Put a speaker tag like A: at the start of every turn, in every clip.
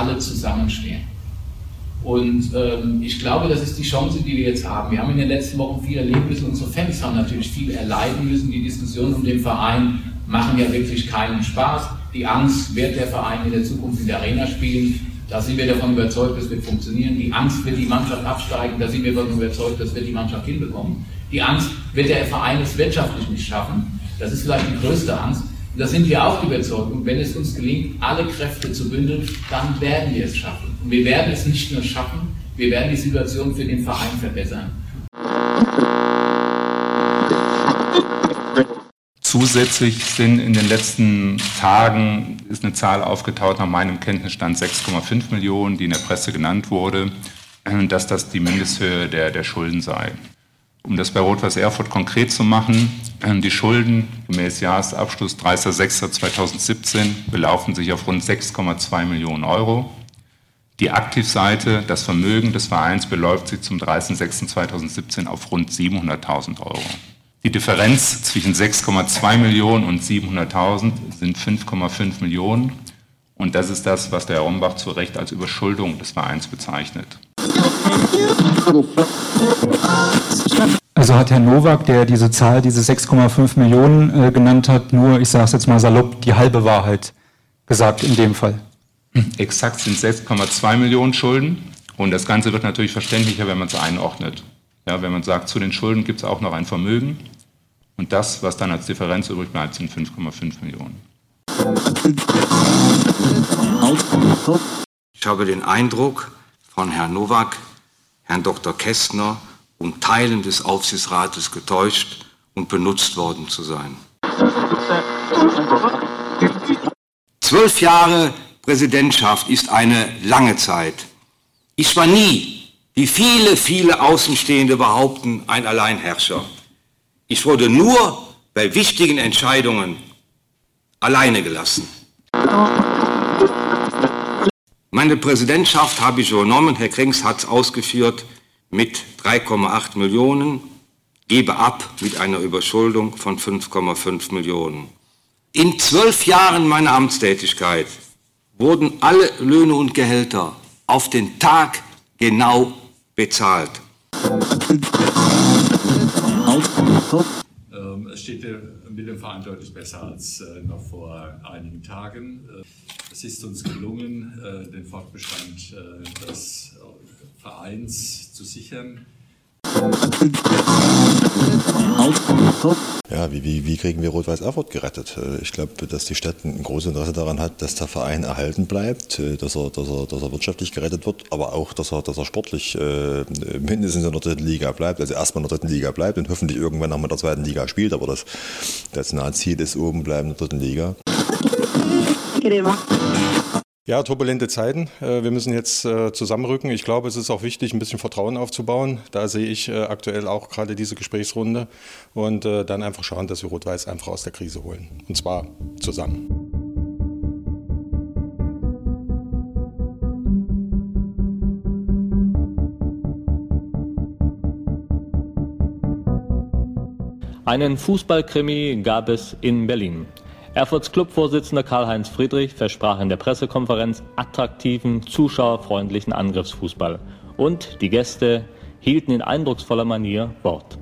A: alle zusammenstehen. Und ähm, ich glaube, das ist die Chance, die wir jetzt haben. Wir haben in den letzten Wochen viel erleben müssen. Unsere Fans haben natürlich viel erleiden müssen. Die Diskussionen um den Verein machen ja wirklich keinen Spaß. Die Angst, wird der Verein in der Zukunft in der Arena spielen, da sind wir davon überzeugt, das wird funktionieren. Die Angst, wird die Mannschaft absteigen, da sind wir davon überzeugt, das wird die Mannschaft hinbekommen. Die Angst, wird der Verein es wirtschaftlich nicht schaffen, das ist vielleicht die größte Angst. Und da sind wir auch überzeugt. Und wenn es uns gelingt, alle Kräfte zu bündeln, dann werden wir es schaffen. Und wir werden es nicht nur schaffen, wir werden die Situation für den Verein verbessern.
B: Zusätzlich sind in den letzten Tagen ist eine Zahl aufgetaucht nach meinem Kenntnisstand 6,5 Millionen, die in der Presse genannt wurde, dass das die Mindesthöhe der, der Schulden sei. Um das bei Rot-Weiß Erfurt konkret zu machen, die Schulden gemäß Jahresabschluss 30.06.2017 belaufen sich auf rund 6,2 Millionen Euro. Die Aktivseite, das Vermögen des Vereins beläuft sich zum 30.06.2017 auf rund 700.000 Euro. Die Differenz zwischen 6,2 Millionen und 700.000 sind 5,5 Millionen. Und das ist das, was der Herr Rombach zu Recht als Überschuldung des Vereins bezeichnet.
C: Also hat Herr Nowak, der diese Zahl, diese 6,5 Millionen äh, genannt hat, nur, ich sage es jetzt mal salopp, die halbe Wahrheit gesagt in dem Fall.
B: Exakt sind 6,2 Millionen Schulden. Und das Ganze wird natürlich verständlicher, wenn man es einordnet. Ja, wenn man sagt, zu den Schulden gibt es auch noch ein Vermögen und das, was dann als Differenz übrig bleibt, sind 5,5 Millionen.
D: Ich habe den Eindruck, von Herrn Nowak, Herrn Dr. Kästner und Teilen des Aufsichtsrates getäuscht und benutzt worden zu sein. Zwölf Jahre Präsidentschaft ist eine lange Zeit. Ich war nie wie viele, viele Außenstehende behaupten, ein Alleinherrscher. Ich wurde nur bei wichtigen Entscheidungen alleine gelassen. Meine Präsidentschaft habe ich übernommen, Herr Krings hat es ausgeführt, mit 3,8 Millionen, gebe ab mit einer Überschuldung von 5,5 Millionen. In zwölf Jahren meiner Amtstätigkeit wurden alle Löhne und Gehälter auf den Tag genau bezahlt.
E: Ähm, es steht mit dem Verein besser als äh, noch vor einigen Tagen. Äh, es ist uns gelungen, äh, den Fortbestand des Vereins zu sichern.
F: Ja, wie, wie, wie kriegen wir Rot-Weiß Erfurt gerettet? Äh, ich glaube, dass die Stadt ein großes Interesse daran hat, dass der Verein erhalten bleibt, äh, dass er, dass er, dass er wirtschaftlich gerettet wird, aber auch, dass er, dass er sportlich äh, mindestens in der dritten Liga bleibt, also erstmal in der dritten Liga bleibt und hoffentlich irgendwann noch mal in der zweiten Liga spielt, aber das, nahe Ziel ist oben bleiben in der dritten Liga.
G: Ja, turbulente Zeiten. Äh, wir müssen jetzt äh, zusammenrücken. Ich glaube, es ist auch wichtig, ein bisschen Vertrauen aufzubauen. Da sehe ich äh, aktuell auch gerade diese Gesprächsrunde und dann einfach schauen, dass wir Rot-Weiß einfach aus der Krise holen. Und zwar zusammen.
H: Einen Fußballkrimi gab es in Berlin. Erfurts Clubvorsitzender Karl-Heinz Friedrich versprach in der Pressekonferenz attraktiven, zuschauerfreundlichen Angriffsfußball. Und die Gäste hielten in eindrucksvoller Manier Wort.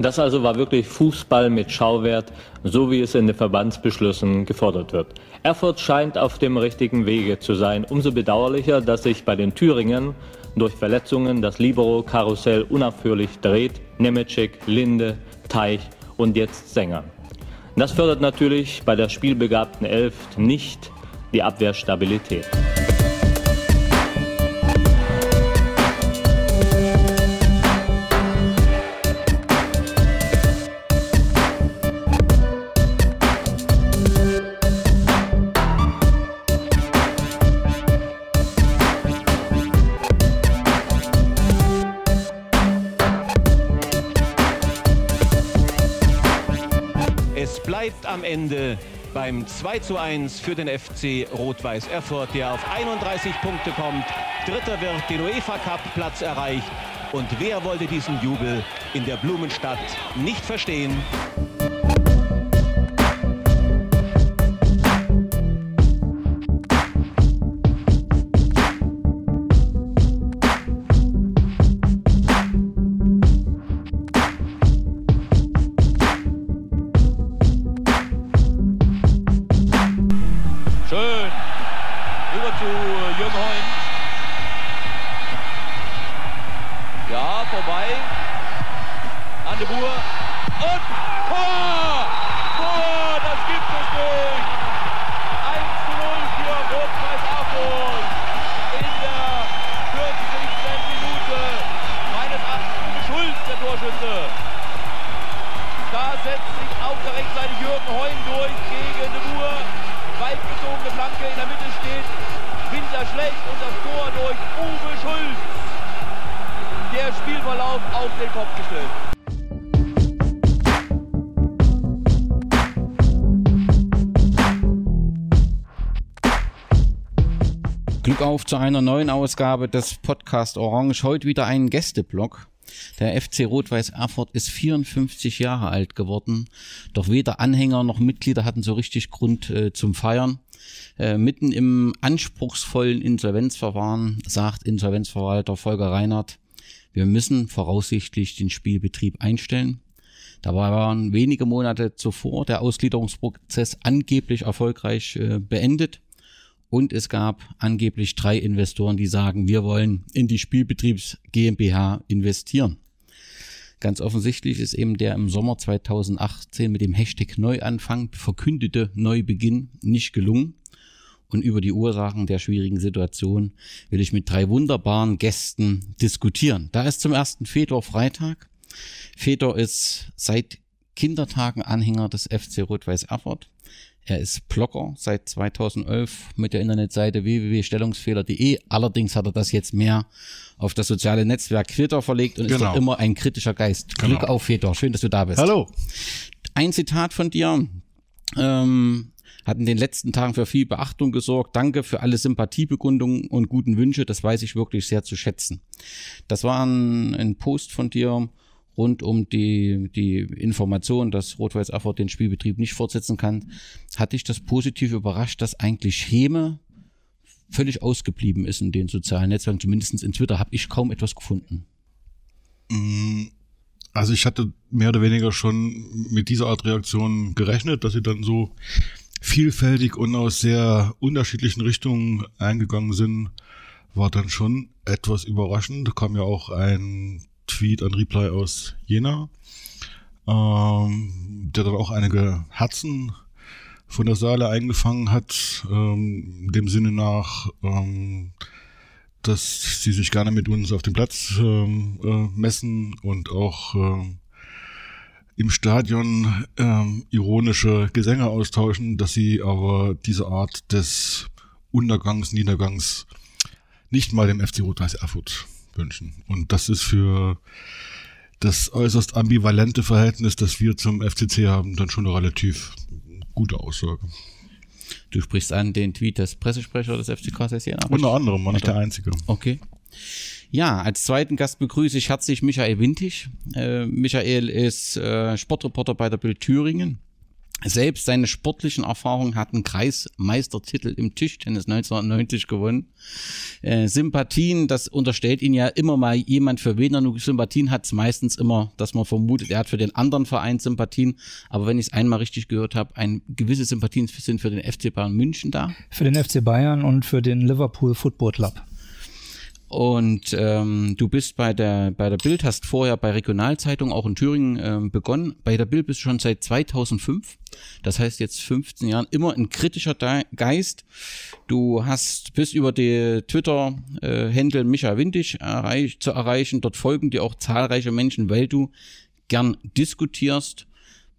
H: Das also war wirklich Fußball mit Schauwert, so wie es in den Verbandsbeschlüssen gefordert wird. Erfurt scheint auf dem richtigen Wege zu sein. Umso bedauerlicher, dass sich bei den Thüringen durch Verletzungen das Libero-Karussell unaufhörlich dreht. Nemetschek, Linde, Teich und jetzt Sänger. Das fördert natürlich bei der spielbegabten Elf nicht die Abwehrstabilität.
I: Ende beim 2 zu 1 für den FC Rot-Weiß Erfurt, der auf 31 Punkte kommt. Dritter wird den UEFA Cup Platz erreicht. Und wer wollte diesen Jubel in der Blumenstadt nicht verstehen?
J: Zu einer neuen Ausgabe des Podcast Orange. Heute wieder ein Gästeblock. Der FC Rot-Weiß Erfurt ist 54 Jahre alt geworden. Doch weder Anhänger noch Mitglieder hatten so richtig Grund äh, zum Feiern. Äh, mitten im anspruchsvollen Insolvenzverfahren sagt Insolvenzverwalter Volker Reinhardt, wir müssen voraussichtlich den Spielbetrieb einstellen. Da waren wenige Monate zuvor der Ausgliederungsprozess angeblich erfolgreich äh, beendet. Und es gab angeblich drei Investoren, die sagen, wir wollen in die Spielbetriebs GmbH investieren. Ganz offensichtlich ist eben der im Sommer 2018 mit dem Hashtag Neuanfang verkündete Neubeginn nicht gelungen. Und über die Ursachen der schwierigen Situation will ich mit drei wunderbaren Gästen diskutieren. Da ist zum ersten Fedor Freitag. Fedor ist seit Kindertagen Anhänger des FC Rot-Weiß Erfurt. Er ist Blogger seit 2011 mit der Internetseite www.stellungsfehler.de. Allerdings hat er das jetzt mehr auf das soziale Netzwerk Twitter verlegt und genau. ist immer ein kritischer Geist. Genau. Glück auf, Feder. Schön, dass du da bist.
K: Hallo.
J: Ein Zitat von dir. Ähm, hat in den letzten Tagen für viel Beachtung gesorgt. Danke für alle Sympathiebekundungen und guten Wünsche. Das weiß ich wirklich sehr zu schätzen. Das war ein, ein Post von dir rund um die, die Information, dass Rot-Weiß Erfurt den Spielbetrieb nicht fortsetzen kann, hatte ich das positiv überrascht, dass eigentlich Heme völlig ausgeblieben ist in den sozialen Netzwerken. Zumindest in Twitter habe ich kaum etwas gefunden.
K: Mm, also ich hatte mehr oder weniger schon mit dieser Art Reaktion gerechnet, dass sie dann so vielfältig und aus sehr unterschiedlichen Richtungen eingegangen sind, war dann schon etwas überraschend. Da kam ja auch ein Tweet, ein Reply aus Jena, ähm, der dann auch einige Herzen von der Saale eingefangen hat, ähm, dem Sinne nach, ähm, dass sie sich gerne mit uns auf dem Platz ähm, äh, messen und auch ähm, im Stadion ähm, ironische Gesänge austauschen, dass sie aber diese Art des Untergangs, Niedergangs nicht mal dem FC Rot-Weiß Erfurt wünschen. Und das ist für das äußerst ambivalente Verhältnis, das wir zum FCC haben, dann schon eine relativ gute Aussage.
J: Du sprichst an den Tweet des Pressesprechers des FC Jena.
K: Unter anderem, war nicht der einzige.
J: Okay. Ja, als zweiten Gast begrüße ich herzlich Michael Wintig. Äh, Michael ist äh, Sportreporter bei der Bild Thüringen selbst seine sportlichen Erfahrungen hat einen Kreismeistertitel im Tischtennis 1990 gewonnen. Äh, Sympathien, das unterstellt ihn ja immer mal jemand, für wen er nur Sympathien hat, meistens immer, dass man vermutet, er hat für den anderen Verein Sympathien. Aber wenn ich es einmal richtig gehört habe, ein gewisse Sympathien sind für den FC Bayern München da.
C: Für den FC Bayern und für den Liverpool Football Club.
J: Und ähm, du bist bei der bei der Bild, hast vorher bei Regionalzeitung auch in Thüringen ähm, begonnen. Bei der Bild bist du schon seit 2005. Das heißt jetzt 15 Jahren immer ein kritischer Geist. Du hast bis über die Twitter-Händel äh, Micha Windig erreich, zu erreichen. Dort folgen dir auch zahlreiche Menschen, weil du gern diskutierst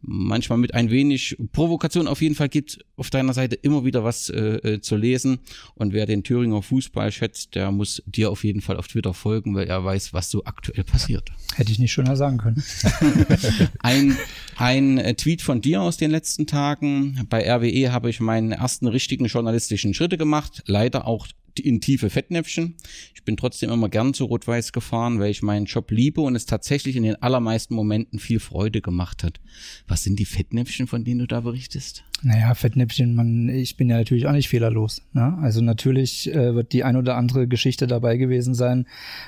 J: manchmal mit ein wenig Provokation. Auf jeden Fall gibt auf deiner Seite immer wieder was äh, äh, zu lesen. Und wer den Thüringer Fußball schätzt, der muss dir auf jeden Fall auf Twitter folgen, weil er weiß, was so aktuell passiert.
C: Hätte ich nicht schöner sagen können.
J: ein, ein äh, Tweet von dir aus den letzten Tagen. Bei RWE habe ich meinen ersten richtigen journalistischen Schritte gemacht. Leider auch in tiefe Fettnäpfchen. Ich bin trotzdem immer gern zu Rot-Weiß gefahren, weil ich meinen Job liebe und es tatsächlich in den allermeisten Momenten viel Freude gemacht hat. Was sind die Fettnäpfchen, von denen du da berichtest?
C: Naja, Fettnäpfchen, man, ich bin ja natürlich auch nicht fehlerlos. Ne? Also natürlich äh, wird die ein oder andere Geschichte dabei gewesen sein,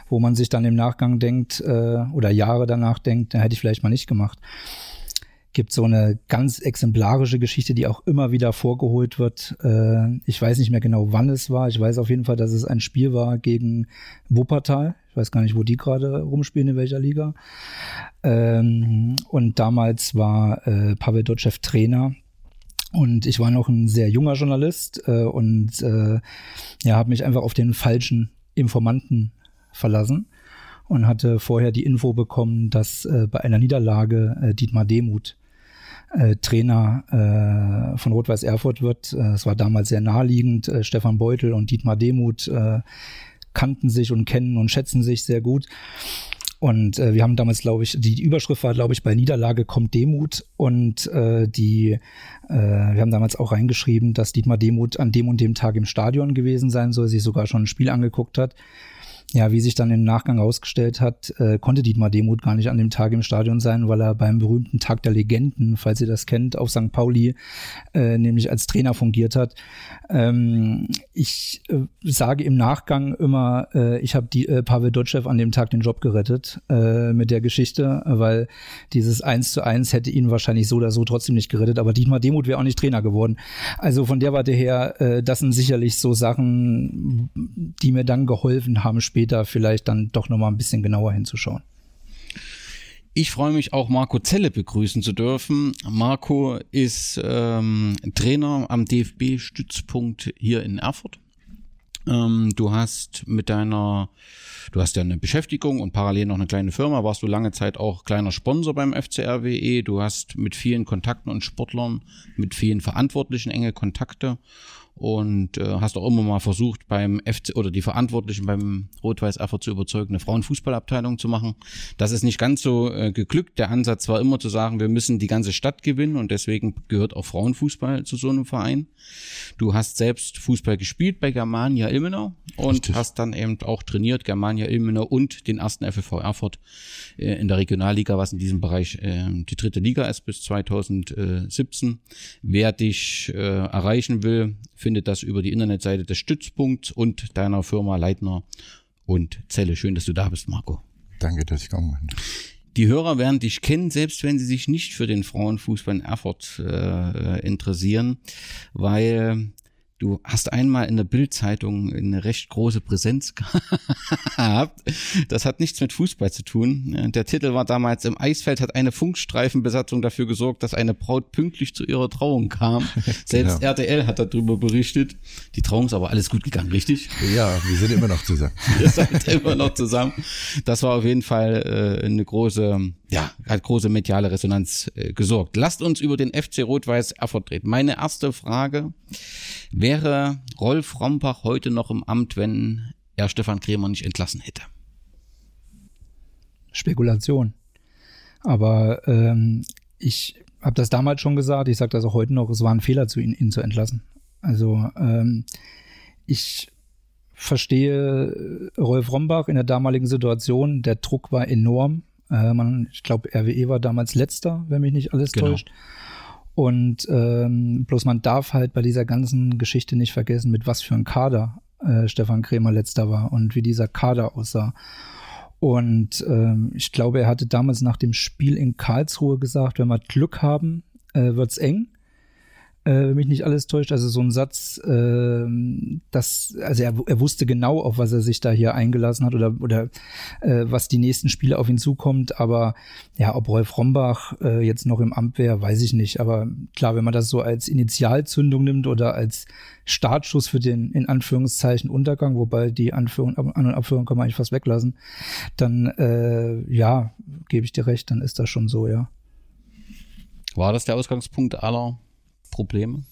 C: wo man sich dann im Nachgang denkt äh, oder Jahre danach denkt, da hätte ich vielleicht mal nicht gemacht gibt so eine ganz exemplarische Geschichte, die auch immer wieder vorgeholt wird. Äh, ich weiß nicht mehr genau, wann es war. Ich weiß auf jeden Fall, dass es ein Spiel war gegen Wuppertal. Ich weiß gar nicht, wo die gerade rumspielen, in welcher Liga. Ähm, und damals war äh, Pavel Dotschew Trainer. Und ich war noch ein sehr junger Journalist äh, und äh, ja, habe mich einfach auf den falschen Informanten verlassen und hatte vorher die Info bekommen, dass äh, bei einer Niederlage äh, Dietmar Demuth äh, Trainer äh, von Rot-Weiß Erfurt wird. Äh, es war damals sehr naheliegend. Äh, Stefan Beutel und Dietmar Demuth äh, kannten sich und kennen und schätzen sich sehr gut. Und äh, wir haben damals, glaube ich, die Überschrift war, glaube ich, bei Niederlage kommt Demut. Und äh, die, äh, wir haben damals auch reingeschrieben, dass Dietmar Demut an dem und dem Tag im Stadion gewesen sein soll, sich sogar schon ein Spiel angeguckt hat ja, wie sich dann im Nachgang herausgestellt hat, äh, konnte Dietmar Demuth gar nicht an dem Tag im Stadion sein, weil er beim berühmten Tag der Legenden, falls ihr das kennt, auf St. Pauli äh, nämlich als Trainer fungiert hat. Ähm, ich äh, sage im Nachgang immer, äh, ich habe die äh, Pavel Dotschew an dem Tag den Job gerettet äh, mit der Geschichte, weil dieses eins zu eins hätte ihn wahrscheinlich so oder so trotzdem nicht gerettet, aber Dietmar Demuth wäre auch nicht Trainer geworden. Also von der Warte her, das sind sicherlich so Sachen, die mir dann geholfen haben, später vielleicht dann doch nochmal ein bisschen genauer hinzuschauen.
J: Ich freue mich auch Marco Zelle begrüßen zu dürfen. Marco ist ähm, Trainer am DFB-Stützpunkt hier in Erfurt. Ähm, du hast mit deiner, du hast ja eine Beschäftigung und parallel noch eine kleine Firma, warst du lange Zeit auch kleiner Sponsor beim FCRWE. Du hast mit vielen Kontakten und Sportlern, mit vielen Verantwortlichen enge Kontakte und äh, hast auch immer mal versucht, beim FC oder die Verantwortlichen beim Rot-Weiß Erfurt zu überzeugen, eine Frauenfußballabteilung zu machen. Das ist nicht ganz so äh, geglückt. Der Ansatz war immer zu sagen, wir müssen die ganze Stadt gewinnen und deswegen gehört auch Frauenfußball zu so einem Verein. Du hast selbst Fußball gespielt bei Germania Ilmenau und Richtig. hast dann eben auch trainiert Germania Ilmenau und den ersten FFV Erfurt äh, in der Regionalliga, was in diesem Bereich äh, die dritte Liga ist bis 2017. Wer dich äh, erreichen will, findet das über die Internetseite des Stützpunkts und deiner Firma Leitner und Zelle. Schön, dass du da bist, Marco.
L: Danke, dass ich kommen bin.
J: Die Hörer werden dich kennen, selbst wenn sie sich nicht für den Frauenfußball in Erfurt äh, interessieren, weil Du hast einmal in der Bildzeitung eine recht große Präsenz gehabt. Das hat nichts mit Fußball zu tun. Der Titel war damals im Eisfeld hat eine Funkstreifenbesatzung dafür gesorgt, dass eine Braut pünktlich zu ihrer Trauung kam. Selbst genau. RTL hat darüber berichtet. Die Trauung ist aber alles gut gegangen, richtig?
L: Ja, wir sind immer noch zusammen.
J: Ihr seid immer noch zusammen. Das war auf jeden Fall äh, eine große, ja, hat große mediale Resonanz äh, gesorgt. Lasst uns über den FC Rot-Weiß Erfurt reden. Meine erste Frage Wäre Rolf Rombach heute noch im Amt, wenn er Stefan Krämer nicht entlassen hätte?
C: Spekulation. Aber ähm, ich habe das damals schon gesagt, ich sage das auch heute noch, es war ein Fehler, zu ihn, ihn zu entlassen. Also ähm, ich verstehe Rolf Rombach in der damaligen Situation, der Druck war enorm. Äh, man, ich glaube, RWE war damals letzter, wenn mich nicht alles genau. täuscht. Und ähm, bloß man darf halt bei dieser ganzen Geschichte nicht vergessen, mit was für ein Kader äh, Stefan Krämer letzter war und wie dieser Kader aussah. Und ähm, ich glaube, er hatte damals nach dem Spiel in Karlsruhe gesagt, wenn wir Glück haben, äh, wird's eng äh, wenn mich nicht alles täuscht. Also so ein Satz, äh, dass, also er, er wusste genau, auf was er sich da hier eingelassen hat oder, oder äh, was die nächsten Spiele auf ihn zukommt. Aber ja, ob Rolf Rombach äh, jetzt noch im Amt wäre, weiß ich nicht. Aber klar, wenn man das so als Initialzündung nimmt oder als Startschuss für den in Anführungszeichen Untergang, wobei die Anführung, An- und Abführung kann man eigentlich fast weglassen, dann äh, ja, gebe ich dir recht, dann ist das schon so, ja.
J: War das der Ausgangspunkt aller Probleme?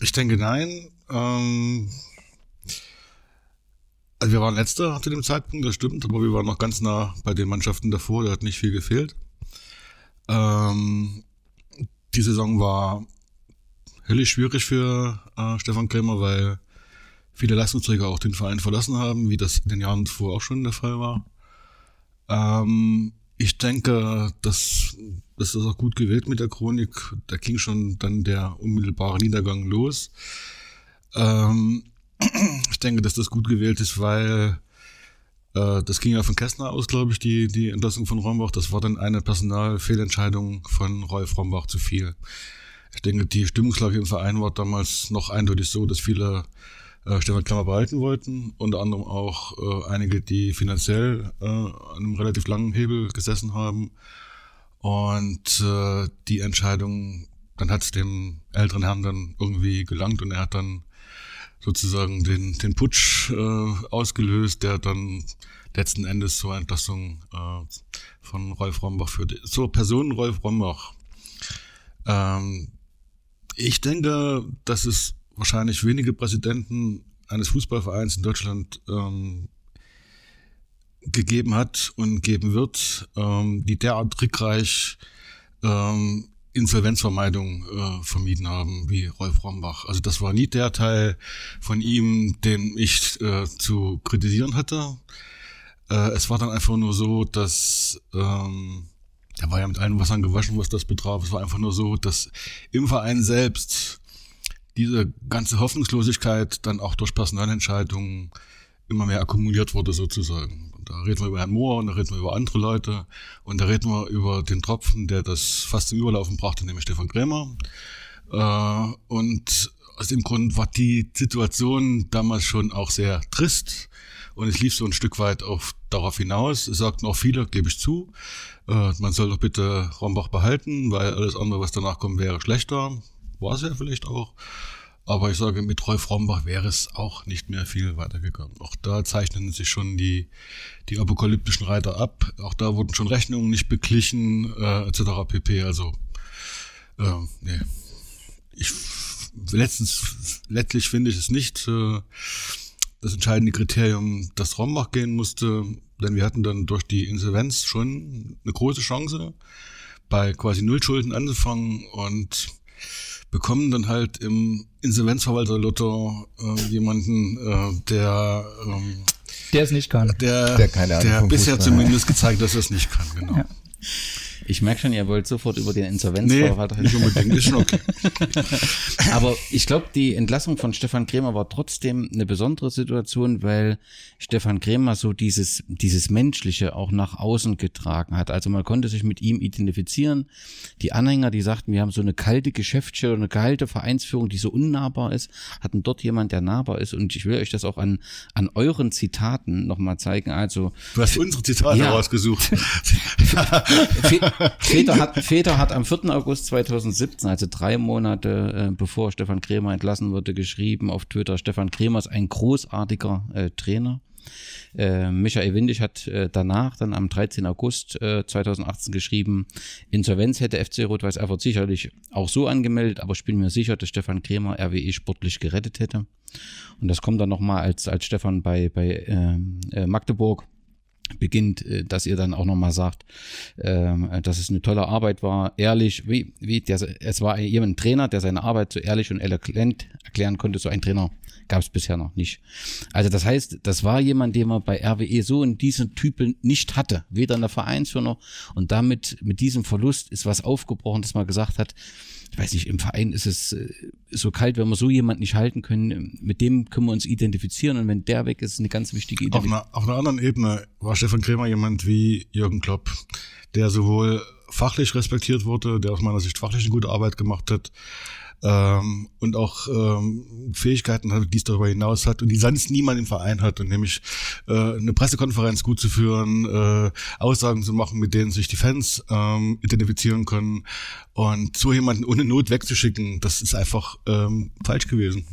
K: Ich denke nein. Ähm, also wir waren letzter zu dem Zeitpunkt, das stimmt, aber wir waren noch ganz nah bei den Mannschaften davor, da hat nicht viel gefehlt. Ähm, die Saison war höllisch schwierig für äh, Stefan Krämer, weil viele Leistungsträger auch den Verein verlassen haben, wie das in den Jahren zuvor auch schon der Fall war. Ähm, ich denke, dass das ist auch gut gewählt mit der Chronik. Da ging schon dann der unmittelbare Niedergang los. Ähm, ich denke, dass das gut gewählt ist, weil äh, das ging ja von Kästner aus, glaube ich, die, die Entlassung von Rombach. Das war dann eine Personalfehlentscheidung von Rolf Rombach zu viel. Ich denke, die Stimmungslage im Verein war damals noch eindeutig so, dass viele äh, Stefan Klammer behalten wollten, unter anderem auch äh, einige, die finanziell äh, an einem relativ langen Hebel gesessen haben. Und äh, die Entscheidung, dann hat es dem älteren Herrn dann irgendwie gelangt und er hat dann sozusagen den, den Putsch äh, ausgelöst, der dann letzten Endes zur Entlassung äh, von Rolf Rombach führte. Zur Person Rolf Rombach. Ähm, ich denke, dass es wahrscheinlich wenige Präsidenten eines Fußballvereins in Deutschland ähm, gegeben hat und geben wird, ähm, die derart trickreich ähm, Insolvenzvermeidung äh, vermieden haben, wie Rolf Rombach. Also das war nie der Teil von ihm, den ich äh, zu kritisieren hatte. Äh, es war dann einfach nur so, dass ähm, er war ja mit allen Wassern gewaschen, was das betraf. Es war einfach nur so, dass im Verein selbst diese ganze Hoffnungslosigkeit dann auch durch Personalentscheidungen immer mehr akkumuliert wurde sozusagen. Da reden wir über Herrn Mohr und da reden wir über andere Leute und da reden wir über den Tropfen, der das fast zum Überlaufen brachte, nämlich Stefan Krämer. Äh, und aus dem Grund war die Situation damals schon auch sehr trist und es lief so ein Stück weit auf, darauf hinaus. Es sagten auch viele, gebe ich zu, äh, man soll doch bitte Rombach behalten, weil alles andere, was danach kommt, wäre schlechter. War es ja vielleicht auch. Aber ich sage, mit Rolf Rombach wäre es auch nicht mehr viel weitergegangen. Auch da zeichnen sich schon die, die apokalyptischen Reiter ab. Auch da wurden schon Rechnungen nicht beglichen, äh, etc. pp. Also, äh, nee. Ich, letztens, letztlich finde ich es nicht äh, das entscheidende Kriterium, dass Rombach gehen musste, denn wir hatten dann durch die Insolvenz schon eine große Chance, bei quasi Nullschulden anzufangen und bekommen dann halt im Insolvenzverwalter Lotto äh, jemanden, äh, der ähm,
C: der es nicht kann.
K: Der, der, keine der bisher zumindest gezeigt, dass er es nicht kann, genau. Ja.
J: Ich merke schon, ihr wollt sofort über den Insolvenzverwalter. Nee, nicht unbedingt, ist schon okay. Aber ich glaube, die Entlassung von Stefan Krämer war trotzdem eine besondere Situation, weil Stefan Krämer so dieses, dieses Menschliche auch nach außen getragen hat. Also man konnte sich mit ihm identifizieren. Die Anhänger, die sagten, wir haben so eine kalte Geschäftsstelle, eine kalte Vereinsführung, die so unnahbar ist, hatten dort jemand, der nahbar ist. Und ich will euch das auch an, an euren Zitaten nochmal zeigen. Also.
K: Du hast unsere Zitate ja. rausgesucht.
J: Väter hat, Väter hat am 4. August 2017, also drei Monate äh, bevor Stefan Krämer entlassen wurde, geschrieben auf Twitter, Stefan Krämer ist ein großartiger äh, Trainer. Äh, Michael Windig hat äh, danach, dann am 13. August äh, 2018 geschrieben, Insolvenz hätte FC Rot-Weiß Erfurt sicherlich auch so angemeldet, aber ich bin mir sicher, dass Stefan Krämer RWE sportlich gerettet hätte. Und das kommt dann nochmal, als, als Stefan bei, bei ähm, äh, Magdeburg beginnt, äh, dass ihr dann auch nochmal sagt, ähm, dass es eine tolle Arbeit war, ehrlich, wie, wie der, es war jemand Trainer, der seine Arbeit so ehrlich und eloquent erklären konnte, so ein Trainer gab es bisher noch nicht. Also das heißt, das war jemand, den man bei RWE so in diesem Typen nicht hatte, weder in der Vereinsführung und damit mit diesem Verlust ist was aufgebrochen, dass man gesagt hat, ich weiß nicht, im Verein ist es äh, so kalt, wenn wir so jemanden nicht halten können, mit dem können wir uns identifizieren und wenn der weg ist, ist eine ganz wichtige
K: Idee. Auf einer, auf einer anderen Ebene war Stefan Krämer jemand wie Jürgen Klopp, der sowohl fachlich respektiert wurde, der aus meiner Sicht fachlich eine gute Arbeit gemacht hat, ähm, und auch ähm, Fähigkeiten hat, die es darüber hinaus hat und die sonst niemand im Verein hat, und nämlich äh, eine Pressekonferenz gut zu führen, äh, Aussagen zu machen, mit denen sich die Fans ähm, identifizieren können und so jemanden ohne Not wegzuschicken, das ist einfach ähm, falsch gewesen.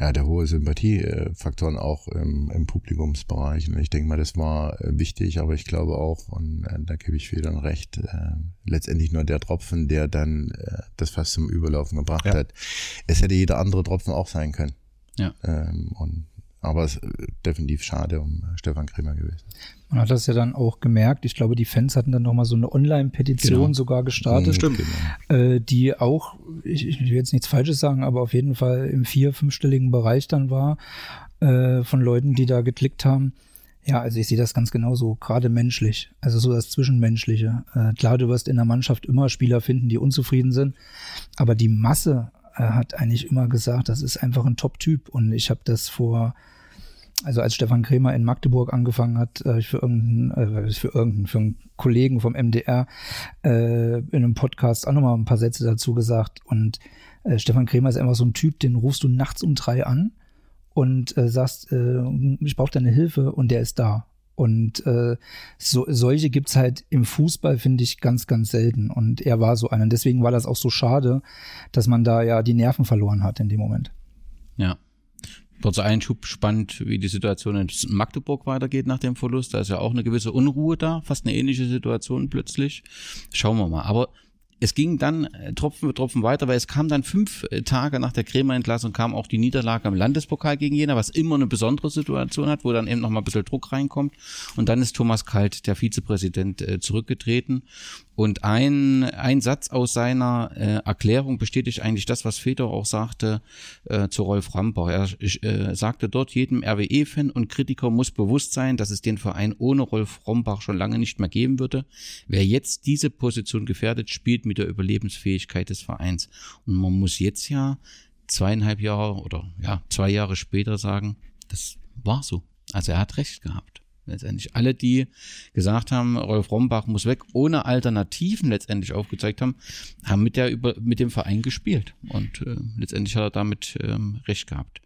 L: Ja, der hohe Sympathiefaktoren auch im, im Publikumsbereich. Und ich denke mal, das war äh, wichtig, aber ich glaube auch, und äh, da gebe ich Federn recht, äh, letztendlich nur der Tropfen, der dann äh, das fast zum Überlaufen gebracht
J: Ja.
L: hat. Es hätte jeder andere Tropfen auch sein können.
J: Ja.
L: Ähm, und, aber es ist äh, definitiv schade um Stefan Kremer gewesen.
C: Man hat das ja dann auch gemerkt. Ich glaube, die Fans hatten dann nochmal so eine Online-Petition
L: Genau.
C: sogar gestartet.
L: Mhm, Stimmt.
C: Äh, die auch, ich, ich will jetzt nichts Falsches sagen, aber auf jeden Fall im vier-, fünfstelligen Bereich dann war, äh, von Leuten, die da geklickt haben. Ja, also ich sehe das ganz genauso, gerade menschlich, also so das Zwischenmenschliche. Äh, klar, du wirst in der Mannschaft immer Spieler finden, die unzufrieden sind, aber die Masse äh, hat eigentlich immer gesagt, das ist einfach ein Top-Typ und ich habe das vor, also als Stefan Kremer in Magdeburg angefangen hat, ich für irgendeinen, äh, für irgendeinen, für einen Kollegen vom MDR äh, in einem Podcast auch nochmal ein paar Sätze dazu gesagt. Und äh, Stefan Kremer ist einfach so ein Typ, den rufst du nachts um drei an und äh, sagst, äh, ich brauche deine Hilfe und der ist da. Und äh, so, solche gibt's halt im Fußball, finde ich, ganz, ganz selten. Und er war so einer. Und deswegen war das auch so schade, dass man da ja die Nerven verloren hat in dem Moment.
J: Ja. Kurzer Einschub, spannend, wie die Situation in Magdeburg weitergeht nach dem Verlust. Da ist ja auch eine gewisse Unruhe da, fast eine ähnliche Situation plötzlich. Schauen wir mal. Aber es ging dann äh, Tropfen für Tropfen weiter, weil es kam dann fünf äh, Tage nach der Kremer-Entlassung kam auch die Niederlage im Landespokal gegen Jena, was immer eine besondere Situation hat, wo dann eben nochmal ein bisschen Druck reinkommt. Und dann ist Thomas Kalt, der Vizepräsident, äh, zurückgetreten. Und ein, ein Satz aus seiner äh, Erklärung bestätigt eigentlich das, was Feder auch sagte äh, zu Rolf Rambach. Er äh, sagte dort, jedem RWE-Fan und Kritiker muss bewusst sein, dass es den Verein ohne Rolf Rombach schon lange nicht mehr geben würde. Wer jetzt diese Position gefährdet, spielt mit der Überlebensfähigkeit des Vereins. Und man muss jetzt ja zweieinhalb Jahre oder ja, zwei Jahre später sagen, das war so. Also er hat recht gehabt letztendlich alle, die gesagt haben, Rolf Rombach muss weg, ohne Alternativen letztendlich aufgezeigt haben, haben mit der mit dem Verein gespielt und äh, letztendlich hat er damit ähm, recht gehabt.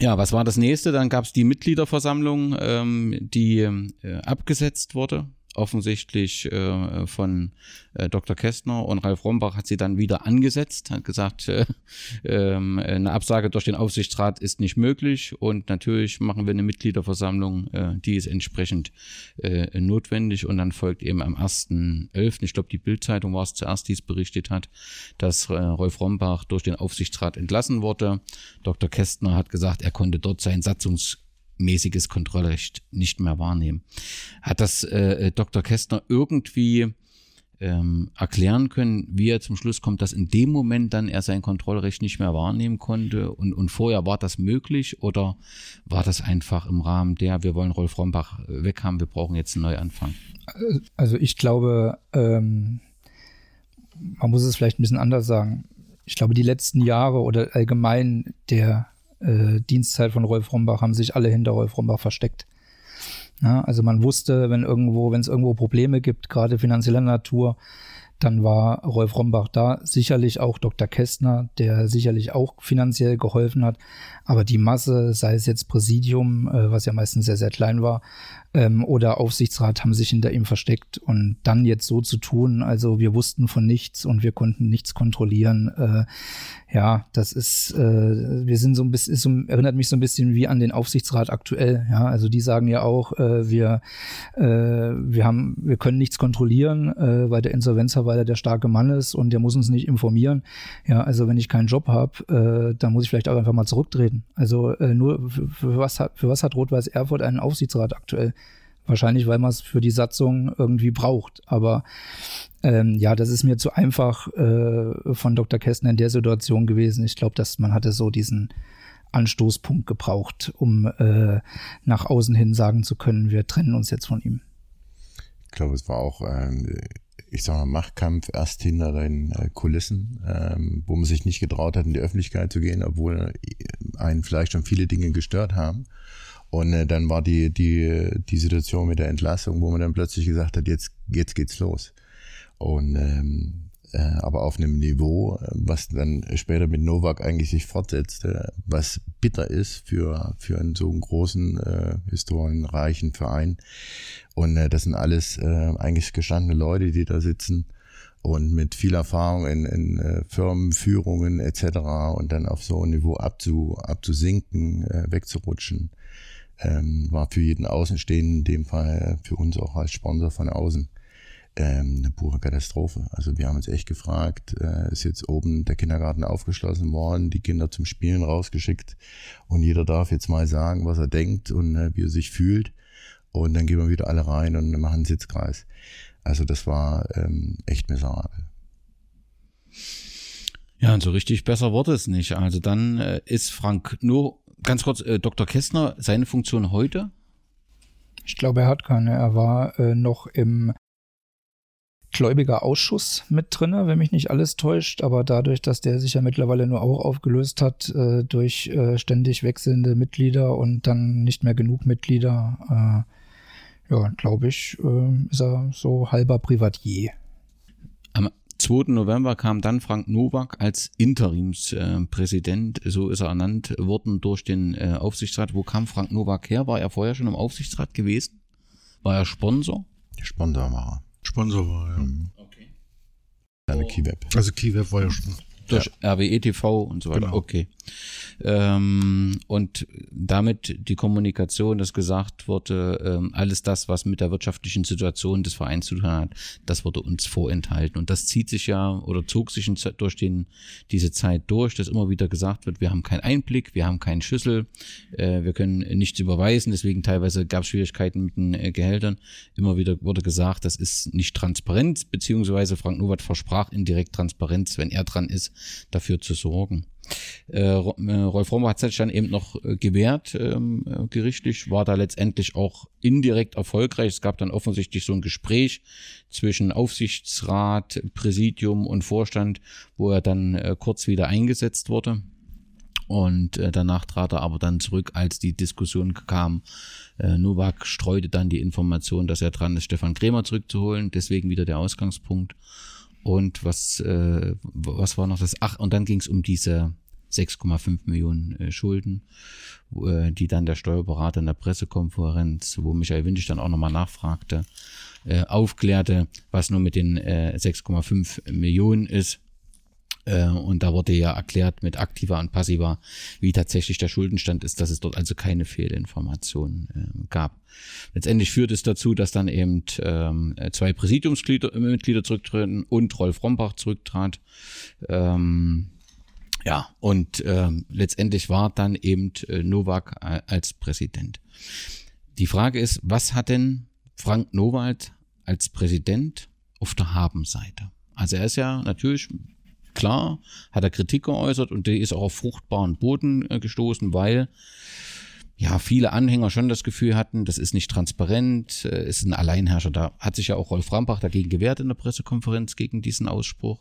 J: Ja, was war das nächste? Dann gab es die Mitgliederversammlung, ähm, die äh, abgesetzt wurde offensichtlich äh, von äh, Dr. Kästner und Ralf Rombach hat sie dann wieder angesetzt, hat gesagt, äh, äh, eine Absage durch den Aufsichtsrat ist nicht möglich und natürlich machen wir eine Mitgliederversammlung, äh, die ist entsprechend äh, notwendig und dann folgt eben am 1.11., ich glaube die Bildzeitung war es zuerst, die es berichtet hat, dass äh, Rolf Rombach durch den Aufsichtsrat entlassen wurde. Dr. Kästner hat gesagt, er konnte dort sein Satzungs mäßiges Kontrollrecht nicht mehr wahrnehmen. Hat das äh, Dr. Kästner irgendwie ähm, erklären können, wie er zum Schluss kommt, dass in dem Moment dann er sein Kontrollrecht nicht mehr wahrnehmen konnte und, und vorher war das möglich oder war das einfach im Rahmen der, wir wollen Rolf Rombach weg haben, wir brauchen jetzt einen Neuanfang?
C: Also ich glaube, ähm, man muss es vielleicht ein bisschen anders sagen. Ich glaube, die letzten Jahre oder allgemein der äh, Dienstzeit von Rolf Rombach haben sich alle hinter Rolf Rombach versteckt. Ja, also man wusste, wenn irgendwo, wenn es irgendwo Probleme gibt, gerade finanzieller Natur, dann war Rolf Rombach da, sicherlich auch Dr. Kästner, der sicherlich auch finanziell geholfen hat, aber die Masse, sei es jetzt Präsidium, äh, was ja meistens sehr, sehr klein war, ähm, oder Aufsichtsrat haben sich hinter ihm versteckt und dann jetzt so zu tun, also wir wussten von nichts und wir konnten nichts kontrollieren, äh, ja, das ist, äh, wir sind so ein bisschen, so, erinnert mich so ein bisschen wie an den Aufsichtsrat aktuell, ja, also die sagen ja auch, äh, wir, äh, wir haben, wir können nichts kontrollieren, äh, weil der Insolvenzverwalter der starke Mann ist und der muss uns nicht informieren, ja, also wenn ich keinen Job habe, äh, dann muss ich vielleicht auch einfach mal zurücktreten, also äh, nur für, für was hat, für was hat Rot-Weiß Erfurt einen Aufsichtsrat aktuell? Wahrscheinlich, weil man es für die Satzung irgendwie braucht. Aber ähm, ja, das ist mir zu einfach äh, von Dr. Kästner in der Situation gewesen. Ich glaube, dass man hatte so diesen Anstoßpunkt gebraucht, um äh, nach außen hin sagen zu können, wir trennen uns jetzt von ihm.
L: Ich glaube, es war auch, ähm, ich sag mal, Machtkampf erst hinter den äh, Kulissen, ähm, wo man sich nicht getraut hat, in die Öffentlichkeit zu gehen, obwohl einen vielleicht schon viele Dinge gestört haben. Und äh, dann war die, die, die Situation mit der Entlassung, wo man dann plötzlich gesagt hat, jetzt, jetzt geht's los. Und ähm, äh, aber auf einem Niveau, was dann später mit Novak eigentlich sich fortsetzt, äh, was bitter ist für, für einen so einen großen, äh, historienreichen Verein. Und äh, das sind alles äh, eigentlich gestandene Leute, die da sitzen. und mit viel Erfahrung in, in äh, Firmenführungen etc. und dann auf so ein Niveau abzu, abzusinken, äh, wegzurutschen, ähm, war für jeden Außenstehenden, in dem Fall für uns auch als Sponsor von außen, ähm, eine pure Katastrophe. Also wir haben uns echt gefragt, äh, ist jetzt oben der Kindergarten aufgeschlossen worden, die Kinder zum Spielen rausgeschickt und jeder darf jetzt mal sagen, was er denkt und äh, wie er sich fühlt und dann gehen wir wieder alle rein und machen einen Sitzkreis. Also das war ähm, echt miserabel.
J: Ja, und so richtig besser wurde es nicht. Also dann äh, ist Frank nur ganz kurz, äh, Dr. Kästner, seine Funktion heute?
C: Ich glaube, er hat keine. Er war äh, noch im gläubiger Ausschuss mit drinne, wenn mich nicht alles täuscht, aber dadurch, dass der sich ja mittlerweile nur auch aufgelöst hat äh, durch äh, ständig wechselnde Mitglieder und dann nicht mehr genug Mitglieder, äh, ja, glaube ich, äh, ist er so halber Privatier.
J: Am 2. November kam dann Frank Nowak als Interimspräsident, so ist er ernannt worden durch den äh, Aufsichtsrat. Wo kam Frank Nowak her? War er vorher schon im Aufsichtsrat gewesen? War er Sponsor?
L: Sponsor war er.
K: Sponsor war, ja.
L: Mhm. Okay. Eine Keyweb.
K: Also Keyweb war ja schon.
J: Durch ja. RWE TV und so weiter. Genau. Okay. Ähm, und damit die Kommunikation, dass gesagt wurde, ähm, alles das, was mit der wirtschaftlichen Situation des Vereins zu tun hat, das wurde uns vorenthalten. Und das zieht sich ja oder zog sich durch den, diese Zeit durch, dass immer wieder gesagt wird, wir haben keinen Einblick, wir haben keinen Schlüssel, äh, wir können nichts überweisen, deswegen teilweise gab es Schwierigkeiten mit den äh, Gehältern. Immer wieder wurde gesagt, das ist nicht transparent, beziehungsweise Frank Nowat versprach indirekt Transparenz, wenn er dran ist, dafür zu sorgen. Äh, äh, Rolf Romer hat sich dann eben noch äh, gewehrt, ähm, äh, gerichtlich, war da letztendlich auch indirekt erfolgreich. Es gab dann offensichtlich so ein Gespräch zwischen Aufsichtsrat, Präsidium und Vorstand, wo er dann äh, kurz wieder eingesetzt wurde. Und äh, danach trat er aber dann zurück, als die Diskussion kam. Äh, Novak streute dann die Information, dass er dran ist, Stefan Krämer zurückzuholen. Deswegen wieder der Ausgangspunkt. Und was, äh, was war noch das? Ach, und dann ging es um diese 6,5 Millionen äh, Schulden, äh, die dann der Steuerberater in der Pressekonferenz, wo Michael Windig dann auch nochmal nachfragte, äh, aufklärte, was nur mit den äh, 6,5 Millionen ist. Äh, und da wurde ja erklärt mit aktiver und passiver, wie tatsächlich der Schuldenstand ist, dass es dort also keine Fehlinformationen äh, gab. Letztendlich führt es dazu, dass dann eben ähm, zwei Präsidiumsmitglieder zurücktreten und Rolf Rombach zurücktrat. Ähm, ja, und ähm, letztendlich war dann eben äh, Nowak äh, als Präsident. Die Frage ist, was hat denn Frank Nowald als Präsident auf der Habenseite? Also er ist ja natürlich Klar hat er Kritik geäußert und die ist auch auf fruchtbaren Boden äh, gestoßen, weil ja, viele Anhänger schon das Gefühl hatten, das ist nicht transparent, äh, ist ein Alleinherrscher. Da hat sich ja auch Rolf Rambach dagegen gewehrt in der Pressekonferenz gegen diesen Ausspruch.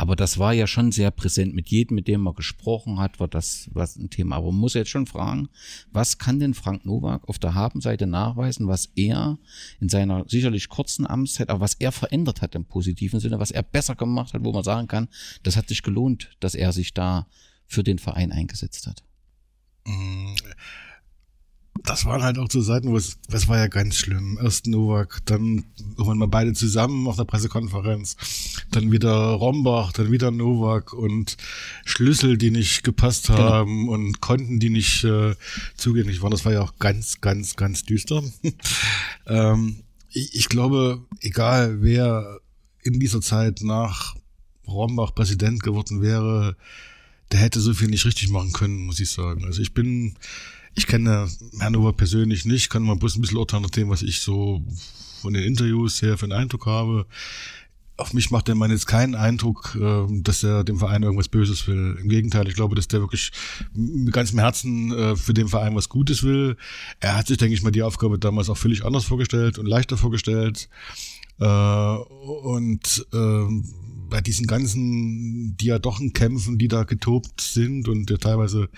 J: Aber das war ja schon sehr präsent. Mit jedem, mit dem man gesprochen hat, war das was ein Thema. Aber man muss jetzt schon fragen, was kann denn Frank Nowak auf der Habenseite nachweisen, was er in seiner sicherlich kurzen Amtszeit, aber was er verändert hat im positiven Sinne, was er besser gemacht hat, wo man sagen kann, das hat sich gelohnt, dass er sich da für den Verein eingesetzt hat.
K: Mhm das waren halt auch so Seiten, wo es, das war ja ganz schlimm. Erst Novak, dann irgendwann mal beide zusammen auf der Pressekonferenz, dann wieder Rombach, dann wieder Novak und Schlüssel, die nicht gepasst genau. haben genau. und Konten, die nicht äh, zugänglich waren. Das war ja auch ganz, ganz, ganz düster. ähm, ich, ich glaube, egal wer in dieser Zeit nach Rombach Präsident geworden wäre, der hätte so viel nicht richtig machen können, muss ich sagen. Also ich bin ich kenne Hannover persönlich nicht, kann mal bloß ein bisschen urteilen nach dem, was ich so von den Interviews her für einen Eindruck habe. Auf mich macht der Mann jetzt keinen Eindruck, ähm, dass er dem Verein irgendwas Böses will. Im Gegenteil, ich glaube, dass der wirklich mit ganzem Herzen äh, für den Verein was Gutes will. Er hat sich, denke ich mal, die Aufgabe damals auch völlig anders vorgestellt und leichter vorgestellt. Äh, und ähm, bei diesen ganzen Diadochenkämpfen, die da getobt sind und der teilweise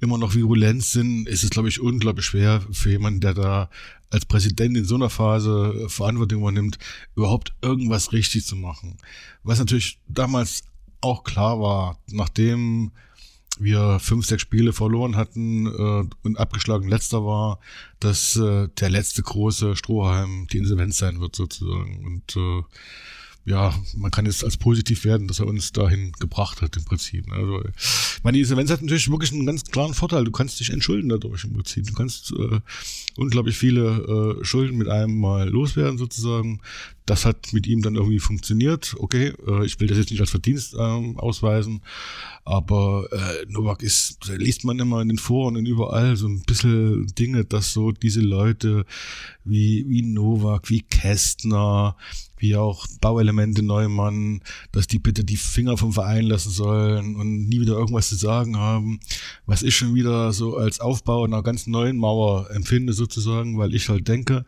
K: immer noch virulent sind, ist es, glaube ich, unglaublich schwer für jemanden, der da als Präsident in so einer Phase Verantwortung übernimmt, überhaupt irgendwas richtig zu machen. Was natürlich damals auch klar war, nachdem wir fünf, sechs Spiele verloren hatten äh, und abgeschlagen letzter war, dass äh, der letzte große Strohhalm die Insolvenz sein wird sozusagen. Und äh, ja, man kann es als positiv werden, dass er uns dahin gebracht hat im Prinzip. Also, ich meine, diese Events hat natürlich wirklich einen ganz klaren Vorteil. Du kannst dich entschulden dadurch im Prinzip. Du kannst äh, unglaublich viele äh, Schulden mit einem Mal loswerden sozusagen. Das hat mit ihm dann irgendwie funktioniert. Okay, äh, ich will das jetzt nicht als Verdienst ähm, ausweisen, aber äh, Novak ist, liest man immer in den Foren und überall so ein bisschen Dinge, dass so diese Leute wie, wie Novak, wie Kästner, wie auch Bauelemente Neumann, dass die bitte die Finger vom Verein lassen sollen und nie wieder irgendwas zu sagen haben, was ich schon wieder so als Aufbau einer ganz neuen Mauer empfinde sozusagen, weil ich halt denke,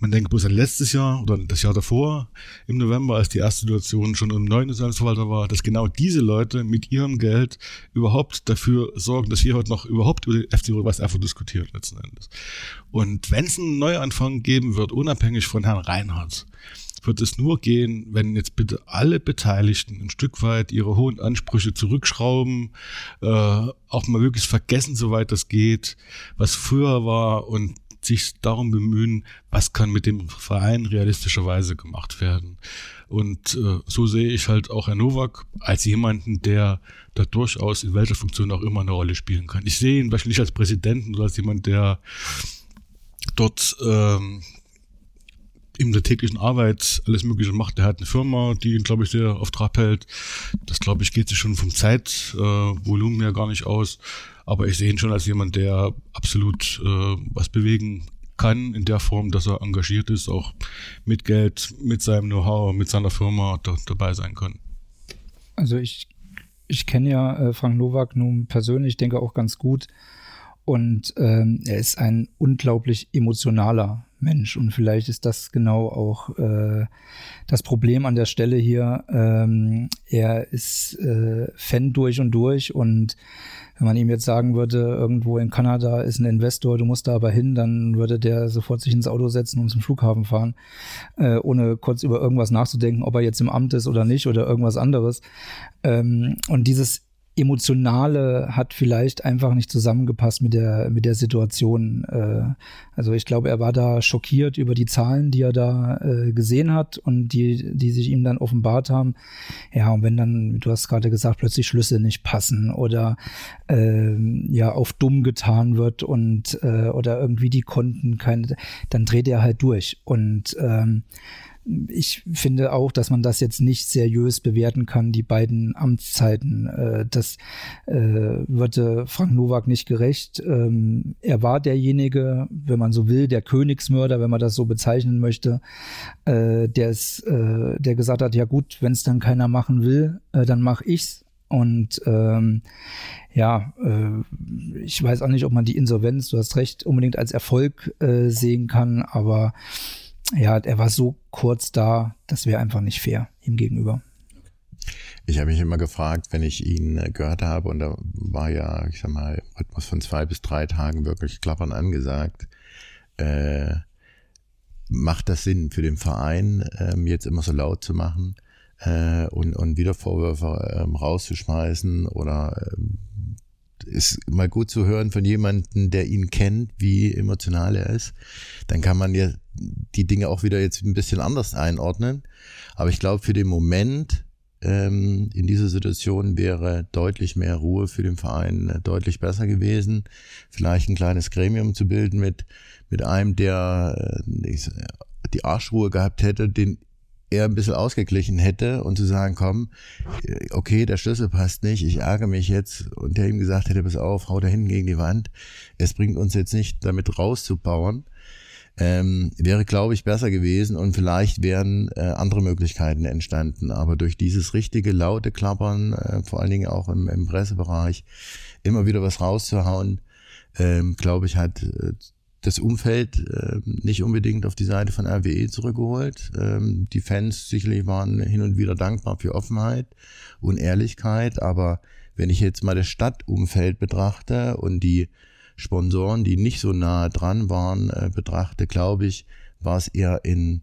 K: man denkt bloß an letztes Jahr oder das Jahr davor im November, als die erste Situation schon im neuen Sozialverwalter war, dass genau diese Leute mit ihrem Geld überhaupt dafür sorgen, dass wir heute noch überhaupt über den FC Rot-Weiß Erfurt diskutieren letzten Endes. Und wenn es einen Neuanfang geben wird, unabhängig von Herrn Reinhardt, wird es nur gehen, wenn jetzt bitte alle Beteiligten ein Stück weit ihre hohen Ansprüche zurückschrauben, äh, auch mal wirklich vergessen, soweit das geht, was früher war und sich darum bemühen, was kann mit dem Verein realistischerweise gemacht werden. Und äh, so sehe ich halt auch Herrn Nowak als jemanden, der da durchaus in welcher Funktion auch immer eine Rolle spielen kann. Ich sehe ihn wahrscheinlich nicht als Präsidenten, sondern als jemand, der dort ähm, in der täglichen Arbeit alles Mögliche macht. Er hat eine Firma, die ihn, glaube ich, sehr auf Trab hält. Das, glaube ich, geht sich schon vom Zeitvolumen äh, her gar nicht aus. Aber ich sehe ihn schon als jemand, der absolut äh, was bewegen kann in der Form, dass er engagiert ist, auch mit Geld, mit seinem Know-how, mit seiner Firma da, dabei sein kann.
C: Also ich, ich kenne ja äh, Frank Nowak nun persönlich, denke auch ganz gut. Und ähm, er ist ein unglaublich emotionaler Mensch. Und vielleicht ist das genau auch äh, das Problem an der Stelle hier. Ähm, er ist äh, Fan durch und durch. Und wenn man ihm jetzt sagen würde, irgendwo in Kanada ist ein Investor, du musst da aber hin, dann würde der sofort sich ins Auto setzen und zum Flughafen fahren, äh, ohne kurz über irgendwas nachzudenken, ob er jetzt im Amt ist oder nicht oder irgendwas anderes. Ähm, und dieses Emotionale hat vielleicht einfach nicht zusammengepasst mit der, mit der Situation. Äh, also ich glaube, er war da schockiert über die Zahlen, die er da äh, gesehen hat und die, die sich ihm dann offenbart haben. Ja, und wenn dann, du hast gerade gesagt, plötzlich Schlüsse nicht passen oder äh, ja auf dumm getan wird und äh, oder irgendwie die Konten keine, dann dreht er halt durch. Und ähm, ich finde auch, dass man das jetzt nicht seriös bewerten kann, die beiden Amtszeiten. Äh, das äh, würde Frank Nowak nicht gerecht. Ähm, er war derjenige, wenn man so will, der Königsmörder, wenn man das so bezeichnen möchte, äh, der es, äh, der gesagt hat, ja gut, wenn es dann keiner machen will, äh, dann mache ich's. Und ähm, ja, äh, ich weiß auch nicht, ob man die Insolvenz, du hast recht, unbedingt als Erfolg äh, sehen kann, aber ja, er war so kurz da, das wäre einfach nicht fair ihm gegenüber.
L: Ich habe mich immer gefragt, wenn ich ihn äh, gehört habe, und da war ja, ich sag mal, Rhythmus von zwei bis drei Tagen wirklich klappern angesagt, äh, macht das Sinn für den Verein, ähm, jetzt immer so laut zu machen äh, und, und wieder Vorwürfe ähm, rauszuschmeißen oder ähm, ist mal gut zu hören von jemandem, der ihn kennt, wie emotional er ist. Dann kann man ja die Dinge auch wieder jetzt ein bisschen anders einordnen. Aber ich glaube, für den Moment ähm, in dieser Situation wäre deutlich mehr Ruhe für den Verein äh, deutlich besser gewesen. Vielleicht ein kleines Gremium zu bilden mit, mit einem, der äh, die Arschruhe gehabt hätte, den er ein bisschen ausgeglichen hätte und zu sagen, komm, okay, der Schlüssel passt nicht, ich ärgere mich jetzt und der ihm gesagt hätte, pass auf, hau da hinten gegen die Wand, es bringt uns jetzt nicht damit rauszubauen, ähm, wäre, glaube ich, besser gewesen und vielleicht wären äh, andere Möglichkeiten entstanden. Aber durch dieses richtige laute Klappern, äh, vor allen Dingen auch im, im Pressebereich, immer wieder was rauszuhauen, ähm, glaube ich, hat äh, das Umfeld äh, nicht unbedingt auf die Seite von RWE zurückgeholt. Ähm, die Fans sicherlich waren hin und wieder dankbar für Offenheit und Ehrlichkeit, aber wenn ich jetzt mal das Stadtumfeld betrachte und die Sponsoren, die nicht so nah dran waren, äh, betrachte, glaube ich, war es eher in,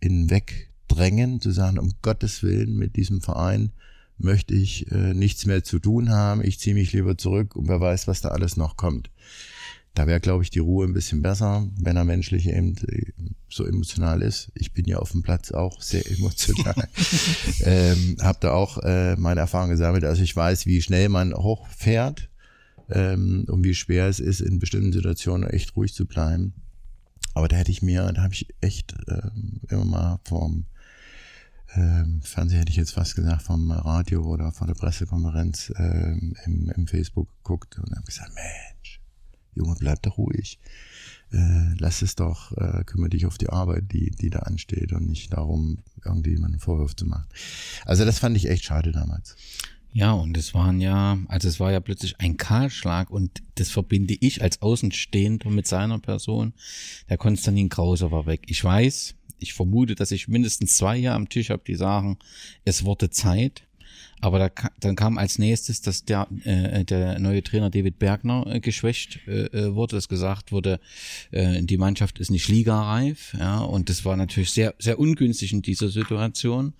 L: in Wegdrängen, zu sagen, um Gottes Willen, mit diesem Verein möchte ich äh, nichts mehr zu tun haben, ich ziehe mich lieber zurück und wer weiß, was da alles noch kommt. Da wäre, glaube ich, die Ruhe ein bisschen besser, wenn er menschlich eben äh, so emotional ist. Ich bin ja auf dem Platz auch sehr emotional. ähm, habe da auch äh, meine Erfahrung gesammelt. Also ich weiß, wie schnell man hochfährt ähm, und wie schwer es ist, in bestimmten Situationen echt ruhig zu bleiben. Aber da hätte ich mir, da habe ich echt ähm, immer mal vom ähm, Fernseher hätte ich jetzt fast gesagt, vom Radio oder von der Pressekonferenz ähm, im, im Facebook geguckt und habe gesagt, Mensch, Junge, bleib doch ruhig. Äh, lass es doch, äh, kümmere dich auf die Arbeit, die, die da ansteht und nicht darum, irgendjemanden Vorwurf zu machen. Also das fand ich echt schade damals.
J: Ja, und es waren ja, also es war ja plötzlich ein Kahlschlag und das verbinde ich als Außenstehender mit seiner Person. Der Konstantin Krause war weg. Ich weiß, ich vermute, dass ich mindestens zwei hier am Tisch habe, die sagen, es wurde Zeit. Aber da, dann kam als nächstes, dass der, äh, der neue Trainer David Bergner äh, geschwächt äh, äh, wurde, dass gesagt wurde, äh, die Mannschaft ist nicht ligareif. Ja, und das war natürlich sehr, sehr ungünstig in dieser Situation.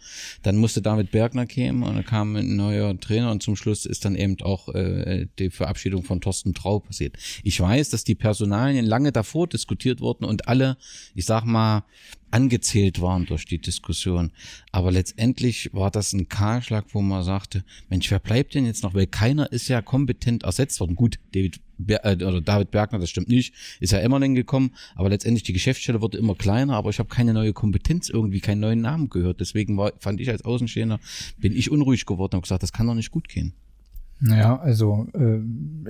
J: Dann musste David Bergner kämen und dann kam ein neuer Trainer und zum Schluss ist dann eben auch äh, die Verabschiedung von Thorsten Trau passiert. Ich weiß, dass die Personalien lange davor diskutiert wurden und alle, ich sag mal, angezählt waren durch die Diskussion. Aber letztendlich war das ein Kahlschlag, wo man sagte, Mensch, wer bleibt denn jetzt noch? Weil keiner ist ja kompetent ersetzt worden. Gut, David Ber äh, oder David Bergner, das stimmt nicht, ist ja immer dann gekommen, aber letztendlich die Geschäftsstelle wurde immer kleiner, aber ich habe keine neue Kompetenz irgendwie, keinen neuen Namen gehört. Deswegen war, fand ich als Außenstehender, bin ich unruhig geworden und gesagt, das kann doch nicht gut gehen.
C: Naja, also äh,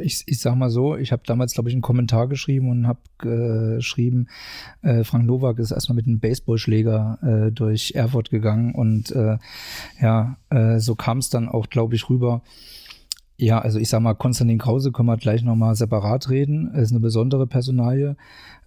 C: ich, ich sag mal so, ich habe damals, glaube ich, einen Kommentar geschrieben und habe äh, geschrieben, äh, Frank Nowak ist erstmal mit einem Baseballschläger äh, durch Erfurt gegangen und äh, ja, äh, so kam es dann auch, glaube ich, rüber. Ja, also ich sag mal, Konstantin Krause können wir gleich nochmal separat reden. Er ist eine besondere Personalie.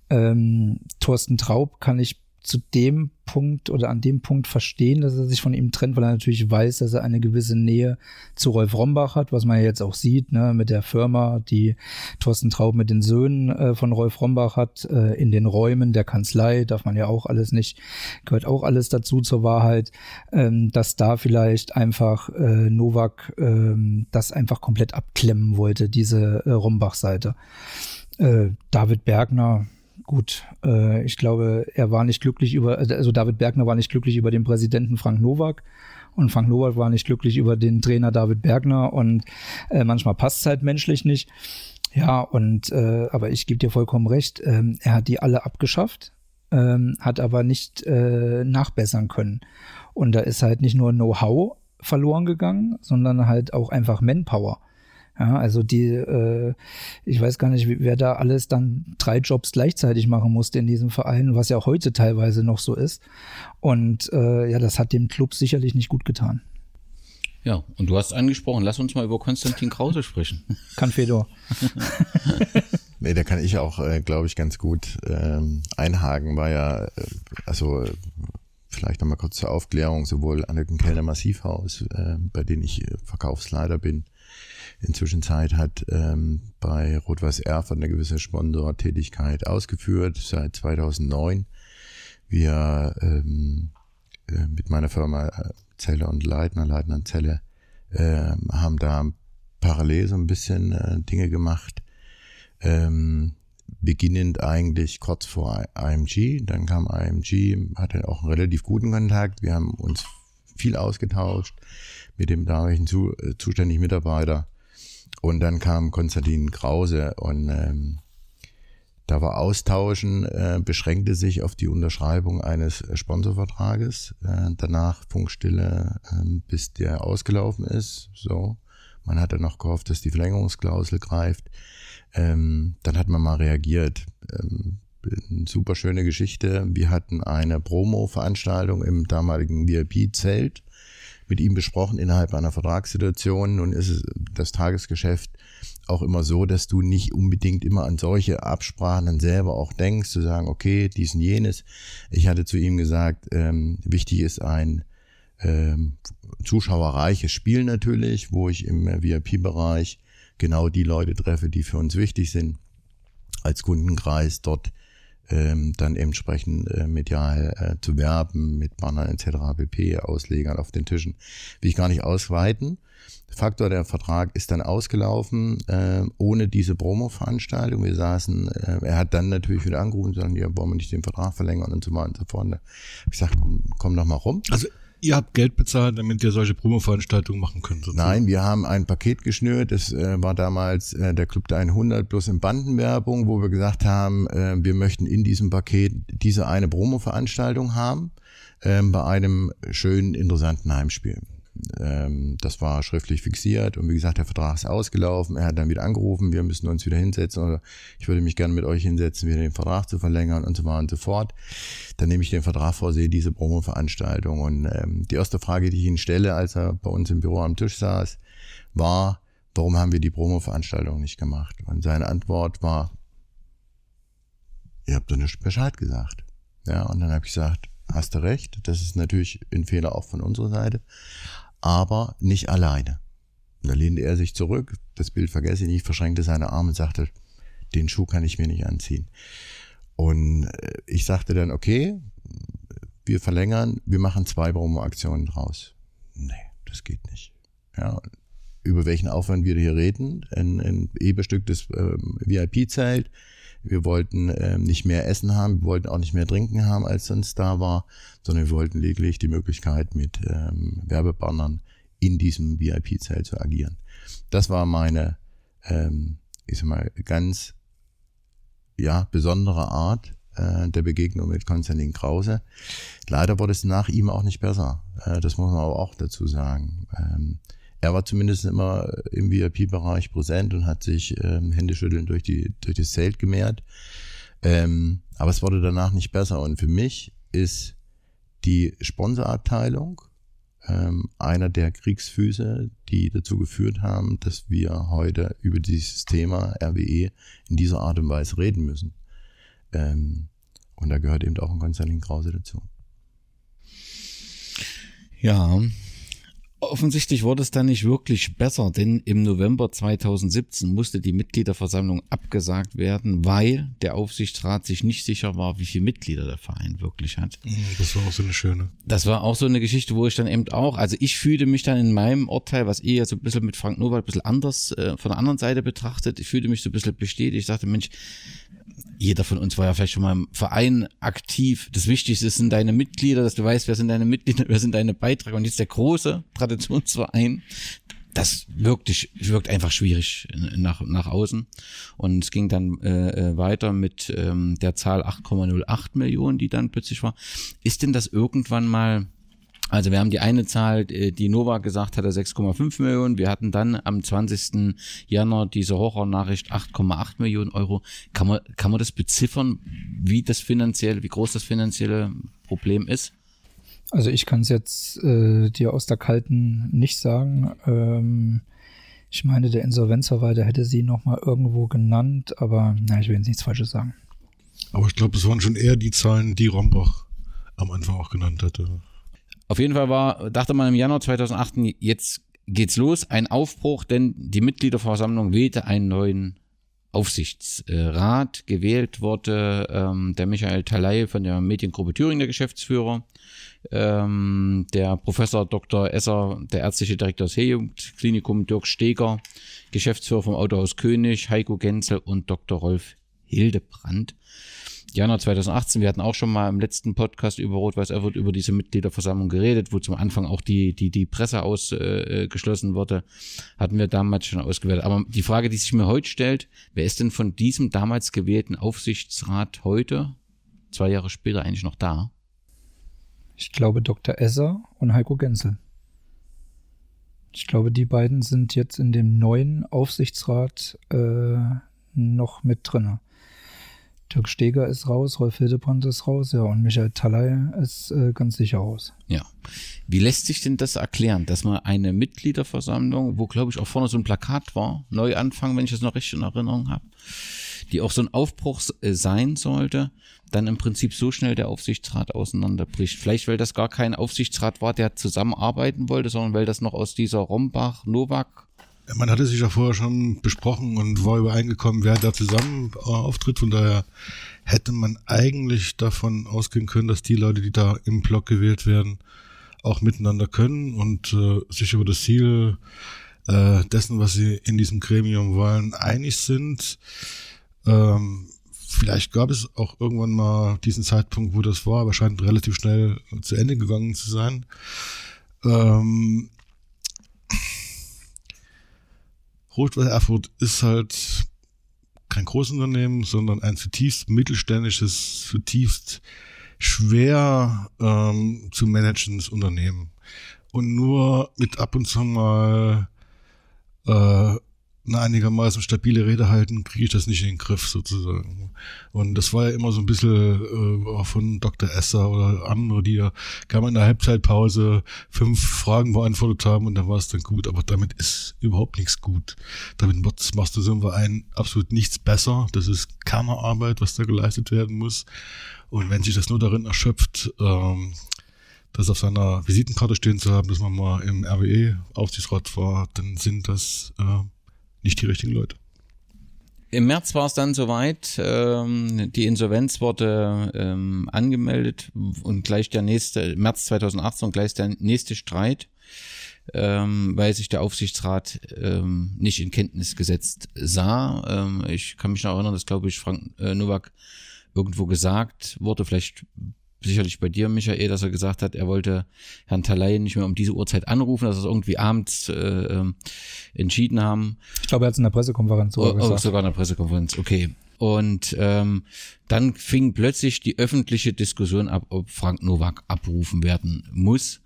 C: Ähm, Thorsten Traub kann ich zu dem Punkt oder an dem Punkt verstehen, dass er sich von ihm trennt, weil er natürlich weiß, dass er eine gewisse Nähe zu Rolf Rombach hat, was man ja jetzt auch sieht, ne, mit der Firma, die Thorsten Traub mit den Söhnen äh, von Rolf Rombach hat, äh, in den Räumen der Kanzlei, darf man ja auch alles nicht, gehört auch alles dazu zur Wahrheit, ähm, dass da vielleicht einfach äh, Novak ähm, das einfach komplett abklemmen wollte, diese äh, Rombach-Seite. Äh, David Bergner, Gut, äh, ich glaube, er war nicht glücklich über, also David Bergner war nicht glücklich über den Präsidenten Frank Nowak und Frank Nowak war nicht glücklich über den Trainer David Bergner und äh, manchmal passt es halt menschlich nicht. Ja, und äh, aber ich gebe dir vollkommen recht, ähm, er hat die alle abgeschafft, ähm, hat aber nicht äh, nachbessern können. Und da ist halt nicht nur Know-how verloren gegangen, sondern halt auch einfach Manpower. Ja, also die, äh, ich weiß gar nicht, wer da alles dann drei Jobs gleichzeitig machen musste in diesem Verein, was ja auch heute teilweise noch so ist. Und äh, ja, das hat dem Club sicherlich nicht gut getan.
J: Ja, und du hast angesprochen, lass uns mal über Konstantin Krause sprechen.
C: Kann Fedor.
L: nee, da kann ich auch, äh, glaube ich, ganz gut ähm, einhaken, war ja, äh, also vielleicht nochmal kurz zur Aufklärung, sowohl an dem Kellner Massivhaus, äh, bei dem ich äh, Verkaufsleiter bin, inzwischen hat ähm, bei Rot-Weiß Erfurt eine gewisse Sponsortätigkeit ausgeführt seit 2009. Wir ähm, äh, mit meiner Firma äh, Zelle und Leitner, Leitner und Zelle, äh, haben da parallel so ein bisschen äh, Dinge gemacht. Ähm, beginnend eigentlich kurz vor IMG, dann kam IMG, hatte auch einen relativ guten Kontakt. Wir haben uns viel ausgetauscht mit dem damaligen zu, äh, zuständigen Mitarbeiter und dann kam Konstantin Krause und ähm, da war Austauschen, äh, beschränkte sich auf die Unterschreibung eines Sponsorvertrages. Äh, danach Funkstille, äh, bis der ausgelaufen ist. So, man hat dann noch gehofft, dass die Verlängerungsklausel greift. Ähm, dann hat man mal reagiert. Ähm, super schöne Geschichte. Wir hatten eine Promo-Veranstaltung im damaligen VIP-Zelt mit ihm besprochen innerhalb einer Vertragssituation. Nun ist das Tagesgeschäft auch immer so, dass du nicht unbedingt immer an solche Absprachen dann selber auch denkst, zu sagen, okay, dies und jenes. Ich hatte zu ihm gesagt, ähm, wichtig ist ein ähm, zuschauerreiches Spiel natürlich, wo ich im VIP-Bereich genau die Leute treffe, die für uns wichtig sind als Kundenkreis dort ähm, dann entsprechend äh, medial äh, zu werben mit Bannern etc. pp. Auslegern auf den Tischen. Will ich gar nicht ausweiten. Faktor, der Vertrag ist dann ausgelaufen, äh, ohne diese Promo-Veranstaltung. Wir saßen, äh, er hat dann natürlich wieder angerufen und gesagt, ja, wollen wir nicht den Vertrag verlängern und so weiter und so fort. Ich sag, komm, komm doch mal rum.
K: Also ihr habt Geld bezahlt, damit ihr solche Promo-Veranstaltungen machen könnt.
L: Sozusagen. Nein, wir haben ein Paket geschnürt. Das äh, war damals äh, der Club der 100 plus in Bandenwerbung, wo wir gesagt haben, äh, wir möchten in diesem Paket diese eine Promo-Veranstaltung haben äh, bei einem schönen, interessanten Heimspiel. Ähm, das war schriftlich fixiert und wie gesagt, der Vertrag ist ausgelaufen. Er hat dann wieder angerufen, wir müssen uns wieder hinsetzen oder ich würde mich gerne mit euch hinsetzen, wieder den Vertrag zu verlängern und so weiter und so fort. Dann nehme ich den Vertrag vor, sehe diese Promo-Veranstaltung und ähm, die erste Frage, die ich ihn stelle, als er bei uns im Büro am Tisch saß, war, warum haben wir die Promo-Veranstaltung nicht gemacht? Und seine Antwort war, ihr habt doch nicht Bescheid gesagt. Ja, und dann habe ich gesagt, hast du recht, das ist natürlich ein Fehler auch von unserer Seite aber nicht alleine. Und da lehnte er sich zurück, das Bild vergesse ich nicht, verschränkte seine Arme und sagte, den Schuh kann ich mir nicht anziehen. Und äh, ich sagte dann, okay, wir verlängern, wir machen zwei Promo-Aktionen draus. Nee, das geht nicht. Ja, über welchen Aufwand wir hier reden, ein, ein eberbestücktes ähm, VIP-Zelt. Wir wollten ähm, nicht mehr Essen haben, wir wollten auch nicht mehr Trinken haben, als sonst da war sondern wir wollten lediglich die Möglichkeit, mit ähm, Werbebannern in diesem VIP-Zelt zu agieren. Das war meine, ähm, ich sag mal, ganz ja, besondere Art äh, der Begegnung mit Konstantin Krause. Leider wurde es nach ihm auch nicht besser. Äh, das muss man aber auch dazu sagen. Ähm, er war zumindest immer im VIP-Bereich präsent und hat sich ähm, Händeschütteln durch, die, durch das Zelt gemehrt. Ähm, aber es wurde danach nicht besser. Und für mich ist die Sponsorabteilung, ähm, einer der Kriegsfüße, die dazu geführt haben, dass wir heute über dieses Thema RWE in dieser Art und Weise reden müssen. Ähm, und da gehört eben auch ein Konstantin Krause dazu.
J: Ja, Offensichtlich wurde es dann nicht wirklich besser, denn im November 2017 musste die Mitgliederversammlung abgesagt werden, weil der Aufsichtsrat sich nicht sicher war, wie viele Mitglieder der Verein wirklich hat.
K: Mhm, das war auch so eine schöne.
J: Das war auch so eine Geschichte, wo ich dann eben auch, also ich fühlte mich dann in meinem Urteil, was ihr so ein bisschen mit Frank Nowak ein bisschen anders äh, von der anderen Seite betrachtet, ich fühlte mich so ein bisschen bestätigt. Ich sagte, Mensch, jeder von uns war ja vielleicht schon mal im Verein aktiv. Das Wichtigste sind deine Mitglieder, dass du weißt, wer sind deine Mitglieder, wer sind deine Beiträge. Und jetzt der große Traditionsverein, das wirkt, wirkt einfach schwierig nach, nach außen. Und es ging dann äh, äh weiter mit ähm, der Zahl 8,08 Millionen, die dann plötzlich war. Ist denn das irgendwann mal also wir haben die eine Zahl, äh, die Nova gesagt hatte, 6,5 Millionen. Wir hatten dann am 20. Januar diese Horrornachricht 8,8 Millionen Euro. Kann man, kann man das beziffern, wie das finanziell, wie groß das finanzielle Problem ist?
C: Also ich kann es jetzt äh, dir aus der Kalten nicht sagen. Ähm, ich meine, der Insolvenzverwalter hätte sie nochmal irgendwo genannt, aber na, ich will jetzt nichts Falsches sagen.
K: Aber ich glaube, es waren schon eher die Zahlen, die Rombach am Anfang auch genannt hatte.
J: Auf jeden Fall war, dachte man im Januar 2008, jetzt geht's los, ein Aufbruch, denn die Mitgliederversammlung wählte einen neuen Aufsichtsrat. Gewählt wurde ähm, der Michael Talay von der Mediengruppe Thüringen, der Geschäftsführer, ähm, der Professor Dr. Esser, der ärztliche Direktor des Klinikum, Dirk Steger, Geschäftsführer vom Autohaus König, Heiko Genzel und Dr. Rolf Hildebrand. Januar 2018, wir hatten auch schon mal im letzten Podcast über Rot-Weiß Erfurt über diese Mitgliederversammlung geredet, wo zum Anfang auch die, die, die Presse ausgeschlossen äh, wurde, hatten wir damals schon ausgewählt. Aber die Frage, die sich mir heute stellt, wer ist denn von diesem damals gewählten Aufsichtsrat heute, zwei Jahre später, eigentlich noch da?
C: Ich glaube Dr. Esser und Heiko Genzel. Ich glaube, die beiden sind jetzt in dem neuen Aufsichtsrat äh, noch mit drinne. Dirk Steger ist raus, Rolf Hildebrand ist raus, ja, und Michael Talley ist äh, ganz sicher raus.
J: Ja. Wie lässt sich denn das erklären, dass man eine Mitgliederversammlung, wo glaube ich auch vorne so ein Plakat war, neu anfangen, wenn ich das noch richtig in Erinnerung habe, die auch so ein Aufbruch äh, sein sollte, dann im Prinzip so schnell der Aufsichtsrat auseinanderbricht. Vielleicht, weil das gar kein Aufsichtsrat war, der zusammenarbeiten wollte, sondern weil das noch aus dieser Rombach-Novak
K: Man hatte sich ja vorher schon besprochen und war übereingekommen, wer da zusammen äh, auftritt. Von daher hätte man eigentlich davon ausgehen können, dass die Leute, die da im Block gewählt werden, auch miteinander können und äh, sich über das Ziel äh, dessen, was sie in diesem Gremium wollen, einig sind. Ähm, vielleicht gab es auch irgendwann mal diesen Zeitpunkt, wo das war, aber scheint relativ schnell zu Ende gegangen zu sein. Ähm, Rot-Weiß Erfurt ist halt kein Großunternehmen, sondern ein zutiefst mittelständisches, zutiefst schwer ähm, zu managendes Unternehmen. Und nur mit ab und zu mal äh, eine einigermaßen stabile Rede halten, kriege ich das nicht in den Griff sozusagen. Und das war ja immer so ein bisschen äh, auch von Dr. Esser oder andere, die ja gerne in der Halbzeitpause fünf Fragen beantwortet haben und dann war es dann gut. Aber damit ist überhaupt nichts gut. Damit machst du so ein Verein absolut nichts besser. Das ist Kammerarbeit, was da geleistet werden muss. Und wenn sich das nur darin erschöpft, ähm, das auf seiner Visitenkarte stehen zu haben, dass man mal im RWE Aufsichtsrat war, dann sind das äh, nicht die richtigen Leute.
J: Im März war es dann soweit, ähm, die Insolvenz wurde ähm, angemeldet und gleich der nächste, März 2018 gleich der nächste Streit, ähm, weil sich der Aufsichtsrat ähm, nicht in Kenntnis gesetzt sah. Ähm, ich kann mich noch erinnern, dass glaube ich Frank äh, Nowak irgendwo gesagt wurde, vielleicht sicherlich bei dir, Michael, dass er gesagt hat, er wollte Herrn Talay nicht mehr um diese Uhrzeit anrufen, dass er es irgendwie abends äh, ähm, entschieden haben.
C: Ich glaube, er hat es in der Pressekonferenz sogar
J: oh, oh, gesagt. sogar in der Pressekonferenz, okay. Und ähm, dann fing plötzlich die öffentliche Diskussion ab, ob Frank Nowak abrufen werden muss.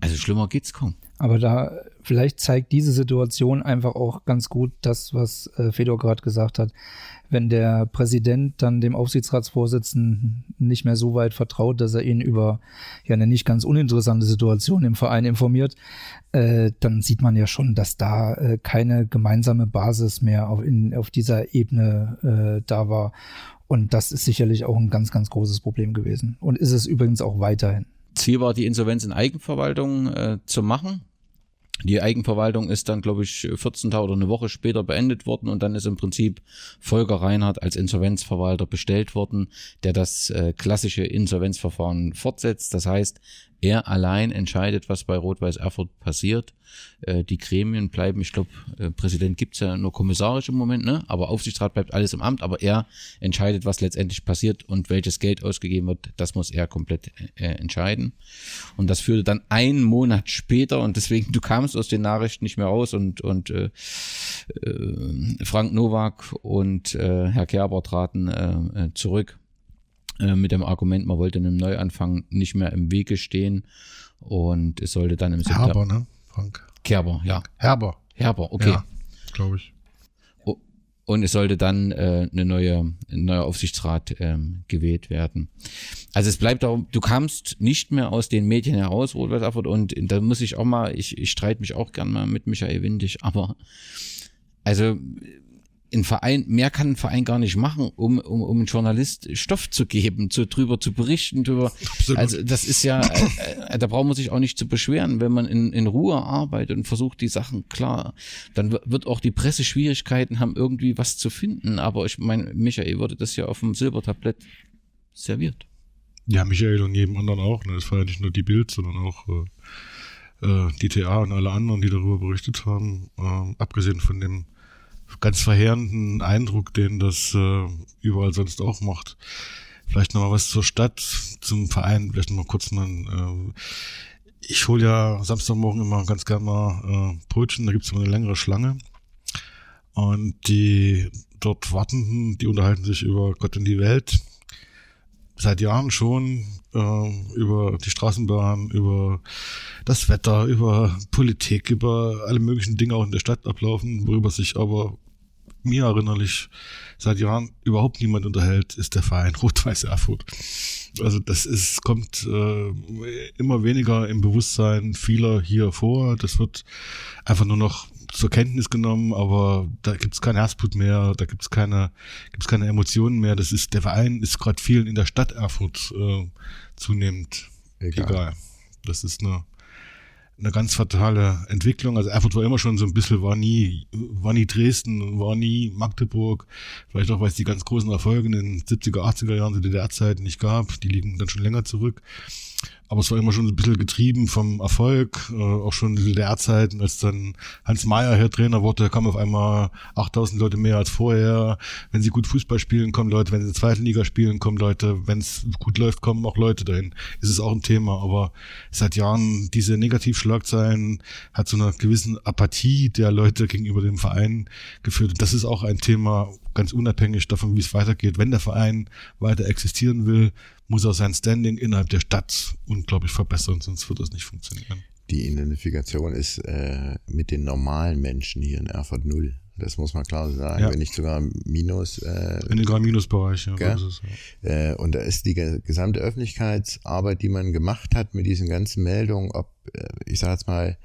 J: Also schlimmer geht's kaum.
C: Aber da vielleicht zeigt diese Situation einfach auch ganz gut das, was äh, Fedor gerade gesagt hat. Wenn der Präsident dann dem Aufsichtsratsvorsitzenden nicht mehr so weit vertraut, dass er ihn über ja eine nicht ganz uninteressante Situation im Verein informiert, äh, dann sieht man ja schon, dass da äh, keine gemeinsame Basis mehr auf, in, auf dieser Ebene äh, da war. Und das ist sicherlich auch ein ganz, ganz großes Problem gewesen. Und ist es übrigens auch weiterhin.
J: Ziel war, die Insolvenz in Eigenverwaltung äh, zu machen. Die Eigenverwaltung ist dann, glaube ich, 14 Tage oder eine Woche später beendet worden und dann ist im Prinzip Volker Reinhardt als Insolvenzverwalter bestellt worden, der das äh, klassische Insolvenzverfahren fortsetzt. Das heißt, er allein entscheidet, was bei Rot-Weiß Erfurt passiert. Äh, die Gremien bleiben, ich glaube, äh, Präsident gibt's ja nur kommissarisch im Moment, ne? aber Aufsichtsrat bleibt alles im Amt, aber er entscheidet, was letztendlich passiert und welches Geld ausgegeben wird, das muss er komplett äh, entscheiden. Und das führte dann einen Monat später und deswegen, du kamst aus den Nachrichten nicht mehr raus und, und äh, äh, Frank Nowak und äh, Herr Kerber traten äh, äh zurück äh, mit dem Argument, man wollte einem Neuanfang nicht mehr im Wege stehen und es sollte dann im
K: September. Herber, ne? Frank.
J: Kerber, ja.
K: Herber.
J: Herber, okay.
K: Ja, glaube ich.
J: Und es sollte dann äh, eine neue, ein neuer Aufsichtsrat ähm, gewählt werden. Also es bleibt darum, du kamst nicht mehr aus den Medien heraus, Rot-Weiß Erfurt, und da muss ich auch mal, ich, ich streite mich auch gern mal mit Michael Windig, aber also ein Verein, mehr kann ein Verein gar nicht machen, um, um, um einen Journalist Stoff zu geben, zu, drüber zu berichten, drüber. Absolut. Also das ist ja, äh, äh, da braucht man sich auch nicht zu beschweren, wenn man in, in Ruhe arbeitet und versucht die Sachen klar, dann wird auch die Presse Schwierigkeiten haben, irgendwie was zu finden. Aber ich meine, Michael wurde das ja auf dem Silbertablett serviert.
K: Ja, Michael und jedem anderen auch. Ne? Das war ja nicht nur die Bild, sondern auch äh, äh die TA und alle anderen, die darüber berichtet haben. Äh, abgesehen von dem ganz verheerenden Eindruck, den das äh, überall sonst auch macht. Vielleicht nochmal was zur Stadt, zum Verein, vielleicht nochmal kurz mal. Äh, ich hole ja Samstagmorgen immer ganz gerne mal äh, Brötchen, da gibt's immer eine längere Schlange. Und die dort Wartenden, die unterhalten sich über Gott und die Welt. Seit Jahren schon äh, über die Straßenbahn, über das Wetter, über Politik, über alle möglichen Dinge auch in der Stadt ablaufen, worüber sich aber mir erinnerlich seit Jahren überhaupt niemand unterhält, ist der Verein Rot-Weiß Erfurt. Also das ist, kommt äh, immer weniger im Bewusstsein vieler hier vor. Das wird einfach nur noch zur Kenntnis genommen, aber da gibt's kein Herzblut mehr, da gibt's keine, gibt's keine Emotionen mehr. Das ist, der Verein ist gerade vielen in der Stadt Erfurt äh, zunehmend egal. egal. Das ist eine eine ganz fatale Entwicklung. Also Erfurt war immer schon so ein bisschen, war nie, war nie Dresden, war nie Magdeburg. Vielleicht auch, weil es die ganz großen Erfolge in den 70er, 80er Jahren der DDR-Zeit nicht gab. Die liegen dann schon länger zurück. Aber es war immer schon ein bisschen getrieben vom Erfolg, äh, auch schon in der Zeiten, als dann Hans Mayer hier Trainer wurde, kamen auf einmal 8000 Leute mehr als vorher. Wenn sie gut Fußball spielen, kommen Leute. Wenn sie in der zweiten Liga spielen, kommen Leute. Wenn es gut läuft, kommen auch Leute dahin. Ist es auch ein Thema. Aber seit Jahren diese Negativschlagzeilen hat zu einer gewissen Apathie der Leute gegenüber dem Verein geführt. Und das ist auch ein Thema, ganz unabhängig davon, wie es weitergeht. Wenn der Verein weiter existieren will, muss er sein Standing innerhalb der Stadt unglaublich verbessern, sonst wird das nicht funktionieren.
L: Die Identifikation ist äh, mit den normalen Menschen hier in Erfurt null. Das muss man klar sagen.
K: Ja.
L: Wenn nicht sogar Minus. Äh,
K: In den Minusbereich, ja. Es,
L: Äh, und da ist die ge- gesamte Öffentlichkeitsarbeit, die man gemacht hat mit diesen ganzen Meldungen, ob, äh, ich sag jetzt mal,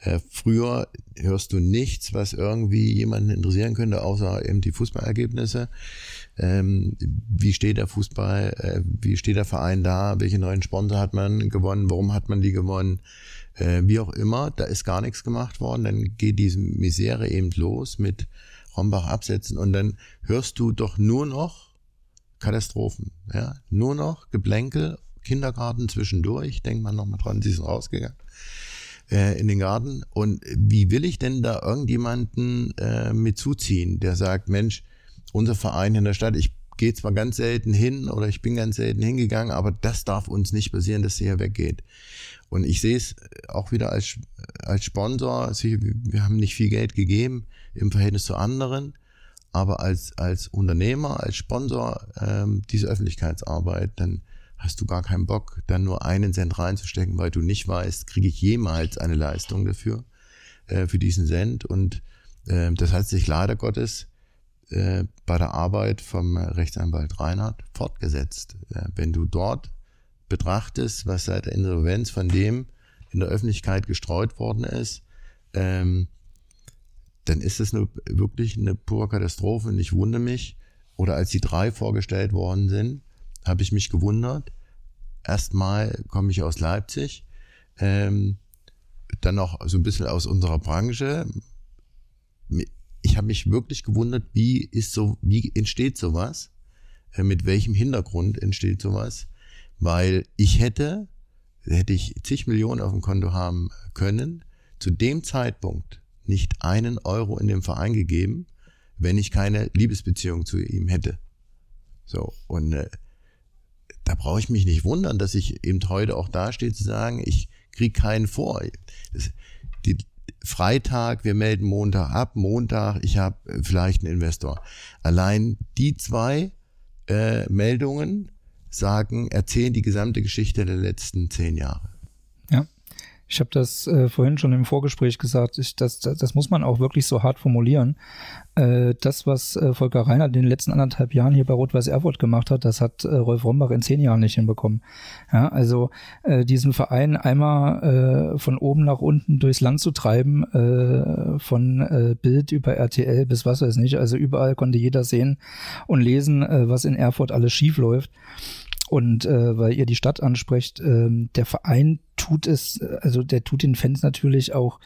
L: äh, früher hörst du nichts, was irgendwie jemanden interessieren könnte, außer eben die Fußballergebnisse. Ähm, wie steht der Fußball, äh, wie steht der Verein da, welche neuen Sponsor hat man gewonnen, warum hat man die gewonnen, äh, wie auch immer, da ist gar nichts gemacht worden, dann geht diese Misere eben los mit Rombach absetzen. Und dann hörst du doch nur noch Katastrophen, ja, nur noch Geplänkel, Kindergarten zwischendurch, denkt man nochmal dran, sie sind rausgegangen äh, in den Garten und wie will ich denn da irgendjemanden äh, mit zuziehen, der sagt, Mensch, unser Verein in der Stadt, ich gehe zwar ganz selten hin oder ich bin ganz selten hingegangen, aber das darf uns nicht passieren, dass sie hier weggeht. Und ich sehe es auch wieder als, als Sponsor, wir haben nicht viel Geld gegeben im Verhältnis zu anderen, aber als, als Unternehmer, als Sponsor ähm, diese Öffentlichkeitsarbeit, dann hast du gar keinen Bock, dann nur einen Cent reinzustecken, weil du nicht weißt, kriege ich jemals eine Leistung dafür, äh, für diesen Cent. Und äh, das hat sich leider Gottes äh, bei der Arbeit vom Rechtsanwalt Reinhardt fortgesetzt. Äh, wenn du dort betrachtest, was seit der Insolvenz von dem in der Öffentlichkeit gestreut worden ist, ähm, dann ist es eine, wirklich eine pure Katastrophe. Und ich wundere mich, oder als die drei vorgestellt worden sind, habe ich mich gewundert. Erstmal komme ich aus Leipzig, ähm, dann noch so ein bisschen aus unserer Branche. Ich habe mich wirklich gewundert, wie ist so, wie entsteht sowas? Äh, mit welchem Hintergrund entsteht sowas? Weil ich hätte, hätte ich zig Millionen auf dem Konto haben können, zu dem Zeitpunkt nicht einen Euro in dem Verein gegeben, wenn ich keine Liebesbeziehung zu ihm hätte. So, und äh, da brauche ich mich nicht wundern, dass ich eben heute auch dastehe zu sagen, ich kriege keinen vor. Das, die, Freitag, wir melden Montag ab, Montag, ich habe vielleicht einen Investor. Allein die zwei äh, Meldungen sagen, erzählen die gesamte Geschichte der letzten zehn Jahre.
C: Ich habe das äh, vorhin schon im Vorgespräch gesagt, ich, das, das, das muss man auch wirklich so hart formulieren. Äh, das, was äh, Volker Reinhardt in den letzten anderthalb Jahren hier bei Rot-Weiß Erfurt gemacht hat, das hat äh, Rolf Rombach in zehn Jahren nicht hinbekommen. Ja, also äh, diesen Verein einmal äh, von oben nach unten durchs Land zu treiben, äh, von äh, Bild über RTL bis was weiß nicht, also überall konnte jeder sehen und lesen, äh, was in Erfurt alles schief läuft. Und äh, weil ihr die Stadt ansprecht, äh, der Verein tut es, also der tut den Fans natürlich auch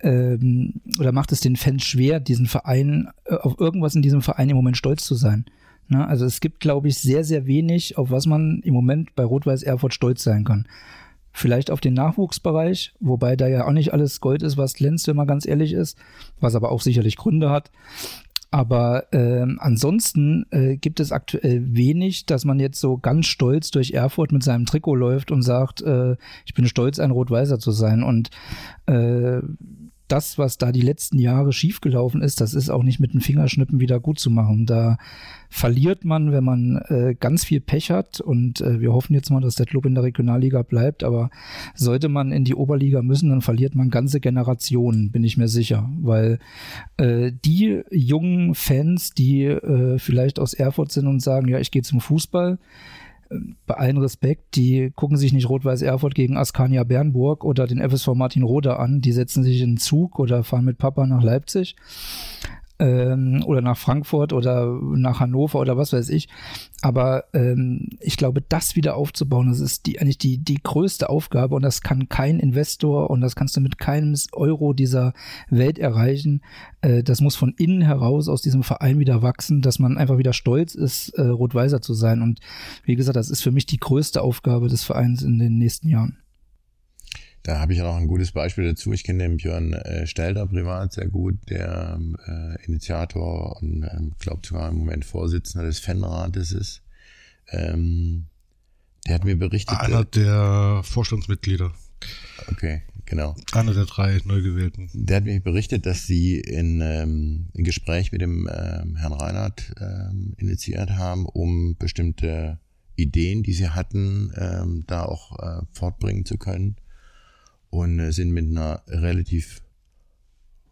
C: ähm, oder macht es den Fans schwer, diesen Verein, äh, auf irgendwas in diesem Verein im Moment stolz zu sein. Ne? Also es gibt, glaube ich, sehr, sehr wenig, auf was man im Moment bei Rot-Weiß Erfurt stolz sein kann. Vielleicht auf den Nachwuchsbereich, wobei da ja auch nicht alles Gold ist, was glänzt, wenn man ganz ehrlich ist, was aber auch sicherlich Gründe hat. Aber ähm, ansonsten äh, gibt es aktuell wenig, dass man jetzt so ganz stolz durch Erfurt mit seinem Trikot läuft und sagt, äh, ich bin stolz, ein Rot-Weißer zu sein. Und äh, das, was da die letzten Jahre schiefgelaufen ist, das ist auch nicht mit dem Fingerschnippen wieder gut zu machen. Da verliert man, wenn man äh, ganz viel Pech hat und äh, wir hoffen jetzt mal, dass der Club in der Regionalliga bleibt, aber sollte man in die Oberliga müssen, dann verliert man ganze Generationen, bin ich mir sicher, weil äh, die jungen Fans, die äh, vielleicht aus Erfurt sind und sagen, ja, ich gehe zum Fußball, bei allen Respekt, die gucken sich nicht Rot-Weiß Erfurt gegen Askania Bernburg oder den FSV Martin Roder an. Die setzen sich in den Zug oder fahren mit Papa nach Leipzig. Ähm, oder nach Frankfurt oder nach Hannover oder was weiß ich. Aber ähm, ich glaube, das wieder aufzubauen, das ist die, eigentlich die, die größte Aufgabe und das kann kein Investor und das kannst du mit keinem Euro dieser Welt erreichen. Äh, das muss von innen heraus aus diesem Verein wieder wachsen, dass man einfach wieder stolz ist, äh, Rot-Weißer zu sein. Und wie gesagt, das ist für mich die größte Aufgabe des Vereins in den nächsten Jahren.
L: Da habe ich auch ein gutes Beispiel dazu. Ich kenne den Björn äh, Stelter privat sehr gut, der äh, Initiator und ähm, glaube sogar im Moment Vorsitzender des Fanrates ist. Ähm, der hat mir berichtet.
K: Einer der Vorstandsmitglieder.
L: Okay, genau.
K: Einer der drei neu gewählten.
L: Der hat mir berichtet, dass sie in, ähm, ein Gespräch mit dem ähm, Herrn Reinhardt ähm, initiiert haben, um bestimmte Ideen, die sie hatten, ähm, da auch äh, fortbringen zu können und äh, sind mit einer relativ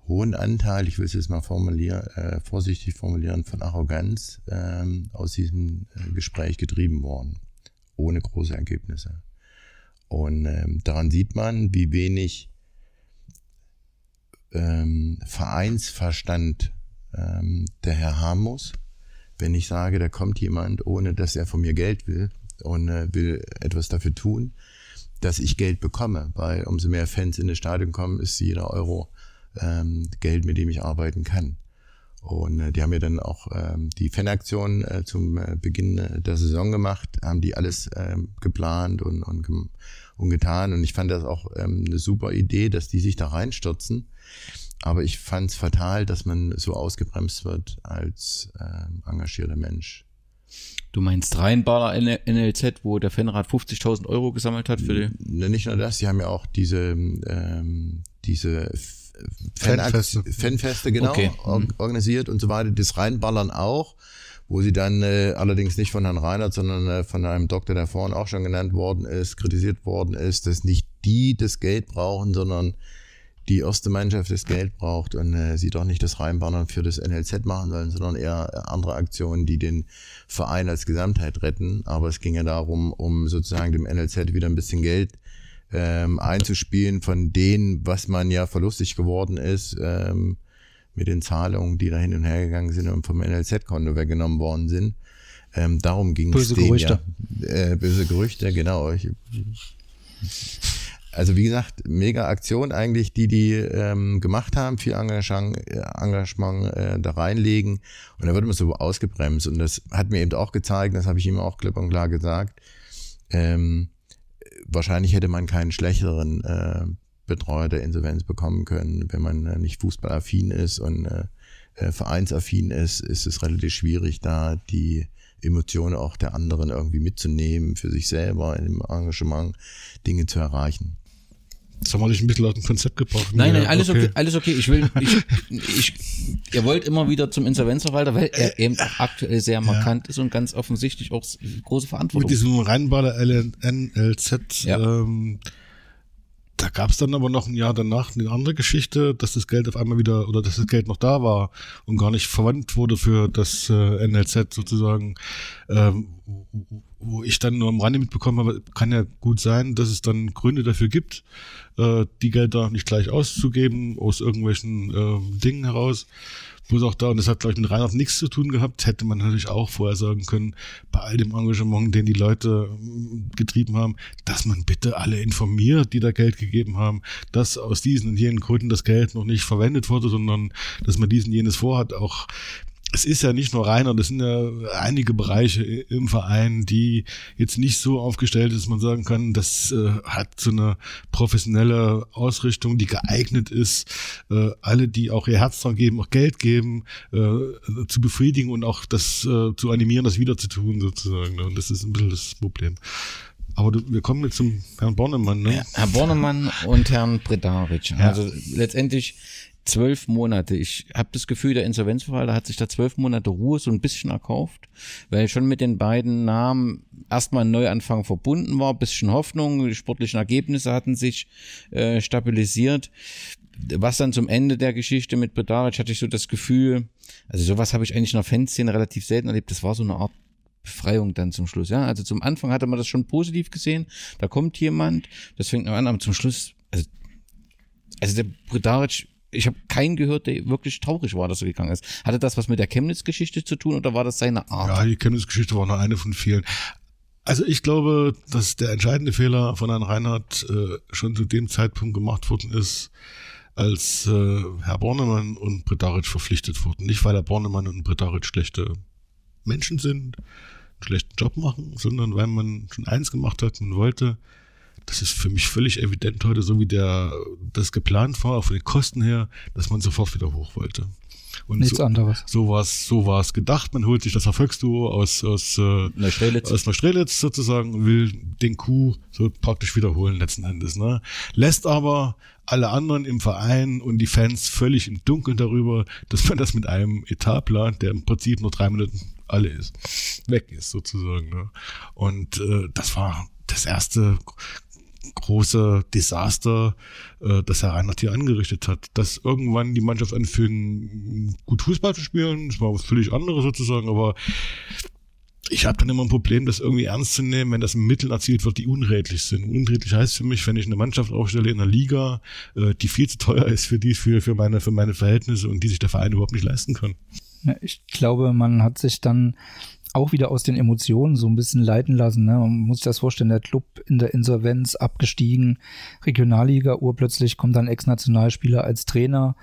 L: hohen Anteil, ich will es jetzt mal formulieren, äh, vorsichtig formulieren, von Arroganz ähm, aus diesem äh, Gespräch getrieben worden, ohne große Ergebnisse. Und ähm, daran sieht man, wie wenig ähm, Vereinsverstand ähm, der Herr haben muss. Wenn ich sage, da kommt jemand, ohne dass er von mir Geld will und äh, will etwas dafür tun, dass ich Geld bekomme, weil umso mehr Fans in das Stadion kommen, ist jeder Euro ähm, Geld, mit dem ich arbeiten kann. Und äh, die haben ja dann auch ähm, die Fanaktion äh, zum äh, Beginn äh, der Saison gemacht, haben die alles ähm, geplant und, und, und getan. Und ich fand das auch ähm, eine super Idee, dass die sich da reinstürzen. Aber ich fand es fatal, dass man so ausgebremst wird als ähm, engagierter Mensch.
J: Du meinst Rheinbader NLZ, wo der Fanrat 50.000 Euro gesammelt hat für die?
L: Ne, nicht nur das, sie haben ja auch diese, ähm, diese Fanfeste. Fanfeste, genau, okay. mhm. organisiert und so weiter. Das Rheinballern auch, wo sie dann äh, allerdings nicht von Herrn Reinhardt, sondern äh, von einem Doktor, der vorhin auch schon genannt worden ist, kritisiert worden ist, dass nicht die das Geld brauchen, sondern die erste Mannschaft das Geld braucht und äh, sie doch nicht das Reinbannern für das NLZ machen sollen, sondern eher andere Aktionen, die den Verein als Gesamtheit retten. Aber es ging ja darum, um sozusagen dem NLZ wieder ein bisschen Geld ähm, einzuspielen von denen, was man ja verlustig geworden ist ähm, mit den Zahlungen, die da hin und her gegangen sind und vom NLZ-Konto weggenommen worden sind. Ähm, darum ging es denen Gerüchte. ja. Äh, böse Gerüchte, genau. Ich, also wie gesagt, mega Aktion eigentlich, die die ähm, gemacht haben, viel Engagement, äh, Engagement äh, da reinlegen. Und da wird man so ausgebremst. Und das hat mir eben auch gezeigt, das habe ich ihm auch klipp und klar gesagt, ähm, wahrscheinlich hätte man keinen schlechteren äh, Betreuer der Insolvenz bekommen können, wenn man äh, nicht fußballaffin ist und äh, äh vereinsaffin ist, ist es relativ schwierig, da die Emotionen auch der anderen irgendwie mitzunehmen, für sich selber im Engagement Dinge zu erreichen.
K: Jetzt haben wir dich ein bisschen aus dem Konzept gebracht.
J: Nein, nein, alles okay. okay. alles okay. Ich will, ich, ich, ihr wollt immer wieder zum Insolvenzverwalter, weil er eben auch aktuell sehr markant ja. ist und ganz offensichtlich auch große Verantwortung.
K: Mit diesem Rheinbader NLZ, ja. ähm, da gab es dann aber noch ein Jahr danach eine andere Geschichte, dass das Geld auf einmal wieder oder dass das Geld noch da war und gar nicht verwandt wurde für das äh, NLZ sozusagen. Ähm, wo ich dann nur am Rande mitbekommen habe, kann ja gut sein, dass es dann Gründe dafür gibt, äh, die Gelder nicht gleich auszugeben, aus irgendwelchen äh, Dingen heraus. Bloß auch da, und das hat, glaube ich, mit Reinhard nichts zu tun gehabt, hätte man natürlich auch vorher sagen können, bei all dem Engagement, den die Leute äh, getrieben haben, dass man bitte alle informiert, die da Geld gegeben haben, dass aus diesen und jenen Gründen das Geld noch nicht verwendet wurde, sondern dass man diesen jenes vorhat, auch es ist ja nicht nur Rainer, das sind ja einige Bereiche im Verein, die jetzt nicht so aufgestellt ist, dass man sagen kann, das äh, hat so eine professionelle Ausrichtung, die geeignet ist, äh, alle, die auch ihr Herz dran geben, auch Geld geben, äh, zu befriedigen und auch das äh, zu animieren, das wieder zu tun sozusagen. Und das ist ein bisschen das Problem. Aber du, wir kommen jetzt zum Herrn Bornemann, ne?
J: Herr Bornemann und Herrn Bredaric. Also ja. letztendlich zwölf Monate. Ich habe das Gefühl, der Insolvenzverwalter hat sich da zwölf Monate Ruhe so ein bisschen erkauft, weil schon mit den beiden Namen erstmal ein Neuanfang verbunden war, bisschen Hoffnung, die sportlichen Ergebnisse hatten sich äh, stabilisiert. Was dann zum Ende der Geschichte mit Bedaric hatte ich so das Gefühl, also sowas habe ich eigentlich in der Fanszene relativ selten erlebt, das war so eine Art Befreiung dann zum Schluss. Ja, also zum Anfang hatte man das schon positiv gesehen. Da kommt jemand, das fängt noch an, aber zum Schluss, also, also der Bredaric ich habe keinen gehört, der wirklich traurig war, dass er gegangen ist. Hatte das was mit der Chemnitz-Geschichte zu tun oder war das seine Art?
K: Ja, die Chemnitz-Geschichte war nur eine von vielen. Also ich glaube, dass der entscheidende Fehler von Herrn Reinhardt äh, schon zu dem Zeitpunkt gemacht worden ist, als äh, Herr Bornemann und Bredaric verpflichtet wurden. Nicht, weil Herr Bornemann und Bredaric schlechte Menschen sind, einen schlechten Job machen, sondern weil man schon eins gemacht hat, man wollte, das ist für mich völlig evident heute, so wie der das geplant war, auch von den Kosten her, dass man sofort wieder hoch wollte. Und
C: Nichts
K: so,
C: anderes.
K: So war es so war's gedacht. Man holt sich das Erfolgsduo aus, aus, äh,
J: Neustrelitz.
K: aus Neustrelitz sozusagen und will den Coup so praktisch wiederholen letzten Endes. Ne? Lässt aber alle anderen im Verein und die Fans völlig im Dunkeln darüber, dass man das mit einem Etat plant, der im Prinzip nur drei Minuten alle ist, weg ist sozusagen. Ne? Und äh, das war das erste große Desaster, äh, das Herr Reinhardt hier angerichtet hat. Dass irgendwann die Mannschaft anfing, gut Fußball zu spielen, das war was völlig anderes sozusagen, aber ich habe dann immer ein Problem, das irgendwie ernst zu nehmen, wenn das mit Mitteln erzielt wird, die unredlich sind. Unredlich heißt für mich, wenn ich eine Mannschaft aufstelle in der Liga, äh, die viel zu teuer ist für die, für, für meine, für meine Verhältnisse und die sich der Verein überhaupt nicht leisten kann.
C: Ich glaube, man hat sich dann auch wieder aus den Emotionen so ein bisschen leiten lassen. Ne? Man muss sich das vorstellen, der Club in der Insolvenz abgestiegen, Regionalliga, urplötzlich kommt dann Ex-Nationalspieler als Trainer.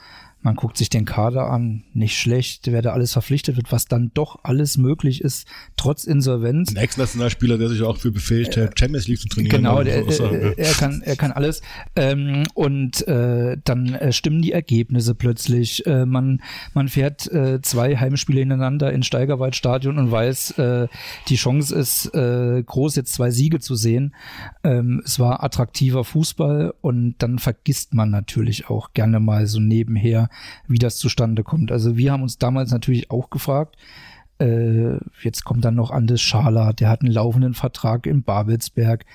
C: Man guckt sich den Kader an, nicht schlecht, wer da alles verpflichtet wird, was dann doch alles möglich ist, trotz Insolvenz.
K: Ein Ex-Nationalspieler, der sich auch für befähigt hat, Champions League zu trainieren.
C: Genau, der,
K: sagen,
C: äh, er, kann, er kann alles. Ähm, und äh, dann äh, stimmen die Ergebnisse plötzlich. Äh, man, man fährt äh, zwei Heimspiele hintereinander in Steigerwaldstadion und weiß, äh, die Chance ist äh, groß, jetzt zwei Siege zu sehen. Ähm, es war attraktiver Fußball und dann vergisst man natürlich auch gerne mal so nebenher, wie das zustande kommt. Also wir haben uns damals natürlich auch gefragt, äh, jetzt kommt dann noch Andes Schala, der hat einen laufenden Vertrag in Babelsberg.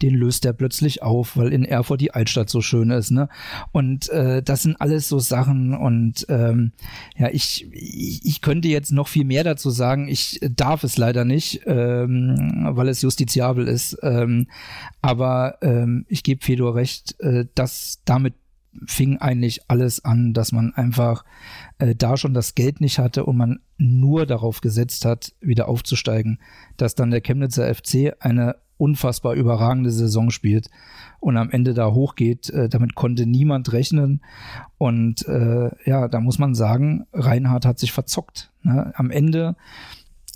C: Den löst er plötzlich auf, weil in Erfurt die Altstadt so schön ist, ne? Und äh, das sind alles so Sachen und ähm, ja, ich, ich, könnte jetzt noch viel mehr dazu sagen. Ich darf es leider nicht, ähm, weil es justiziabel ist. Ähm, aber ähm, ich gebe Fedor recht, äh, dass damit fing eigentlich alles an, dass man einfach äh, da schon das Geld nicht hatte und man nur darauf gesetzt hat, wieder aufzusteigen, dass dann der Chemnitzer FC eine unfassbar überragende Saison spielt und am Ende da hochgeht. Äh, damit konnte niemand rechnen. Und äh, ja, da muss man sagen, Reinhard hat sich verzockt. Ne? Am Ende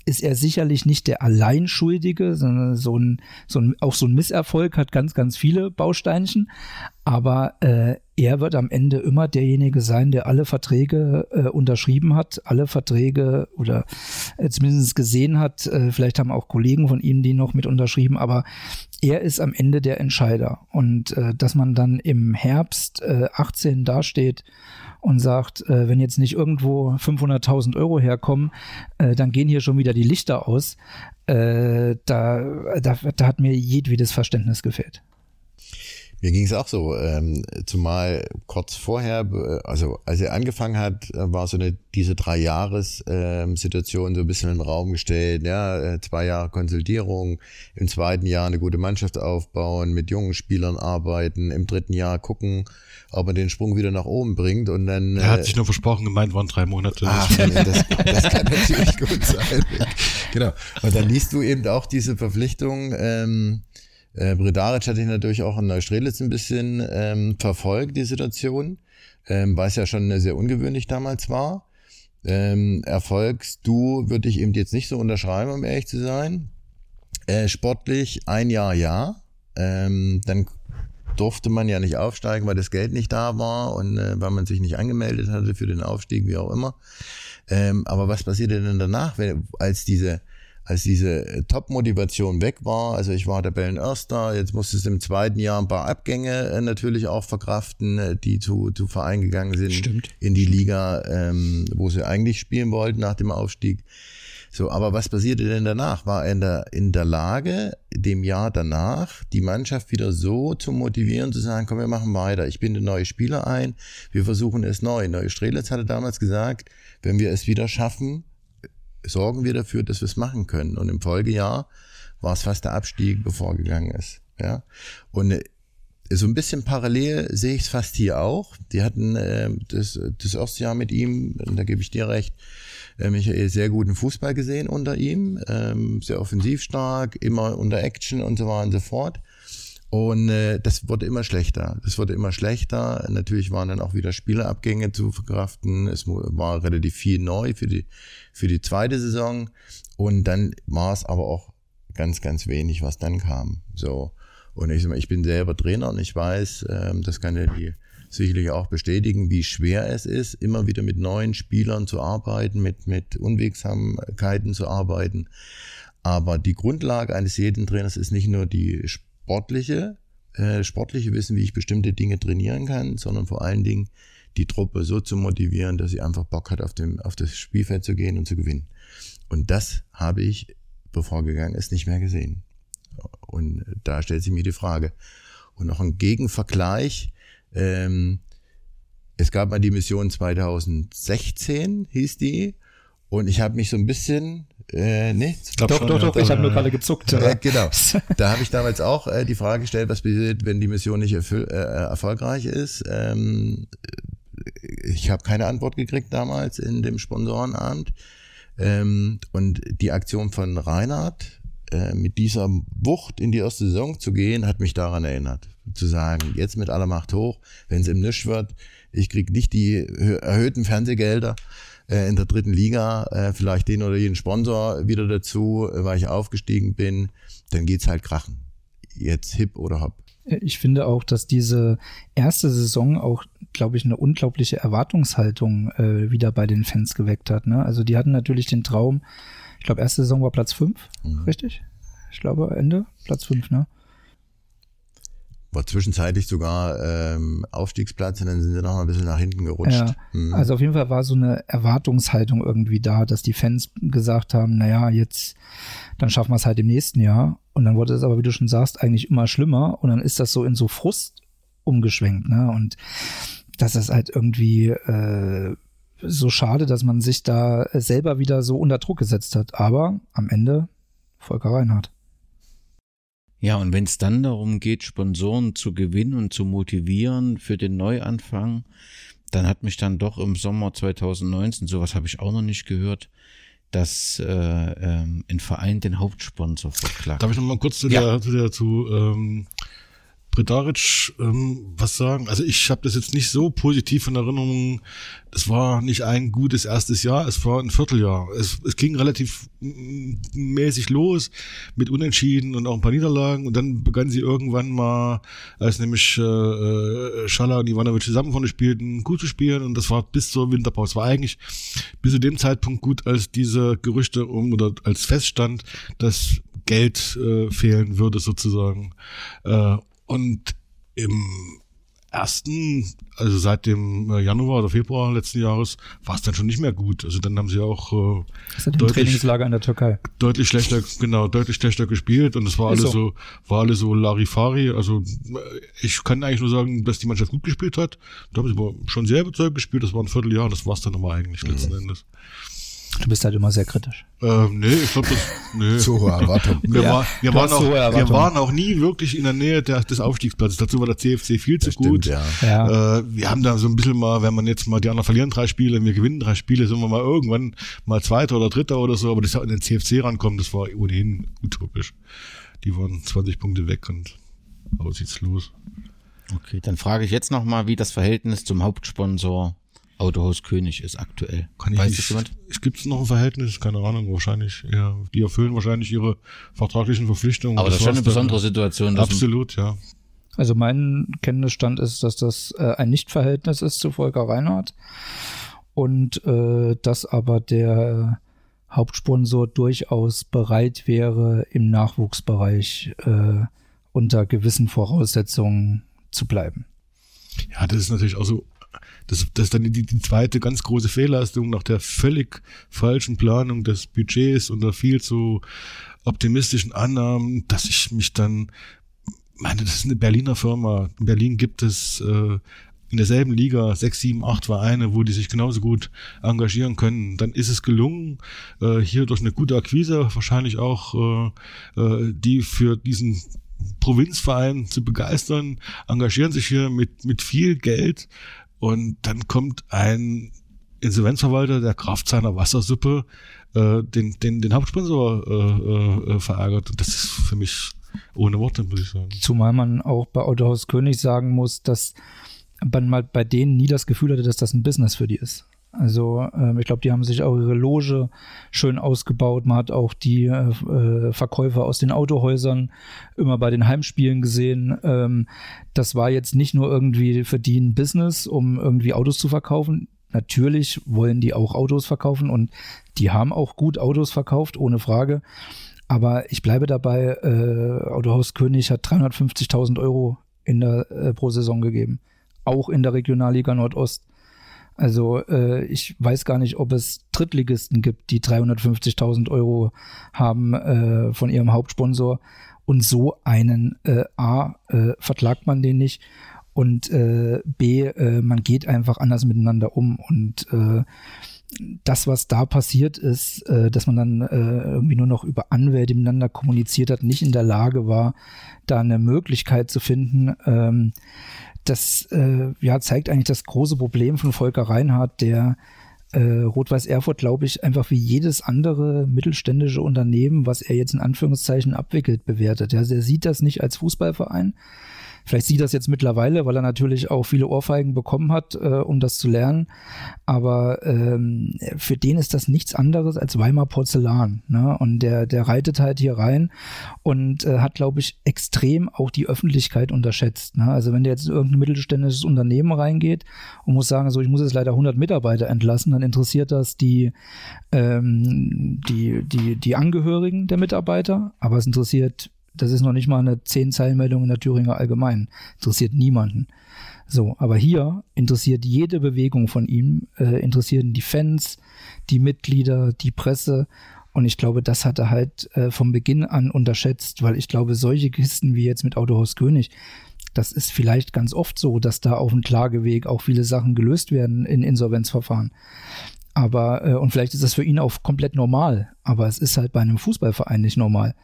C: ist er sicherlich nicht der Alleinschuldige, sondern so ein, so ein, auch so ein Misserfolg hat ganz, ganz viele Bausteinchen. Aber äh, er wird am Ende immer derjenige sein, der alle Verträge äh, unterschrieben hat, alle Verträge oder äh, zumindest gesehen hat. Äh, vielleicht haben auch Kollegen von ihm die noch mit unterschrieben, aber er ist am Ende der Entscheider. Und äh, dass man dann im Herbst äh, 18 dasteht und sagt, äh, wenn jetzt nicht irgendwo 500.000 Euro herkommen, äh, dann gehen hier schon wieder die Lichter aus. Äh, da, da, da hat mir jedwedes Verständnis gefehlt.
L: Mir ging es auch so, ähm, zumal kurz vorher, äh, also als er angefangen hat, äh, war so eine diese drei Jahres ähm, Situation so ein bisschen in den Raum gestellt, ja, äh, zwei Jahre Konsultierung, im zweiten Jahr eine gute Mannschaft aufbauen, mit jungen Spielern arbeiten, im dritten Jahr gucken, ob man den Sprung wieder nach oben bringt und dann.
K: Er hat sich nur versprochen, gemeint waren drei Monate.
L: Ach, das, das kann natürlich gut sein. Genau. Und dann liest du eben auch diese Verpflichtung. Ähm, äh, Bredaric hatte ich natürlich auch in Neustrelitz ein bisschen ähm, verfolgt, die Situation, ähm, weil es ja schon sehr ungewöhnlich damals war. Ähm, Erfolgsdu würde ich eben jetzt nicht so unterschreiben, um ehrlich zu sein. Äh, sportlich ein Jahr ja. Ähm, dann durfte man ja nicht aufsteigen, weil das Geld nicht da war und äh, weil man sich nicht angemeldet hatte für den Aufstieg, wie auch immer. Ähm, aber was passierte denn danach, wenn, als diese als diese Top-Motivation weg war, also ich war Tabellenerster, jetzt musste es im zweiten Jahr ein paar Abgänge äh, natürlich auch verkraften, äh, die zu, zu Verein gegangen sind
C: Stimmt.
L: in die Liga, ähm, wo sie eigentlich spielen wollten nach dem Aufstieg. So, aber was passierte denn danach? War er in der, in der Lage, dem Jahr danach die Mannschaft wieder so zu motivieren, zu sagen, komm, wir machen weiter. Ich binde neue Spieler ein, wir versuchen es neu. Neue Strelitz hatte damals gesagt, wenn wir es wieder schaffen, sorgen wir dafür, dass wir es machen können. Und im Folgejahr war es fast der Abstieg, bevor gegangen ist. Ja. Und äh, so ein bisschen parallel sehe ich es fast hier auch. Die hatten äh, das, das erste Jahr mit ihm, da gebe ich dir recht, äh, Michael, sehr guten Fußball gesehen unter ihm, ähm, sehr offensiv stark, immer unter Action und so weiter und so fort. Und äh, das wurde immer schlechter. Das wurde immer schlechter. Natürlich waren dann auch wieder Spielerabgänge zu verkraften. Es war relativ viel neu für die, für die zweite Saison. Und dann war es aber auch ganz, ganz wenig, was dann kam. So. Und ich, ich bin selber Trainer und ich weiß, ähm, das kann ja die sicherlich auch bestätigen, wie schwer es ist, immer wieder mit neuen Spielern zu arbeiten, mit, mit Unwegsamkeiten zu arbeiten. Aber die Grundlage eines jeden Trainers ist nicht nur die sportliche, äh, sportliche Wissen, wie ich bestimmte Dinge trainieren kann, sondern vor allen Dingen die Truppe so zu motivieren, dass sie einfach Bock hat, auf, dem, auf das Spielfeld zu gehen und zu gewinnen. Und das habe ich, bevor gegangen ist, nicht mehr gesehen. Und da stellt sich mir die Frage. Und noch ein Gegenvergleich. Ähm, es gab mal die Mission 2016, hieß die. Und ich habe mich so ein bisschen, äh, nee,
C: doch, schon, doch, doch, ich habe nur gerade gezuckt.
L: Äh, genau. Da habe ich damals auch äh, die Frage gestellt, was passiert, wenn die Mission nicht erfüll, äh, erfolgreich ist. Ähm, ich habe keine Antwort gekriegt damals in dem Sponsorenabend. Ähm, und die Aktion von Reinhard, äh, mit dieser Wucht in die erste Saison zu gehen, hat mich daran erinnert. Zu sagen, jetzt mit aller Macht hoch, wenn es im Nisch wird, ich krieg nicht die erhöhten Fernsehgelder äh, in der dritten Liga, äh, vielleicht den oder jeden Sponsor wieder dazu, äh, weil ich aufgestiegen bin, dann geht's halt krachen. Jetzt hip oder hopp.
C: Ich finde auch, dass diese erste Saison auch, glaube ich, eine unglaubliche Erwartungshaltung äh, wieder bei den Fans geweckt hat. Ne? Also die hatten natürlich den Traum, ich glaube, erste Saison war Platz 5, mhm. richtig? Ich glaube, Ende, Platz 5, ne?
L: War zwischenzeitlich sogar ähm, Aufstiegsplatz und dann sind sie noch mal ein bisschen nach hinten gerutscht. Ja,
C: mhm. Also auf jeden Fall war so eine Erwartungshaltung irgendwie da, dass die Fans gesagt haben, naja, jetzt, dann schaffen wir es halt im nächsten Jahr. Und dann wurde es aber, wie du schon sagst, eigentlich immer schlimmer und dann ist das so in so Frust umgeschwenkt, ne? Und das ist halt irgendwie äh, so schade, dass man sich da selber wieder so unter Druck gesetzt hat. Aber am Ende Volker Reinhardt.
J: Ja, und wenn es dann darum geht, Sponsoren zu gewinnen und zu motivieren für den Neuanfang, dann hat mich dann doch im Sommer 2019, sowas habe ich auch noch nicht gehört, dass äh, ähm, ein Verein den Hauptsponsor verklagt.
K: Darf ich noch mal kurz zu, ja. der, zu, der, zu ähm, Bredaric ähm, was sagen. Also ich habe das jetzt nicht so positiv in Erinnerung. Es war nicht ein gutes erstes Jahr, es war ein Vierteljahr. Es, es ging relativ mäßig los mit Unentschieden und auch ein paar Niederlagen und dann begann sie irgendwann mal, als nämlich äh, äh Schala und Ivanovic zusammen vorne spielten, gut zu spielen und das war bis zur Winterpause. War eigentlich bis zu dem Zeitpunkt gut, als diese Gerüchte um oder als feststand, dass Geld äh, fehlen würde sozusagen. Äh, und im ersten, also seit dem äh, Januar oder Februar letzten Jahres, war es dann schon nicht mehr gut. Also dann haben sie auch äh,
C: deutlich, Trainingslager in der Türkei.
K: deutlich schlechter, genau, deutlich schlechter gespielt und es war alles so. so, war alles so Larifari. Also äh, ich kann eigentlich nur sagen, dass die Mannschaft gut gespielt hat. Da haben sie aber schon sehr überzeugt gespielt. Das war ein Vierteljahr und das war es dann nochmal eigentlich mhm. letzten Endes.
C: Du bist halt immer sehr kritisch.
K: Ähm, nee, ich glaube, das. Nee. Zu hohe Erwartung. Wir, ja, war, wir, waren auch, wir waren auch nie wirklich in der Nähe der, des Aufstiegsplatzes. Dazu war der CFC viel zu stimmt, gut. Ja. ja. Äh, wir haben da so ein bisschen mal, wenn man jetzt mal die anderen verlieren drei Spiele, wir gewinnen drei Spiele, sind wir mal irgendwann mal Zweiter oder Dritter oder so, aber das in den CFC rankommen, das war ohnehin utopisch. Die waren 20 Punkte weg und aussichtslos.
J: Okay, dann frage ich jetzt nochmal, wie das Verhältnis zum Hauptsponsor Autohaus König ist aktuell.
K: Kann ich Weiß nicht, das jemand? Gibt es noch ein Verhältnis? Keine Ahnung, wahrscheinlich. Ja, die erfüllen wahrscheinlich ihre vertraglichen Verpflichtungen.
J: Aber das, das ist schon eine besondere Situation.
K: Absolut, ja.
C: Also mein Kenntnisstand ist, dass das äh, ein Nichtverhältnis ist zu Volker Reinhardt und äh, dass aber der Hauptsponsor durchaus bereit wäre, im Nachwuchsbereich äh, unter gewissen Voraussetzungen zu bleiben.
K: Ja, das ist natürlich auch so das, das dann die, die zweite ganz große Fehlleistung nach der völlig falschen Planung des Budgets und der viel zu optimistischen Annahmen, dass ich mich dann, meine, das ist eine Berliner Firma. In Berlin gibt es äh, in derselben Liga sechs, sieben, acht Vereine, wo die sich genauso gut engagieren können. Dann ist es gelungen, äh, hier durch eine gute Akquise wahrscheinlich auch äh, äh, die für diesen Provinzverein zu begeistern, engagieren sich hier mit, mit viel Geld und dann kommt ein Insolvenzverwalter, der Kraft seiner Wassersuppe, äh, den, den, den Hauptsponsor äh, äh, verärgert. Und das ist für mich ohne Worte, muss ich sagen.
C: Zumal man auch bei Autohaus König sagen muss, dass man mal bei denen nie das Gefühl hatte, dass das ein Business für die ist. Also ähm, ich glaube, die haben sich auch ihre Loge schön ausgebaut. Man hat auch die äh, äh, Verkäufer aus den Autohäusern immer bei den Heimspielen gesehen. Ähm, das war jetzt nicht nur irgendwie für die ein Business, um irgendwie Autos zu verkaufen. Natürlich wollen die auch Autos verkaufen und die haben auch gut Autos verkauft, ohne Frage. Aber ich bleibe dabei, äh, Autohaus König hat 350.000 Euro in der, äh, pro Saison gegeben. Auch in der Regionalliga Nordost. Also äh, ich weiß gar nicht, ob es Drittligisten gibt, die 350.000 Euro haben äh, von ihrem Hauptsponsor. Und so einen äh, A äh, verklagt man den nicht und äh, B, äh, man geht einfach anders miteinander um. Und das, was da passiert ist, dass man dann irgendwie nur noch über Anwälte miteinander kommuniziert hat, nicht in der Lage war, da eine Möglichkeit zu finden, ähm, das äh, ja, zeigt eigentlich das große Problem von Volker Reinhardt, der äh, Rot-Weiß Erfurt, glaube ich, einfach wie jedes andere mittelständische Unternehmen, was er jetzt in Anführungszeichen abwickelt, bewertet. Also er sieht das nicht als Fußballverein, Vielleicht sieht das jetzt mittlerweile, weil er natürlich auch viele Ohrfeigen bekommen hat, äh, um das zu lernen. Aber ähm, für den ist das nichts anderes als Weimar Porzellan. Ne? Und der, der reitet halt hier rein und äh, hat, glaube ich, extrem auch die Öffentlichkeit unterschätzt. Ne? Also wenn der jetzt in irgendein mittelständisches Unternehmen reingeht und muss sagen, so ich muss jetzt leider 100 Mitarbeiter entlassen, dann interessiert das die, ähm, die, die, die Angehörigen der Mitarbeiter, aber es interessiert das ist noch nicht mal eine zehn Zeilenmeldung in der Thüringer Allgemein. Interessiert niemanden. So, aber hier interessiert jede Bewegung von ihm, äh, interessieren die Fans, die Mitglieder, die Presse. Und ich glaube, das hat er halt äh, vom Beginn an unterschätzt, weil ich glaube, solche Kisten wie jetzt mit Autohaus König, das ist vielleicht ganz oft so, dass da auf dem Klageweg auch viele Sachen gelöst werden in Insolvenzverfahren. Aber, äh, und vielleicht ist das für ihn auch komplett normal, aber es ist halt bei einem Fußballverein nicht normal.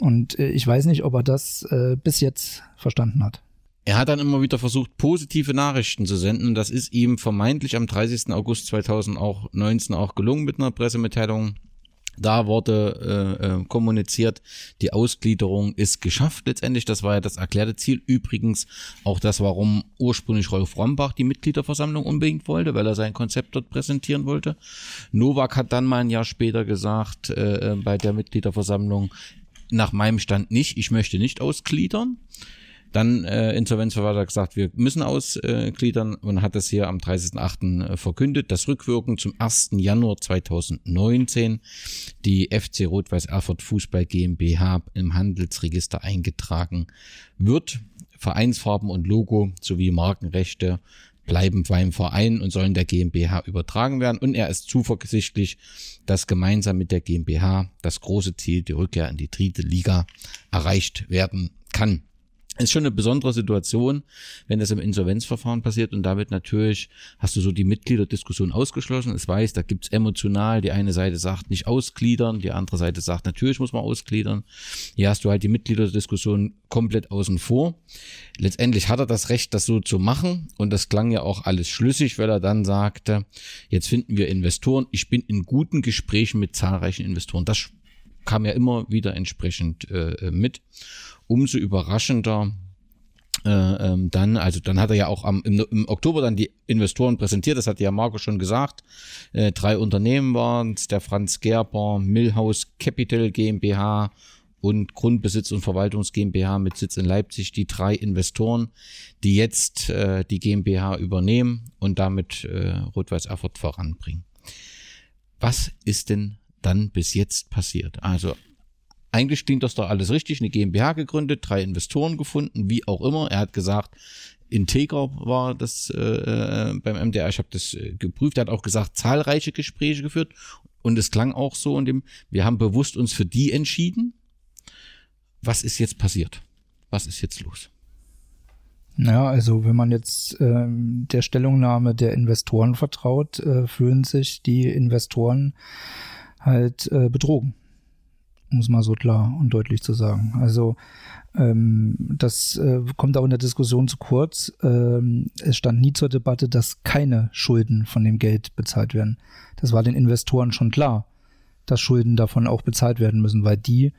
C: Und äh, ich weiß nicht, ob er das äh, bis jetzt verstanden hat.
J: Er hat dann immer wieder versucht, positive Nachrichten zu senden. Und das ist ihm vermeintlich am 30. August 2019 auch gelungen mit einer Pressemitteilung. Da wurde äh, äh, kommuniziert, die Ausgliederung ist geschafft letztendlich. Das war ja das erklärte Ziel. Übrigens auch das, warum ursprünglich Rolf Rombach die Mitgliederversammlung unbedingt wollte, weil er sein Konzept dort präsentieren wollte. Novak hat dann mal ein Jahr später gesagt, äh, äh bei der Mitgliederversammlung, nach meinem Stand nicht, ich möchte nicht ausgliedern. Dann äh, Insolvenzverwalter gesagt, wir müssen ausgliedern und hat das hier am 30.08. Äh, verkündet, dass rückwirkend zum 1. Januar 2019 die FC Rot-Weiß Erfurt Fußball GmbH im Handelsregister eingetragen wird. Vereinsfarben und Logo sowie Markenrechte bleiben beim Verein und sollen der GmbH übertragen werden. Und er ist zuversichtlich, dass gemeinsam mit der GmbH das große Ziel, die Rückkehr in die dritte Liga, erreicht werden kann ist schon eine besondere Situation, wenn das im Insolvenzverfahren passiert und damit natürlich hast du so die Mitgliederdiskussion ausgeschlossen. Es weiß, da gibt's emotional, die eine Seite sagt nicht ausgliedern, die andere Seite sagt natürlich muss man ausgliedern. Hier hast du halt die Mitgliederdiskussion komplett außen vor. Letztendlich hat er das Recht, das so zu machen und das klang ja auch alles schlüssig, weil er dann sagte, jetzt finden wir Investoren. Ich bin in guten Gesprächen mit zahlreichen Investoren. Das kam ja immer wieder entsprechend äh, mit umso überraschender äh, ähm, dann, also dann hat er ja auch am, im, im, Oktober dann die Investoren präsentiert, das hat ja Marco schon gesagt. Äh, drei Unternehmen waren es, der Franz Gerber, Millhaus Capital GmbH und Grundbesitz und Verwaltungs GmbH mit Sitz in Leipzig, die drei Investoren, die jetzt äh, die GmbH übernehmen und damit äh, Rot-Weiß Erfurt voranbringen. Was ist denn dann bis jetzt passiert? Also eigentlich klingt das doch alles richtig, eine GmbH gegründet, drei Investoren gefunden, wie auch immer. Er hat gesagt, integer war das äh, äh beim MDR. Ich habe das äh, geprüft. Er hat auch gesagt, zahlreiche Gespräche geführt. Und es klang auch so in dem, wir haben bewusst uns für die entschieden. Was ist jetzt passiert? Was ist jetzt los?
C: Ja, also wenn man jetzt ähm, der Stellungnahme der Investoren vertraut, äh, fühlen sich die Investoren halt äh, betrogen. um es mal so klar und deutlich zu sagen. Also ähm, das äh, kommt auch in der Diskussion zu kurz. Ähm, es stand nie zur Debatte, dass keine Schulden von dem Geld bezahlt werden. Das war den Investoren schon klar, dass Schulden davon auch bezahlt werden müssen, weil die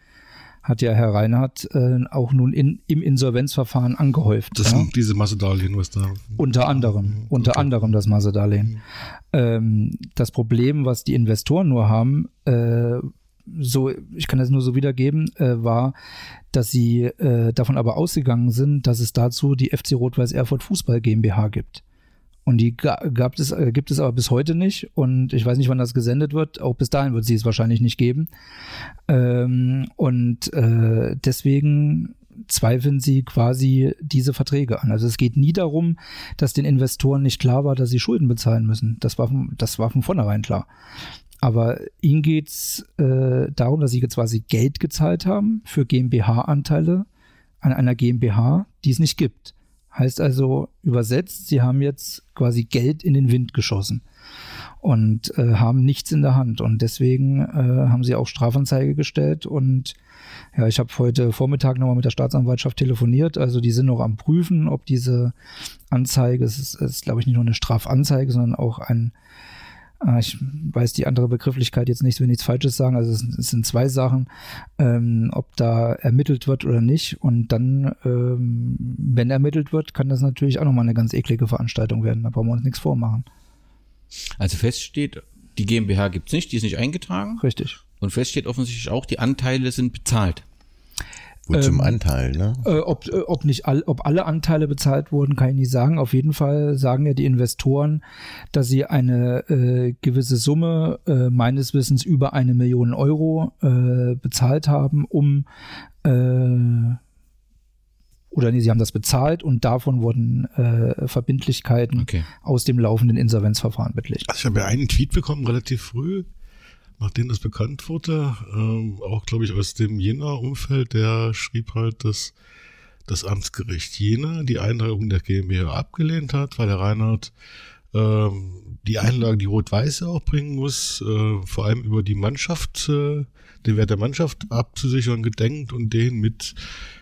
C: hat ja Herr Reinhardt äh, auch nun in, im Insolvenzverfahren angehäuft.
K: Das
C: ja?
K: sind diese Massedarlehen, was da.
C: Unter anderem, unter
K: Okay.
C: anderem das Massedarlehen. Ähm, das Problem, was die Investoren nur haben, äh, so, ich kann das nur so wiedergeben, äh, war, dass sie äh, davon aber ausgegangen sind, dass es dazu die FC Rot-Weiß Erfurt Fußball GmbH gibt. Und die ga- gab es, äh, gibt es aber bis heute nicht. Und ich weiß nicht, wann das gesendet wird. Auch bis dahin wird sie es wahrscheinlich nicht geben. Ähm, und äh, deswegen zweifeln sie quasi diese Verträge an. Also es geht nie darum, dass den Investoren nicht klar war, dass sie Schulden bezahlen müssen. Das war von, das war von vornherein klar. Aber ihnen geht's äh, darum, dass sie jetzt quasi Geld gezahlt haben für GmbH-Anteile an einer GmbH, die es nicht gibt. Heißt also übersetzt, sie haben jetzt quasi Geld in den Wind geschossen und äh, haben nichts in der Hand. Und deswegen äh, haben sie auch Strafanzeige gestellt. Und ja, ich habe heute Vormittag nochmal mit der Staatsanwaltschaft telefoniert. Also die sind noch am Prüfen, ob diese Anzeige, es ist, ist glaube ich, nicht nur eine Strafanzeige, sondern auch ein, ich weiß die andere Begrifflichkeit jetzt nicht, will nichts Falsches sagen. Also es, es sind zwei Sachen, ähm, ob da ermittelt wird oder nicht. Und dann, ähm, wenn ermittelt wird, kann das natürlich auch nochmal eine ganz eklige Veranstaltung werden. Da brauchen wir uns nichts vormachen.
J: Also fest steht, die GmbH gibt's nicht, die ist nicht eingetragen.
C: Richtig.
J: Und fest steht offensichtlich auch, die Anteile sind bezahlt.
L: Wohl zum
C: Ähm,
L: Anteil, ne?
C: Äh, ob, äh, ob nicht all, ob alle Anteile bezahlt wurden, kann ich nicht sagen. Auf jeden Fall sagen ja die Investoren, dass sie eine äh, gewisse Summe, äh, meines Wissens über eine Million Euro, äh, bezahlt haben, um äh, oder nee, sie haben das bezahlt und davon wurden äh, Verbindlichkeiten aus dem laufenden Insolvenzverfahren beglichen.
K: Also ich habe ja einen Tweet bekommen, relativ früh, nachdem das bekannt wurde, ähm, auch glaube ich aus dem Jena-Umfeld, der schrieb halt, dass das Amtsgericht Jena die Eintragung der GmbH abgelehnt hat, weil der Reinhard ähm, die Einlagen, die Rot-Weiße auch bringen muss, äh, vor allem über die Mannschaft, äh, den Wert der Mannschaft abzusichern gedenkt und den mit,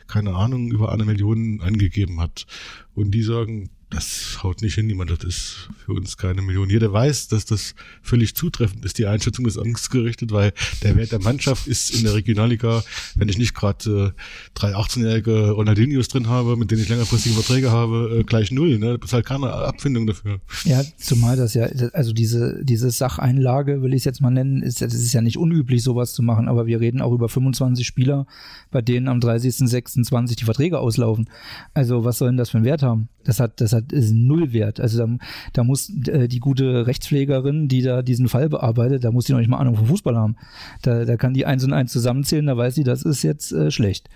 K: keine Ahnung, über eine Million angegeben hat. Und die sagen, das haut nicht hin, niemand, das ist für uns keine Million. Jeder weiß, dass das völlig zutreffend ist, die Einschätzung des Amtsgerichtet, weil der Wert der Mannschaft ist in der Regionalliga, wenn ich nicht gerade äh, drei 18-jährige Ronaldinhos drin habe, mit denen ich längerfristige Verträge habe, äh, gleich null. Ne? Das ist halt keine Abfindung dafür.
C: Ja, zumal das ja, also diese, diese Sacheinlage, will ich es jetzt mal nennen, ist, das ist ja nicht unüblich, sowas zu machen, aber wir reden auch über 25 Spieler, bei denen am 30.06.20 die Verträge auslaufen. Also was soll denn das für einen Wert haben? Das hat, das hat, null Wert. Also da, da muss äh, die gute Rechtspflegerin, die da diesen Fall bearbeitet, da muss die noch nicht mal Ahnung vom Fußball haben. Da, da kann die eins und eins zusammenzählen, da weiß sie, das ist jetzt äh, schlecht.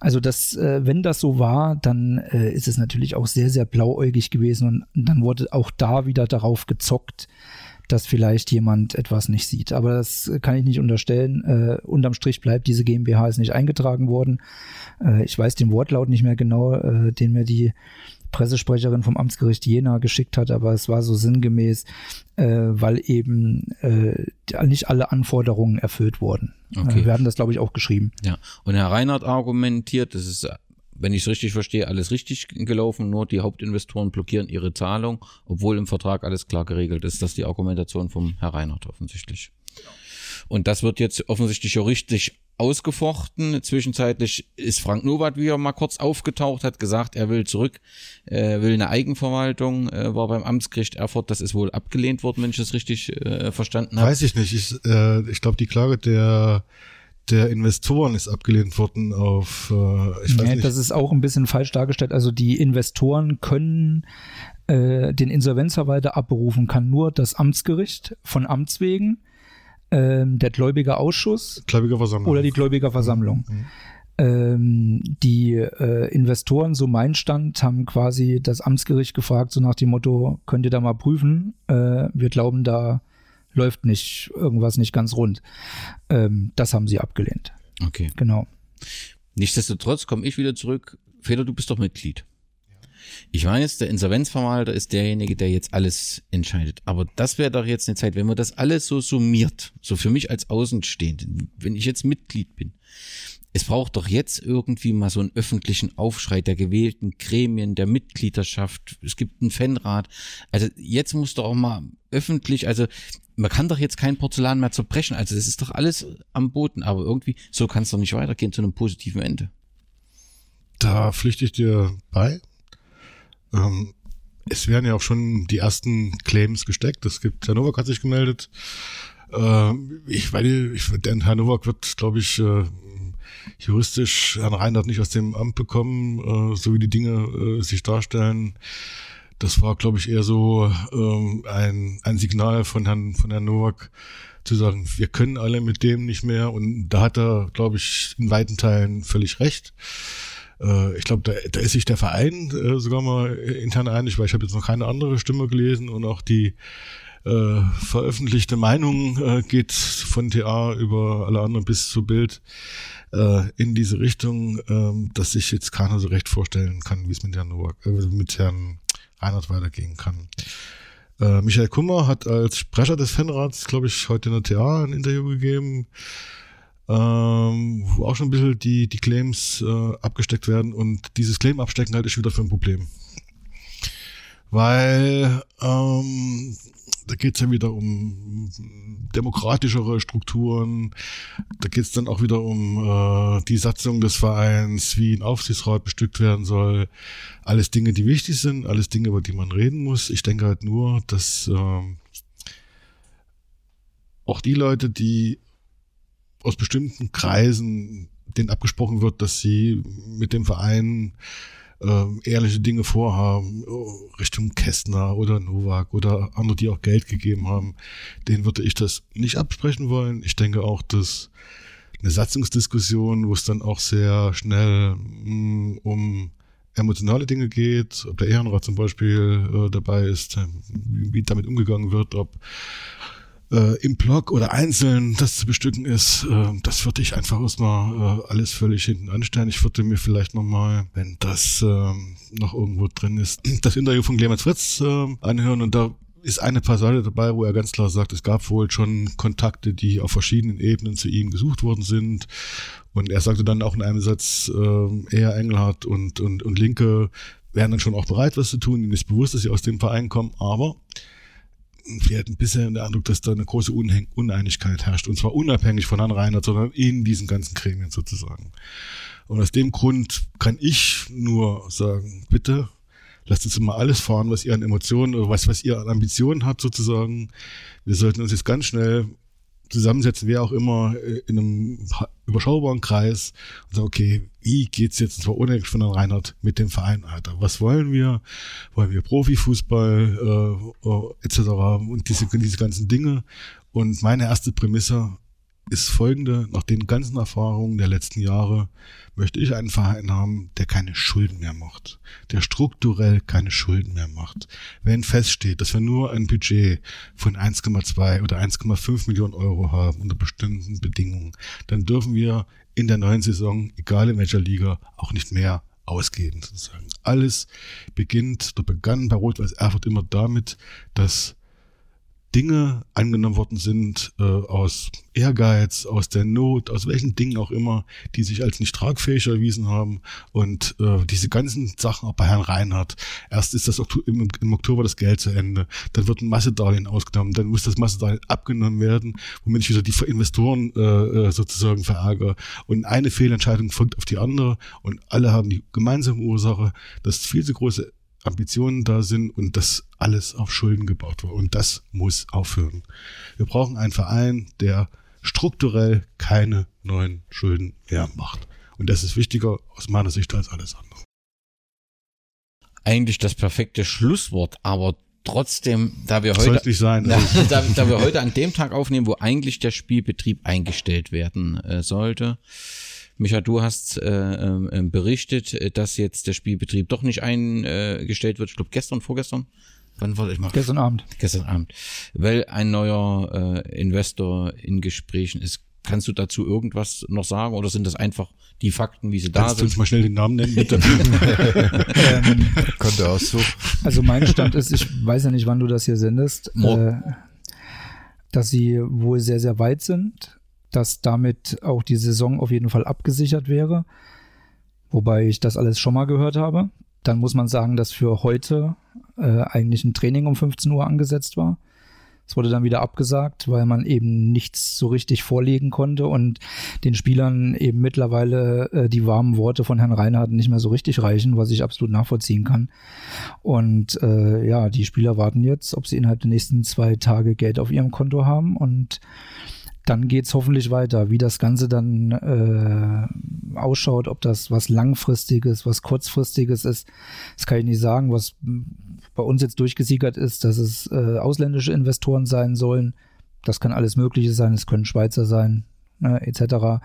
C: Also das, äh, wenn das so war, dann äh, ist es natürlich auch sehr, sehr blauäugig gewesen und dann wurde auch da wieder darauf gezockt, dass vielleicht jemand etwas nicht sieht. Aber das kann ich nicht unterstellen. Äh, unterm Strich bleibt, diese GmbH ist nicht eingetragen worden. Äh, ich weiß den Wortlaut nicht mehr genau, äh, den mir die Pressesprecherin vom Amtsgericht Jena geschickt hat, aber es war so sinngemäß, äh, weil eben äh, nicht alle Anforderungen erfüllt wurden.
J: Okay.
C: Äh, wir hatten das, glaube ich, auch geschrieben.
J: Ja. Und Herr Reinhardt argumentiert, das ist, wenn ich es richtig verstehe, alles richtig gelaufen, nur die Hauptinvestoren blockieren ihre Zahlung, obwohl im Vertrag alles klar geregelt ist. Das ist die Argumentation vom Herr Reinhardt offensichtlich. Und das wird jetzt offensichtlich juristisch ausgefochten. Zwischenzeitlich ist Frank Nowak wieder mal kurz aufgetaucht, hat gesagt, er will zurück, äh, will eine Eigenverwaltung, äh, war beim Amtsgericht Erfurt. Das ist wohl abgelehnt worden, wenn ich das richtig äh, verstanden habe.
K: Weiß ich nicht. Ich, äh, ich glaube, die Klage der der Investoren ist abgelehnt worden auf, äh, ich weiß
C: Nee,
K: nicht.
C: das ist auch ein bisschen falsch dargestellt. Also die Investoren können äh, den Insolvenzverwalter abberufen, kann nur das Amtsgericht von Amts wegen, ähm, der Gläubigerausschuss
K: Gläubigerversammlung.
C: oder die Gläubigerversammlung. Ähm, die äh, Investoren, so mein Stand, haben quasi das Amtsgericht gefragt, so nach dem Motto, könnt ihr da mal prüfen? Äh, wir glauben, da läuft nicht irgendwas nicht ganz rund. Ähm, das haben sie abgelehnt.
J: Okay.
C: Genau.
J: Nichtsdestotrotz komme ich wieder zurück. Feder, du bist doch Mitglied. Ich weiß, der Insolvenzverwalter ist derjenige, der jetzt alles entscheidet. Aber das wäre doch jetzt eine Zeit, wenn man das alles so summiert, so für mich als Außenstehenden, wenn ich jetzt Mitglied bin. Es braucht doch jetzt irgendwie mal so einen öffentlichen Aufschrei der gewählten Gremien, der Mitgliedschaft. Es gibt einen Fanrat. Also jetzt muss doch auch mal öffentlich, also man kann doch jetzt kein Porzellan mehr zerbrechen. Also das ist doch alles am Boden. Aber irgendwie, so kann es doch nicht weitergehen zu einem positiven Ende.
K: Da pflichte ich dir bei. Ähm, es werden ja auch schon die ersten Claims gesteckt. Es gibt, Herr Nowak hat sich gemeldet. Äh, ich weil ich, denn Herr Nowak wird, glaube ich, äh, juristisch Herrn Reinhardt nicht aus dem Amt bekommen, äh, so wie die Dinge äh, sich darstellen. Das war, glaube ich, eher so ähm, ein, ein Signal von Herrn, von Herrn Nowak, zu sagen, wir können alle mit dem nicht mehr. Und da hat er, glaube ich, in weiten Teilen völlig recht. Äh, ich glaube, da, da ist sich der Verein äh, sogar mal intern einig, weil ich habe jetzt noch keine andere Stimme gelesen und auch die äh, veröffentlichte Meinung äh, geht von TA über alle anderen bis zu Bild äh, in diese Richtung, äh, dass sich jetzt keiner so recht vorstellen kann, wie es mit Herrn, Novak, äh, mit Herrn Reinhardt weitergehen kann. Äh, Michael Kummer hat als Sprecher des Fanrats, glaube ich, heute in der TA ein Interview gegeben, ähm, wo auch schon ein bisschen die, die Claims äh, abgesteckt werden und dieses Claim abstecken halt ist wieder für ein Problem. Weil ähm, da geht es ja wieder um demokratischere Strukturen. Da geht es dann auch wieder um äh, die Satzung des Vereins, wie ein Aufsichtsrat bestückt werden soll. Alles Dinge, die wichtig sind, alles Dinge, über die man reden muss. Ich denke halt nur, dass äh, auch die Leute, die aus bestimmten Kreisen denen abgesprochen wird, dass sie mit dem Verein äh, ehrliche Dinge vorhaben, Richtung Kästner oder Novak oder andere, die auch Geld gegeben haben, denen würde ich das nicht absprechen wollen. Ich denke auch, dass eine Satzungsdiskussion, wo es dann auch sehr schnell mh, mm, um emotionale Dinge geht, ob der Ehrenrat zum Beispiel äh, dabei ist, wie, wie damit umgegangen wird, ob äh, im Blog oder einzeln das zu bestücken ist, äh, das würde ich einfach erstmal äh, alles völlig hinten anstellen. Ich würde mir vielleicht nochmal, wenn das äh, noch irgendwo drin ist, das Interview von Clemens Fritz äh, anhören und da ist eine Passage dabei, wo er ganz klar sagt, es gab wohl schon Kontakte, die auf verschiedenen Ebenen zu ihm gesucht worden sind. Und er sagte dann auch in einem Satz, äh, er, Engelhardt und, und, und Linke wären dann schon auch bereit, was zu tun. Ihnen ist bewusst, dass sie aus dem Verein kommen, aber wir hatten bisher den Eindruck, dass da eine große Uneinigkeit herrscht. Und zwar unabhängig von Herrn Reinhardt, sondern in diesen ganzen Gremien sozusagen. Und aus dem Grund kann ich nur sagen, bitte, lasst uns mal alles fahren, was ihr an Emotionen oder was, was ihr an Ambitionen habt sozusagen. Wir sollten uns jetzt ganz schnell zusammensetzen, wer auch immer, äh, in einem überschaubaren Kreis und sagen, okay, wie geht's jetzt, und zwar unabhängig von Herrn Reinhardt, mit dem Verein weiter? Was wollen wir? Wollen wir Profifußball äh, äh, etc. und diese, diese ganzen Dinge? Und meine erste Prämisse ist folgende, nach den ganzen Erfahrungen der letzten Jahre möchte ich einen Verein haben, der keine Schulden mehr macht, der strukturell keine Schulden mehr macht. Wenn feststeht, dass wir nur ein Budget von 1,2 oder 1,5 Millionen Euro haben unter bestimmten Bedingungen, dann dürfen wir in der neuen Saison, egal in welcher Liga, auch nicht mehr ausgeben sozusagen. Alles beginnt oder begann bei Rot-Weiß Erfurt immer damit, dass Dinge angenommen worden sind äh, aus Ehrgeiz, aus der Not, aus welchen Dingen auch immer, die sich als nicht tragfähig erwiesen haben. Und äh, diese ganzen Sachen auch bei Herrn Reinhardt. Erst ist das im, im Oktober das Geld zu Ende, dann wird ein Massedarlehen ausgenommen, dann muss das Massedarlehen abgenommen werden, womit ich wieder die Investoren äh, äh, sozusagen verärgere. Und eine Fehlentscheidung folgt auf die andere und alle haben die gemeinsame Ursache, dass viel zu große Ambitionen da sind und das alles auf Schulden gebaut wurde. Und das muss aufhören. Wir brauchen einen Verein, der strukturell keine neuen Schulden mehr macht. Und das ist wichtiger aus meiner Sicht als alles andere.
J: Eigentlich das perfekte Schlusswort, aber trotzdem, da wir heute,
K: sein,
J: da, da, da, wir heute an dem Tag aufnehmen, wo eigentlich der Spielbetrieb eingestellt werden äh, sollte, Micha, du hast äh, äh, berichtet, dass jetzt der Spielbetrieb doch nicht eingestellt wird. Ich glaube gestern, vorgestern. Wann wollte ich mal?
C: Gestern Abend.
J: Gestern Abend. Weil ein neuer äh, Investor in Gesprächen ist. Kannst du dazu irgendwas noch sagen oder sind das einfach die Fakten, wie sie da
K: Kannst
J: sind?
K: du uns mal schnell den Namen nennen, bitte?
C: ähm,
L: Konnte auch so.
C: Also mein Stand ist, ich weiß ja nicht, wann du das hier sendest, äh, dass sie wohl sehr, sehr weit sind, dass damit auch die Saison auf jeden Fall abgesichert wäre, wobei ich das alles schon mal gehört habe. Dann muss man sagen, dass für heute äh, eigentlich ein Training um 15 Uhr angesetzt war. Es wurde dann wieder abgesagt, weil man eben nichts so richtig vorlegen konnte und den Spielern eben mittlerweile äh, die warmen Worte von Herrn Reinhardt nicht mehr so richtig reichen, was ich absolut nachvollziehen kann. Und äh, ja, die Spieler warten jetzt, ob sie innerhalb der nächsten zwei Tage Geld auf ihrem Konto haben und dann geht's hoffentlich weiter. Wie das Ganze dann äh, ausschaut, ob das was Langfristiges, was Kurzfristiges ist, das kann ich nicht sagen. Was bei uns jetzt durchgesiegert ist, dass es äh, ausländische Investoren sein sollen. Das kann alles Mögliche sein, es können Schweizer sein, ne, etc.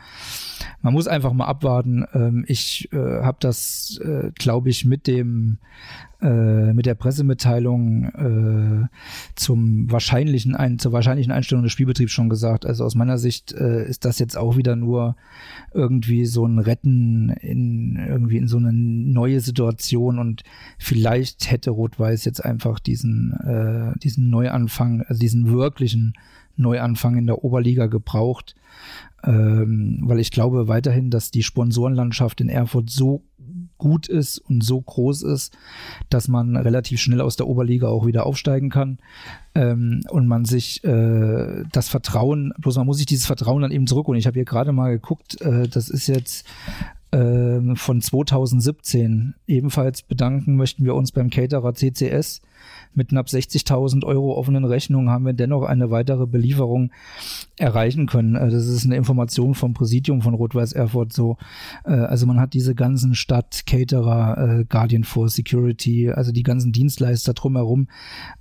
C: Man muss einfach mal abwarten. Ähm, ich äh, habe das, äh, glaube ich, mit dem äh, mit der Pressemitteilung äh, zum wahrscheinlichen ein, zur wahrscheinlichen Einstellung des Spielbetriebs schon gesagt. Also aus meiner Sicht äh, ist das jetzt auch wieder nur irgendwie so ein Retten in irgendwie in so eine neue Situation und vielleicht hätte Rot-Weiß jetzt einfach diesen äh, diesen Neuanfang, also diesen wirklichen Neuanfang in der Oberliga gebraucht, ähm, weil ich glaube weiterhin, dass die Sponsorenlandschaft in Erfurt so gut ist und so groß ist, dass man relativ schnell aus der Oberliga auch wieder aufsteigen kann ähm, und man sich äh, das Vertrauen, bloß man muss sich dieses Vertrauen dann eben zurückholen. Ich habe hier gerade mal geguckt, äh, das ist jetzt äh, von 2017. Ebenfalls bedanken möchten wir uns beim Caterer CCS. Mit knapp 60.000 Euro offenen Rechnungen haben wir dennoch eine weitere Belieferung erreichen können. Äh, Das ist eine Information vom Präsidium von Rot-Weiß Erfurt so. Äh, Also man hat diese ganzen Stadt, Caterer, äh, Guardian for Security, also die ganzen Dienstleister drumherum,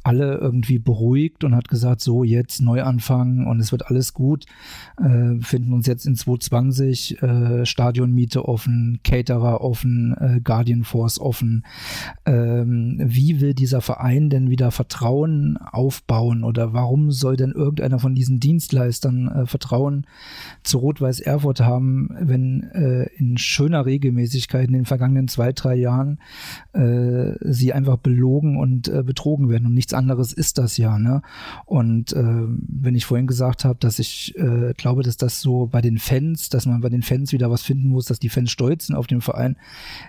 C: alle irgendwie beruhigt und hat gesagt, so jetzt Neuanfang und es wird alles gut. Finden uns jetzt in 2020 äh, Stadionmiete offen, Caterer offen, Guardian Force offen. Ähm, Wie will dieser Verein denn wieder Vertrauen aufbauen oder warum soll denn irgendeiner von diesen Dienstleistern äh, Vertrauen zu Rot-Weiß Erfurt haben, wenn äh, in schöner Regelmäßigkeit in den vergangenen zwei, drei Jahren äh, sie einfach belogen und äh, betrogen werden und nichts anderes ist das ja. Ne? Und äh, wenn ich vorhin gesagt habe, dass ich äh, glaube, dass das so bei den Fans, dass man bei den Fans wieder was finden muss, dass die Fans stolz sind auf den Verein,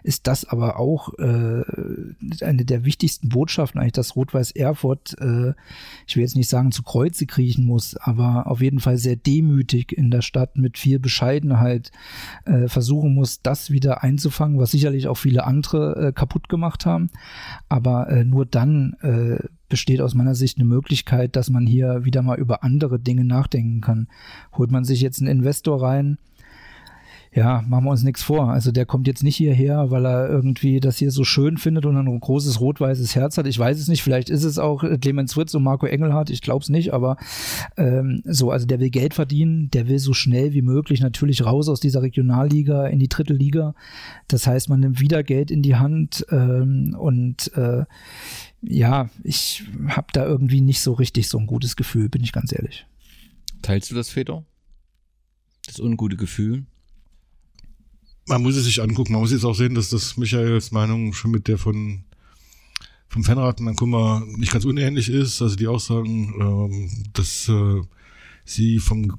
C: ist das aber auch eine der wichtigsten Botschaften eigentlich, dass Rot-Weiß Erfurt, äh, ich will jetzt nicht sagen zu Kreuze kriechen muss, aber auf jeden Fall sehr demütig in der Stadt mit viel Bescheidenheit äh, versuchen muss, das wieder einzufangen, was sicherlich auch viele andere äh, kaputt gemacht haben. Aber äh, nur dann äh, besteht aus meiner Sicht eine Möglichkeit, dass man hier wieder mal über andere Dinge nachdenken kann. Holt man sich jetzt einen Investor rein, ja, machen wir uns nichts vor. Also der kommt jetzt nicht hierher, weil er irgendwie das hier so schön findet und ein großes rot-weißes Herz hat. Ich weiß es nicht, vielleicht ist es auch Clemens Fritz und Marco Engelhardt, ich glaube es nicht, aber ähm, so, also der will Geld verdienen, der will so schnell wie möglich natürlich raus aus dieser Regionalliga in die dritte Liga. Das heißt, man nimmt wieder Geld in die Hand ähm, und äh, ja, ich habe da irgendwie nicht so richtig so ein gutes Gefühl, bin ich ganz ehrlich.
J: Teilst du das, Feder? Das ungute Gefühl?
K: Man muss es sich angucken. Man muss jetzt auch sehen, dass das Michaels Meinung schon mit der von vom Fanrat dann Kummer nicht ganz unähnlich ist. Also die auch sagen, ähm, dass äh, sie vom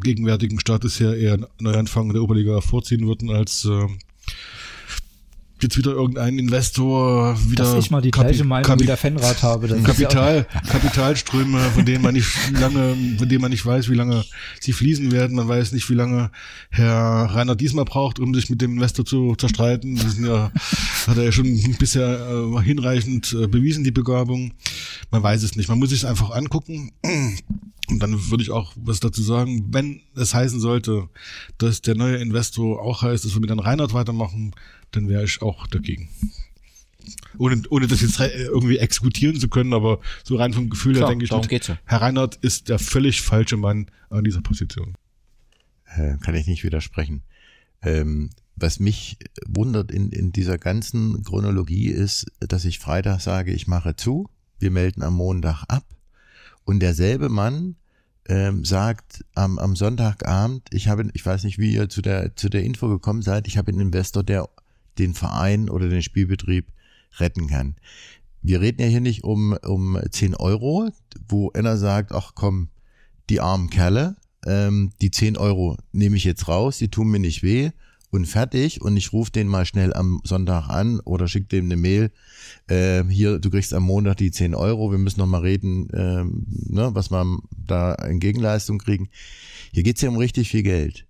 K: gegenwärtigen Status her eher Neuanfang der Oberliga vorziehen würden als äh, jetzt wieder irgendein Investor wieder
C: Dass ich mal die
K: Kapi-
C: gleiche Meinung
K: Kapi-
C: wie der Fanrat habe.
K: Kapital, Kapitalströme, von denen man nicht lange, von denen man nicht weiß, wie lange sie fließen werden. Man weiß nicht, wie lange Herr Rainer diesmal braucht, um sich mit dem Investor zu zerstreiten. Das sind ja, hat er ja schon bisher äh, hinreichend äh, bewiesen, die Begabung. Man weiß es nicht. Man muss sich es einfach angucken. Und dann würde ich auch was dazu sagen, wenn es heißen sollte, dass der neue Investor auch heißt, dass wir mit Herrn Reinhardt weitermachen, dann wäre ich auch dagegen. Ohne, ohne das jetzt irgendwie exekutieren zu können, aber so rein vom Gefühl her denke ich,
J: darum geht's ja.
K: Herr Reinhardt ist der völlig falsche Mann an dieser Position.
L: Äh, kann ich nicht widersprechen. Ähm, was mich wundert in, in dieser ganzen Chronologie ist, dass ich Freitag sage, ich mache zu, wir melden am Montag ab und derselbe Mann ähm, sagt am, am Sonntagabend, ich habe, ich weiß nicht, wie ihr zu der, zu der Info gekommen seid, ich habe einen Investor, der den Verein oder den Spielbetrieb retten kann. Wir reden ja hier nicht um, um 10 Euro, wo einer sagt, ach komm, die armen Kerle, ähm, die 10 Euro nehme ich jetzt raus, die tun mir nicht weh und fertig und ich rufe den mal schnell am Sonntag an oder schicke dem eine Mail, äh, hier, du kriegst am Montag die 10 Euro, wir müssen noch mal reden, äh, ne, was wir da in Gegenleistung kriegen. Hier geht's ja um richtig viel Geld.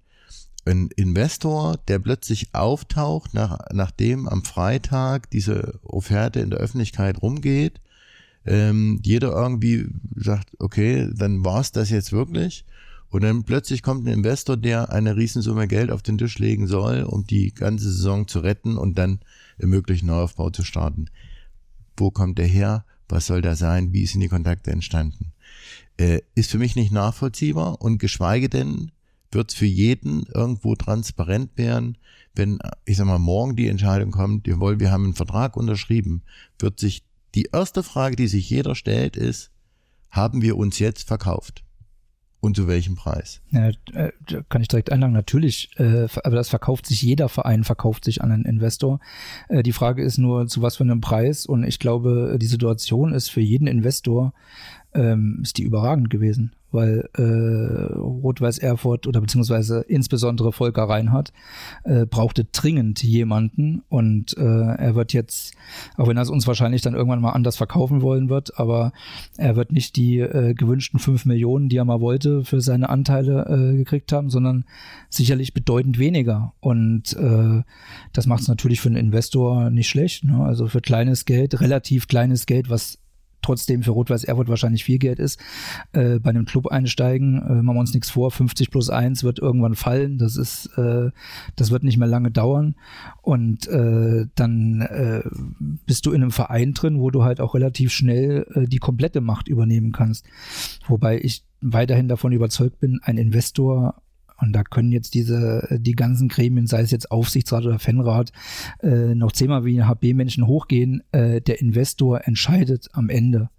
L: Ein Investor, der plötzlich auftaucht, nach, nachdem am Freitag diese Offerte in der Öffentlichkeit rumgeht, ähm, jeder irgendwie sagt, okay, dann war's das jetzt wirklich. Und dann plötzlich kommt ein Investor, der eine Riesensumme Geld auf den Tisch legen soll, um die ganze Saison zu retten und dann im möglichen Neuaufbau zu starten. Wo kommt der her? Was soll da sein? Wie sind die Kontakte entstanden? Äh, ist für mich nicht nachvollziehbar und geschweige denn wird es für jeden irgendwo transparent werden, wenn, ich sag mal, morgen die Entscheidung kommt, jawohl, wir haben einen Vertrag unterschrieben, wird sich die erste Frage, die sich jeder stellt, ist, haben wir uns jetzt verkauft? Und zu welchem Preis?
C: Ja, äh, kann ich direkt einlagen. Natürlich, äh, aber das verkauft sich, jeder Verein verkauft sich an einen Investor. Äh, die Frage ist nur, zu was für einem Preis. Und ich glaube, die Situation ist für jeden Investor, ähm, ist die überragend gewesen weil äh, Rot-Weiß Erfurt oder beziehungsweise insbesondere Volker Reinhardt äh, brauchte dringend jemanden und äh, er wird jetzt, auch wenn er es uns wahrscheinlich dann irgendwann mal anders verkaufen wollen wird, aber er wird nicht die äh, gewünschten fünf Millionen, die er mal wollte, für seine Anteile äh, gekriegt haben, sondern sicherlich bedeutend weniger und äh, das macht es natürlich für einen Investor nicht schlecht, ne? also für kleines Geld, relativ kleines Geld, was trotzdem für Rot-Weiß Erfurt wahrscheinlich viel Geld ist, äh, bei einem Club einsteigen. Äh, machen wir uns nichts vor, 50 plus 1 wird irgendwann fallen. Das ist, äh, das wird nicht mehr lange dauern. Und äh, dann äh, bist du in einem Verein drin, wo du halt auch relativ schnell äh, die komplette Macht übernehmen kannst. Wobei ich weiterhin davon überzeugt bin, ein Investor und da können jetzt diese, die ganzen Gremien, sei es jetzt Aufsichtsrat oder Fanrat, äh, noch zehnmal wie ein HB-Menschen hochgehen. Äh, der Investor entscheidet am Ende.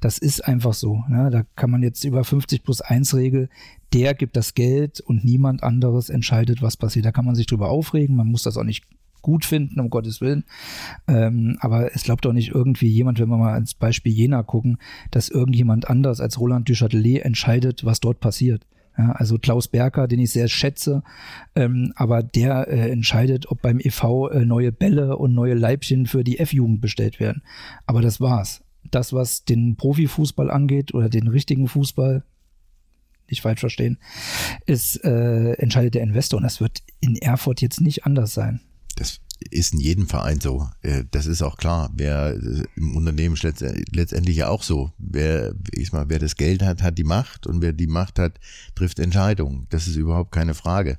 C: Das ist einfach so. Ne? Da kann man jetzt über 50 plus 1 Regel, der gibt das Geld und niemand anderes entscheidet, was passiert. Da kann man sich drüber aufregen, man muss das auch nicht gut finden, um Gottes Willen. Ähm, aber es glaubt doch nicht irgendwie jemand, wenn wir mal als Beispiel Jena gucken, dass irgendjemand anders als Roland Duchatelet entscheidet, was dort passiert. Ja, also Klaus Berker, den ich sehr schätze, ähm, aber der äh, entscheidet, ob beim EV äh, neue Bälle und neue Leibchen für die F-Jugend bestellt werden. Aber das war's. Das, was den Profifußball angeht oder den richtigen Fußball, nicht falsch verstehen, ist, äh, entscheidet der Investor. Und das wird in Erfurt jetzt nicht anders sein.
L: Das ist in jedem Verein so. Äh, das ist auch klar. Wer äh, im Unternehmen letztendlich ja auch so. Wer, ich mal, wer das Geld hat, hat die Macht und wer die Macht hat, trifft Entscheidungen. Das ist überhaupt keine Frage.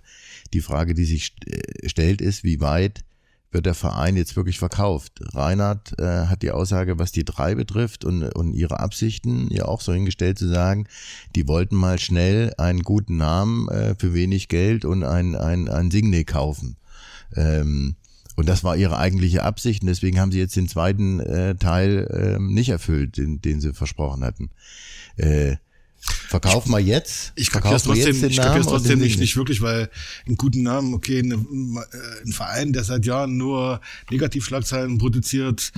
L: Die Frage, die sich äh, stellt, ist, wie weit wird der Verein jetzt wirklich verkauft? Reinhard äh, hat die Aussage, was die drei betrifft und, und ihre Absichten ja auch so hingestellt zu sagen, die wollten mal schnell einen guten Namen äh, für wenig Geld und ein, ein, ein Signe kaufen. Ähm, und das war ihre eigentliche Absicht und deswegen haben sie jetzt den zweiten äh, Teil äh, nicht erfüllt, den, den sie versprochen hatten. Äh, Verkauf mal jetzt.
K: Ich kapiere es trotzdem, ich kapiere es trotzdem nicht, nicht wirklich, weil einen guten Namen, okay, eine, ein Verein, der seit Jahren nur Negativschlagzeilen produziert,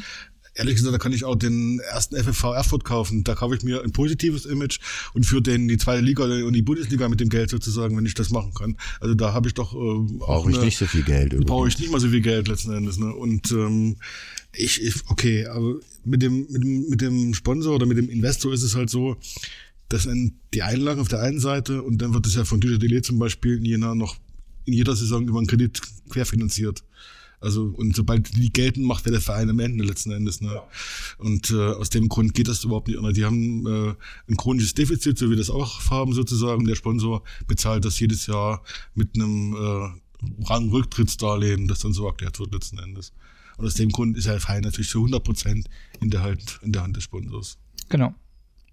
K: ehrlich gesagt, da kann ich auch den ersten FFV Erfurt kaufen. Da kaufe ich mir ein positives Image und für den die zweite Liga und die Bundesliga mit dem Geld sozusagen, wenn ich das machen kann. Also da habe ich doch äh,
L: auch brauche ich nicht so viel Geld.
K: Brauche ich nicht mal so viel Geld letzten Endes. Ne? Und ähm, ich, ich, okay, aber mit dem, mit dem mit dem Sponsor oder mit dem Investor ist es halt so, dass ein, die Einlagen auf der einen Seite und dann wird es ja von Dujardele zum Beispiel in Jena noch in jeder Saison über einen Kredit querfinanziert. Also, und sobald die geltend macht, wäre der Verein am Ende letzten Endes. Ne? Ja. Und äh, aus dem Grund geht das überhaupt nicht. Die haben äh, ein chronisches Defizit, so wie das auch haben sozusagen. Der Sponsor bezahlt das jedes Jahr mit einem äh, Rangrücktrittsdarlehen, das dann so erklärt wird letzten Endes. Und aus dem Grund ist der Verein natürlich zu 100 Prozent in der, halt, in der Hand des Sponsors.
C: Genau.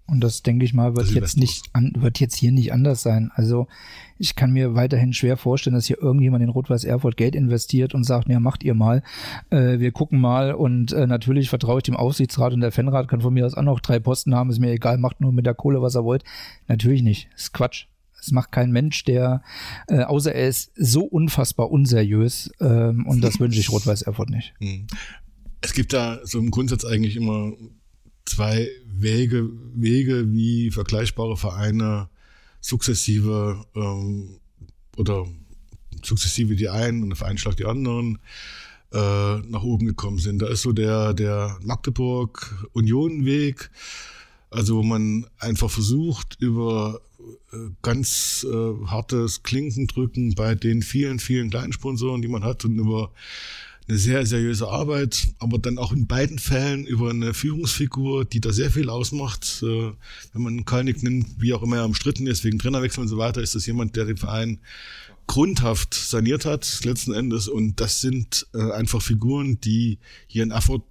C: Und das denke ich mal wird jetzt nicht an, wird jetzt hier nicht anders sein. Also ich kann mir weiterhin schwer vorstellen, dass hier irgendjemand in Rot-Weiß Erfurt Geld investiert und sagt, ja, macht ihr mal, äh, wir gucken mal und äh, natürlich vertraue ich dem Aufsichtsrat und der Fanrat kann von mir aus auch noch drei Posten haben, ist mir egal, macht nur mit der Kohle, was er wollt. Natürlich nicht, ist Quatsch. Es macht kein Mensch, der, äh, außer er ist so unfassbar unseriös ähm, und das wünsche ich Rot-Weiß Erfurt nicht.
K: Hm. Es gibt da so im Grundsatz eigentlich immer zwei Wege, Wege, wie vergleichbare Vereine sukzessive ähm, oder sukzessive die einen und der Verein schlagt die anderen äh, nach oben gekommen sind. Da ist so der, der Magdeburg-Union-Weg, also wo man einfach versucht, über äh, ganz äh, hartes Klinkendrücken bei den vielen, vielen kleinen Sponsoren, die man hat und über eine sehr seriöse Arbeit, aber dann auch in beiden Fällen über eine Führungsfigur, die da sehr viel ausmacht. Äh, wenn man Kalnick nimmt, wie auch immer er umstritten ist, wegen Trainerwechsel und so weiter, ist das jemand, der den Verein grundhaft saniert hat, letzten Endes. Und das sind äh, einfach Figuren, die hier in Erfurt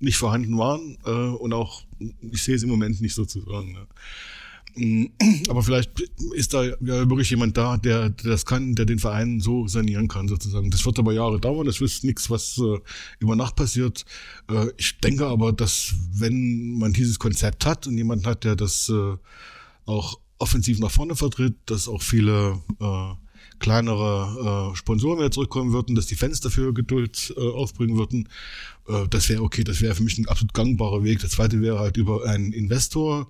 K: nicht vorhanden waren äh, und auch, ich sehe es im Moment nicht sozusagen. Ne? Aber vielleicht ist da ja wirklich jemand da, der, der das kann, der den Verein so sanieren kann, sozusagen. Das wird aber Jahre dauern, das ist nichts, was äh, über Nacht passiert. Äh, ich denke aber, dass wenn man dieses Konzept hat und jemand hat, der das äh, auch offensiv nach vorne vertritt, dass auch viele äh, kleinere äh, Sponsoren wieder zurückkommen würden, dass die Fans dafür Geduld äh, aufbringen würden. Äh, das wäre okay, das wäre für mich ein absolut gangbarer Weg. Der zweite wäre halt über einen Investor,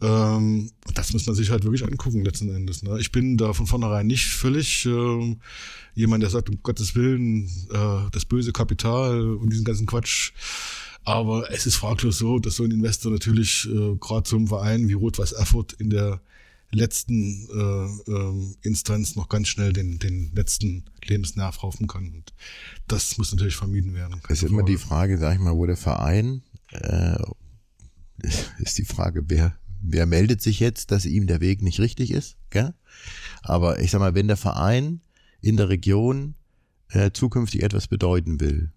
K: ähm, das muss man sich halt wirklich angucken letzten Endes. Ne? Ich bin da von vornherein nicht völlig äh, jemand, der sagt, um Gottes Willen, äh, das böse Kapital und diesen ganzen Quatsch. Aber es ist fraglos so, dass so ein Investor natürlich äh, gerade zum Verein wie Rot-Weiß Erfurt in der letzten äh, äh, Instanz noch ganz schnell den, den letzten Lebensnerv raufen kann. Und das muss natürlich vermieden werden.
L: Es ist immer die Frage, sag ich mal, wo der Verein, äh, ist die Frage, wer, wer meldet sich jetzt, dass ihm der Weg nicht richtig ist? Gell? Aber ich sag mal, wenn der Verein in der Region äh, zukünftig etwas bedeuten will,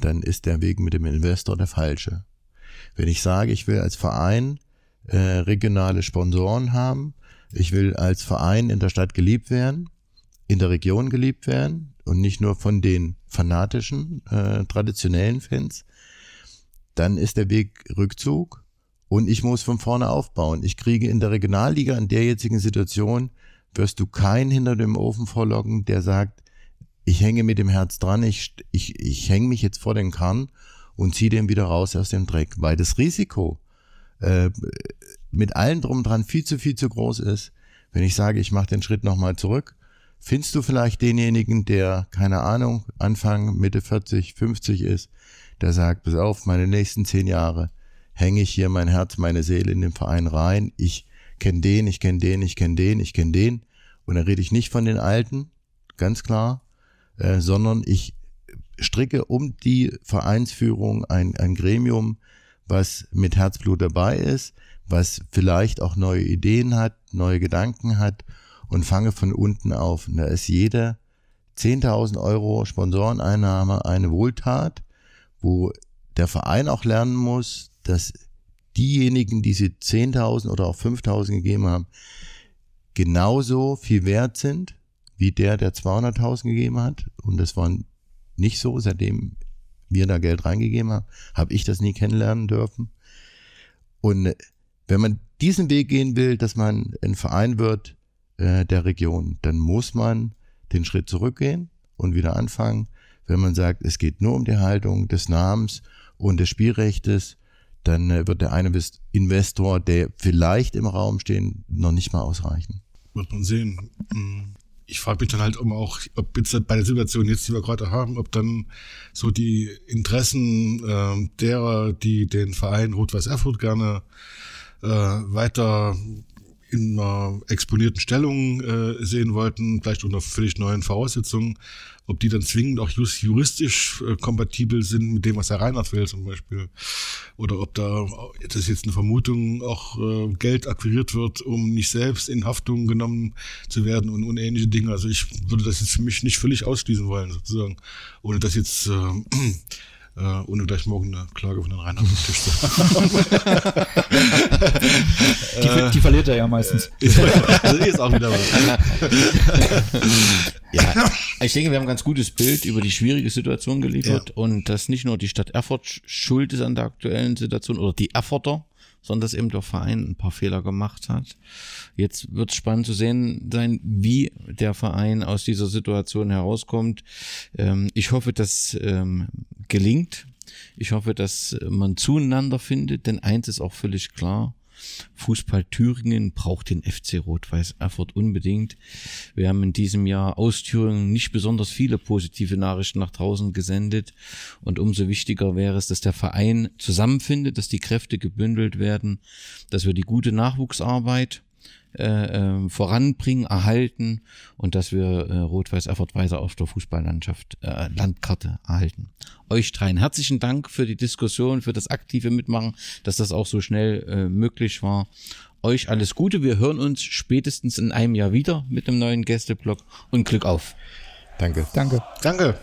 L: dann ist der Weg mit dem Investor der falsche. Wenn ich sage, ich will als Verein äh, regionale Sponsoren haben, ich will als Verein in der Stadt geliebt werden, in der Region geliebt werden und nicht nur von den fanatischen, äh, traditionellen Fans, dann ist der Weg Rückzug und ich muss von vorne aufbauen. Ich kriege in der Regionalliga in der jetzigen Situation, wirst du keinen hinter dem Ofen vorlocken, der sagt, ich hänge mit dem Herz dran, ich, ich, ich hänge mich jetzt vor den Kahn und ziehe den wieder raus aus dem Dreck, weil das Risiko äh, mit allem drum dran viel zu viel zu groß ist. Wenn ich sage, ich mache den Schritt nochmal zurück, findest du vielleicht denjenigen, der, keine Ahnung, Anfang, Mitte 40, 50 ist, der sagt, pass auf, meine nächsten zehn Jahre, hänge ich hier mein Herz, meine Seele in den Verein rein. Ich kenne den, ich kenne den, ich kenne den, ich kenne den. Und dann rede ich nicht von den Alten, ganz klar, äh, sondern ich stricke um die Vereinsführung ein, ein Gremium, was mit Herzblut dabei ist, was vielleicht auch neue Ideen hat, neue Gedanken hat und fange von unten auf. Und da ist jeder 10.000 Euro Sponsoreneinnahme eine Wohltat, wo der Verein auch lernen muss, dass diejenigen, die sie 10.000 oder auch 5.000 gegeben haben, genauso viel wert sind wie der, der 200.000 gegeben hat. Und das war nicht so, seitdem wir da Geld reingegeben haben, habe ich das nie kennenlernen dürfen. Und wenn man diesen Weg gehen will, dass man ein Verein wird äh, der Region, dann muss man den Schritt zurückgehen und wieder anfangen. Wenn man sagt, es geht nur um die Haltung des Namens und des Spielrechtes, dann äh, wird der eine Investor, der vielleicht im Raum stehen, noch nicht mal ausreichen.
K: Wird man sehen. Hm. Ich frage mich dann halt immer auch, ob jetzt bei der Situation jetzt, die wir gerade haben, ob dann so die Interessen äh, derer, die den Verein Rot-Weiß Erfurt gerne äh, weiter in einer exponierten Stellung äh, sehen wollten, vielleicht unter völlig neuen Voraussetzungen, ob die dann zwingend auch juristisch äh, kompatibel sind mit dem, was Herr Reinhardt will zum Beispiel. Oder ob da, das ist jetzt eine Vermutung, auch äh, Geld akquiriert wird, um nicht selbst in Haftung genommen zu werden und unähnliche Dinge. Also ich würde das jetzt für mich nicht völlig ausschließen wollen, sozusagen. Ohne das jetzt äh, äh, ohne gleich morgen eine Klage von den Rheinland auf den Tisch zu haben.
C: die, die, verliert er ja meistens.
K: also ist auch wieder
J: was. ja, ich denke, wir haben ein ganz gutes Bild über die schwierige Situation geliefert ja. und dass nicht nur die Stadt Erfurt schuld ist an der aktuellen Situation oder die Erfurter, sondern dass eben der Verein ein paar Fehler gemacht hat. Jetzt wird es spannend zu sehen sein, wie der Verein aus dieser Situation herauskommt. Ähm, ich hoffe, dass ähm, gelingt. Ich hoffe, dass man zueinander findet, denn eins ist auch völlig klar. Fußball Thüringen braucht den FC Rot-Weiß Erfurt unbedingt. Wir haben in diesem Jahr aus Thüringen nicht besonders viele positive Nachrichten nach draußen gesendet und umso wichtiger wäre es, dass der Verein zusammenfindet, dass die Kräfte gebündelt werden, dass wir die gute Nachwuchsarbeit äh, äh, voranbringen, erhalten und dass wir äh, Rot-Weiß Erfurt weiter auf der Fußballlandschaft, äh, Landkarte erhalten. Euch dreien herzlichen Dank für die Diskussion, für das aktive Mitmachen, dass das auch so schnell äh, möglich war. Euch alles Gute. Wir hören uns spätestens in einem Jahr wieder mit einem neuen Gästeblog und Glück auf.
L: Danke.
C: Danke.
K: Danke.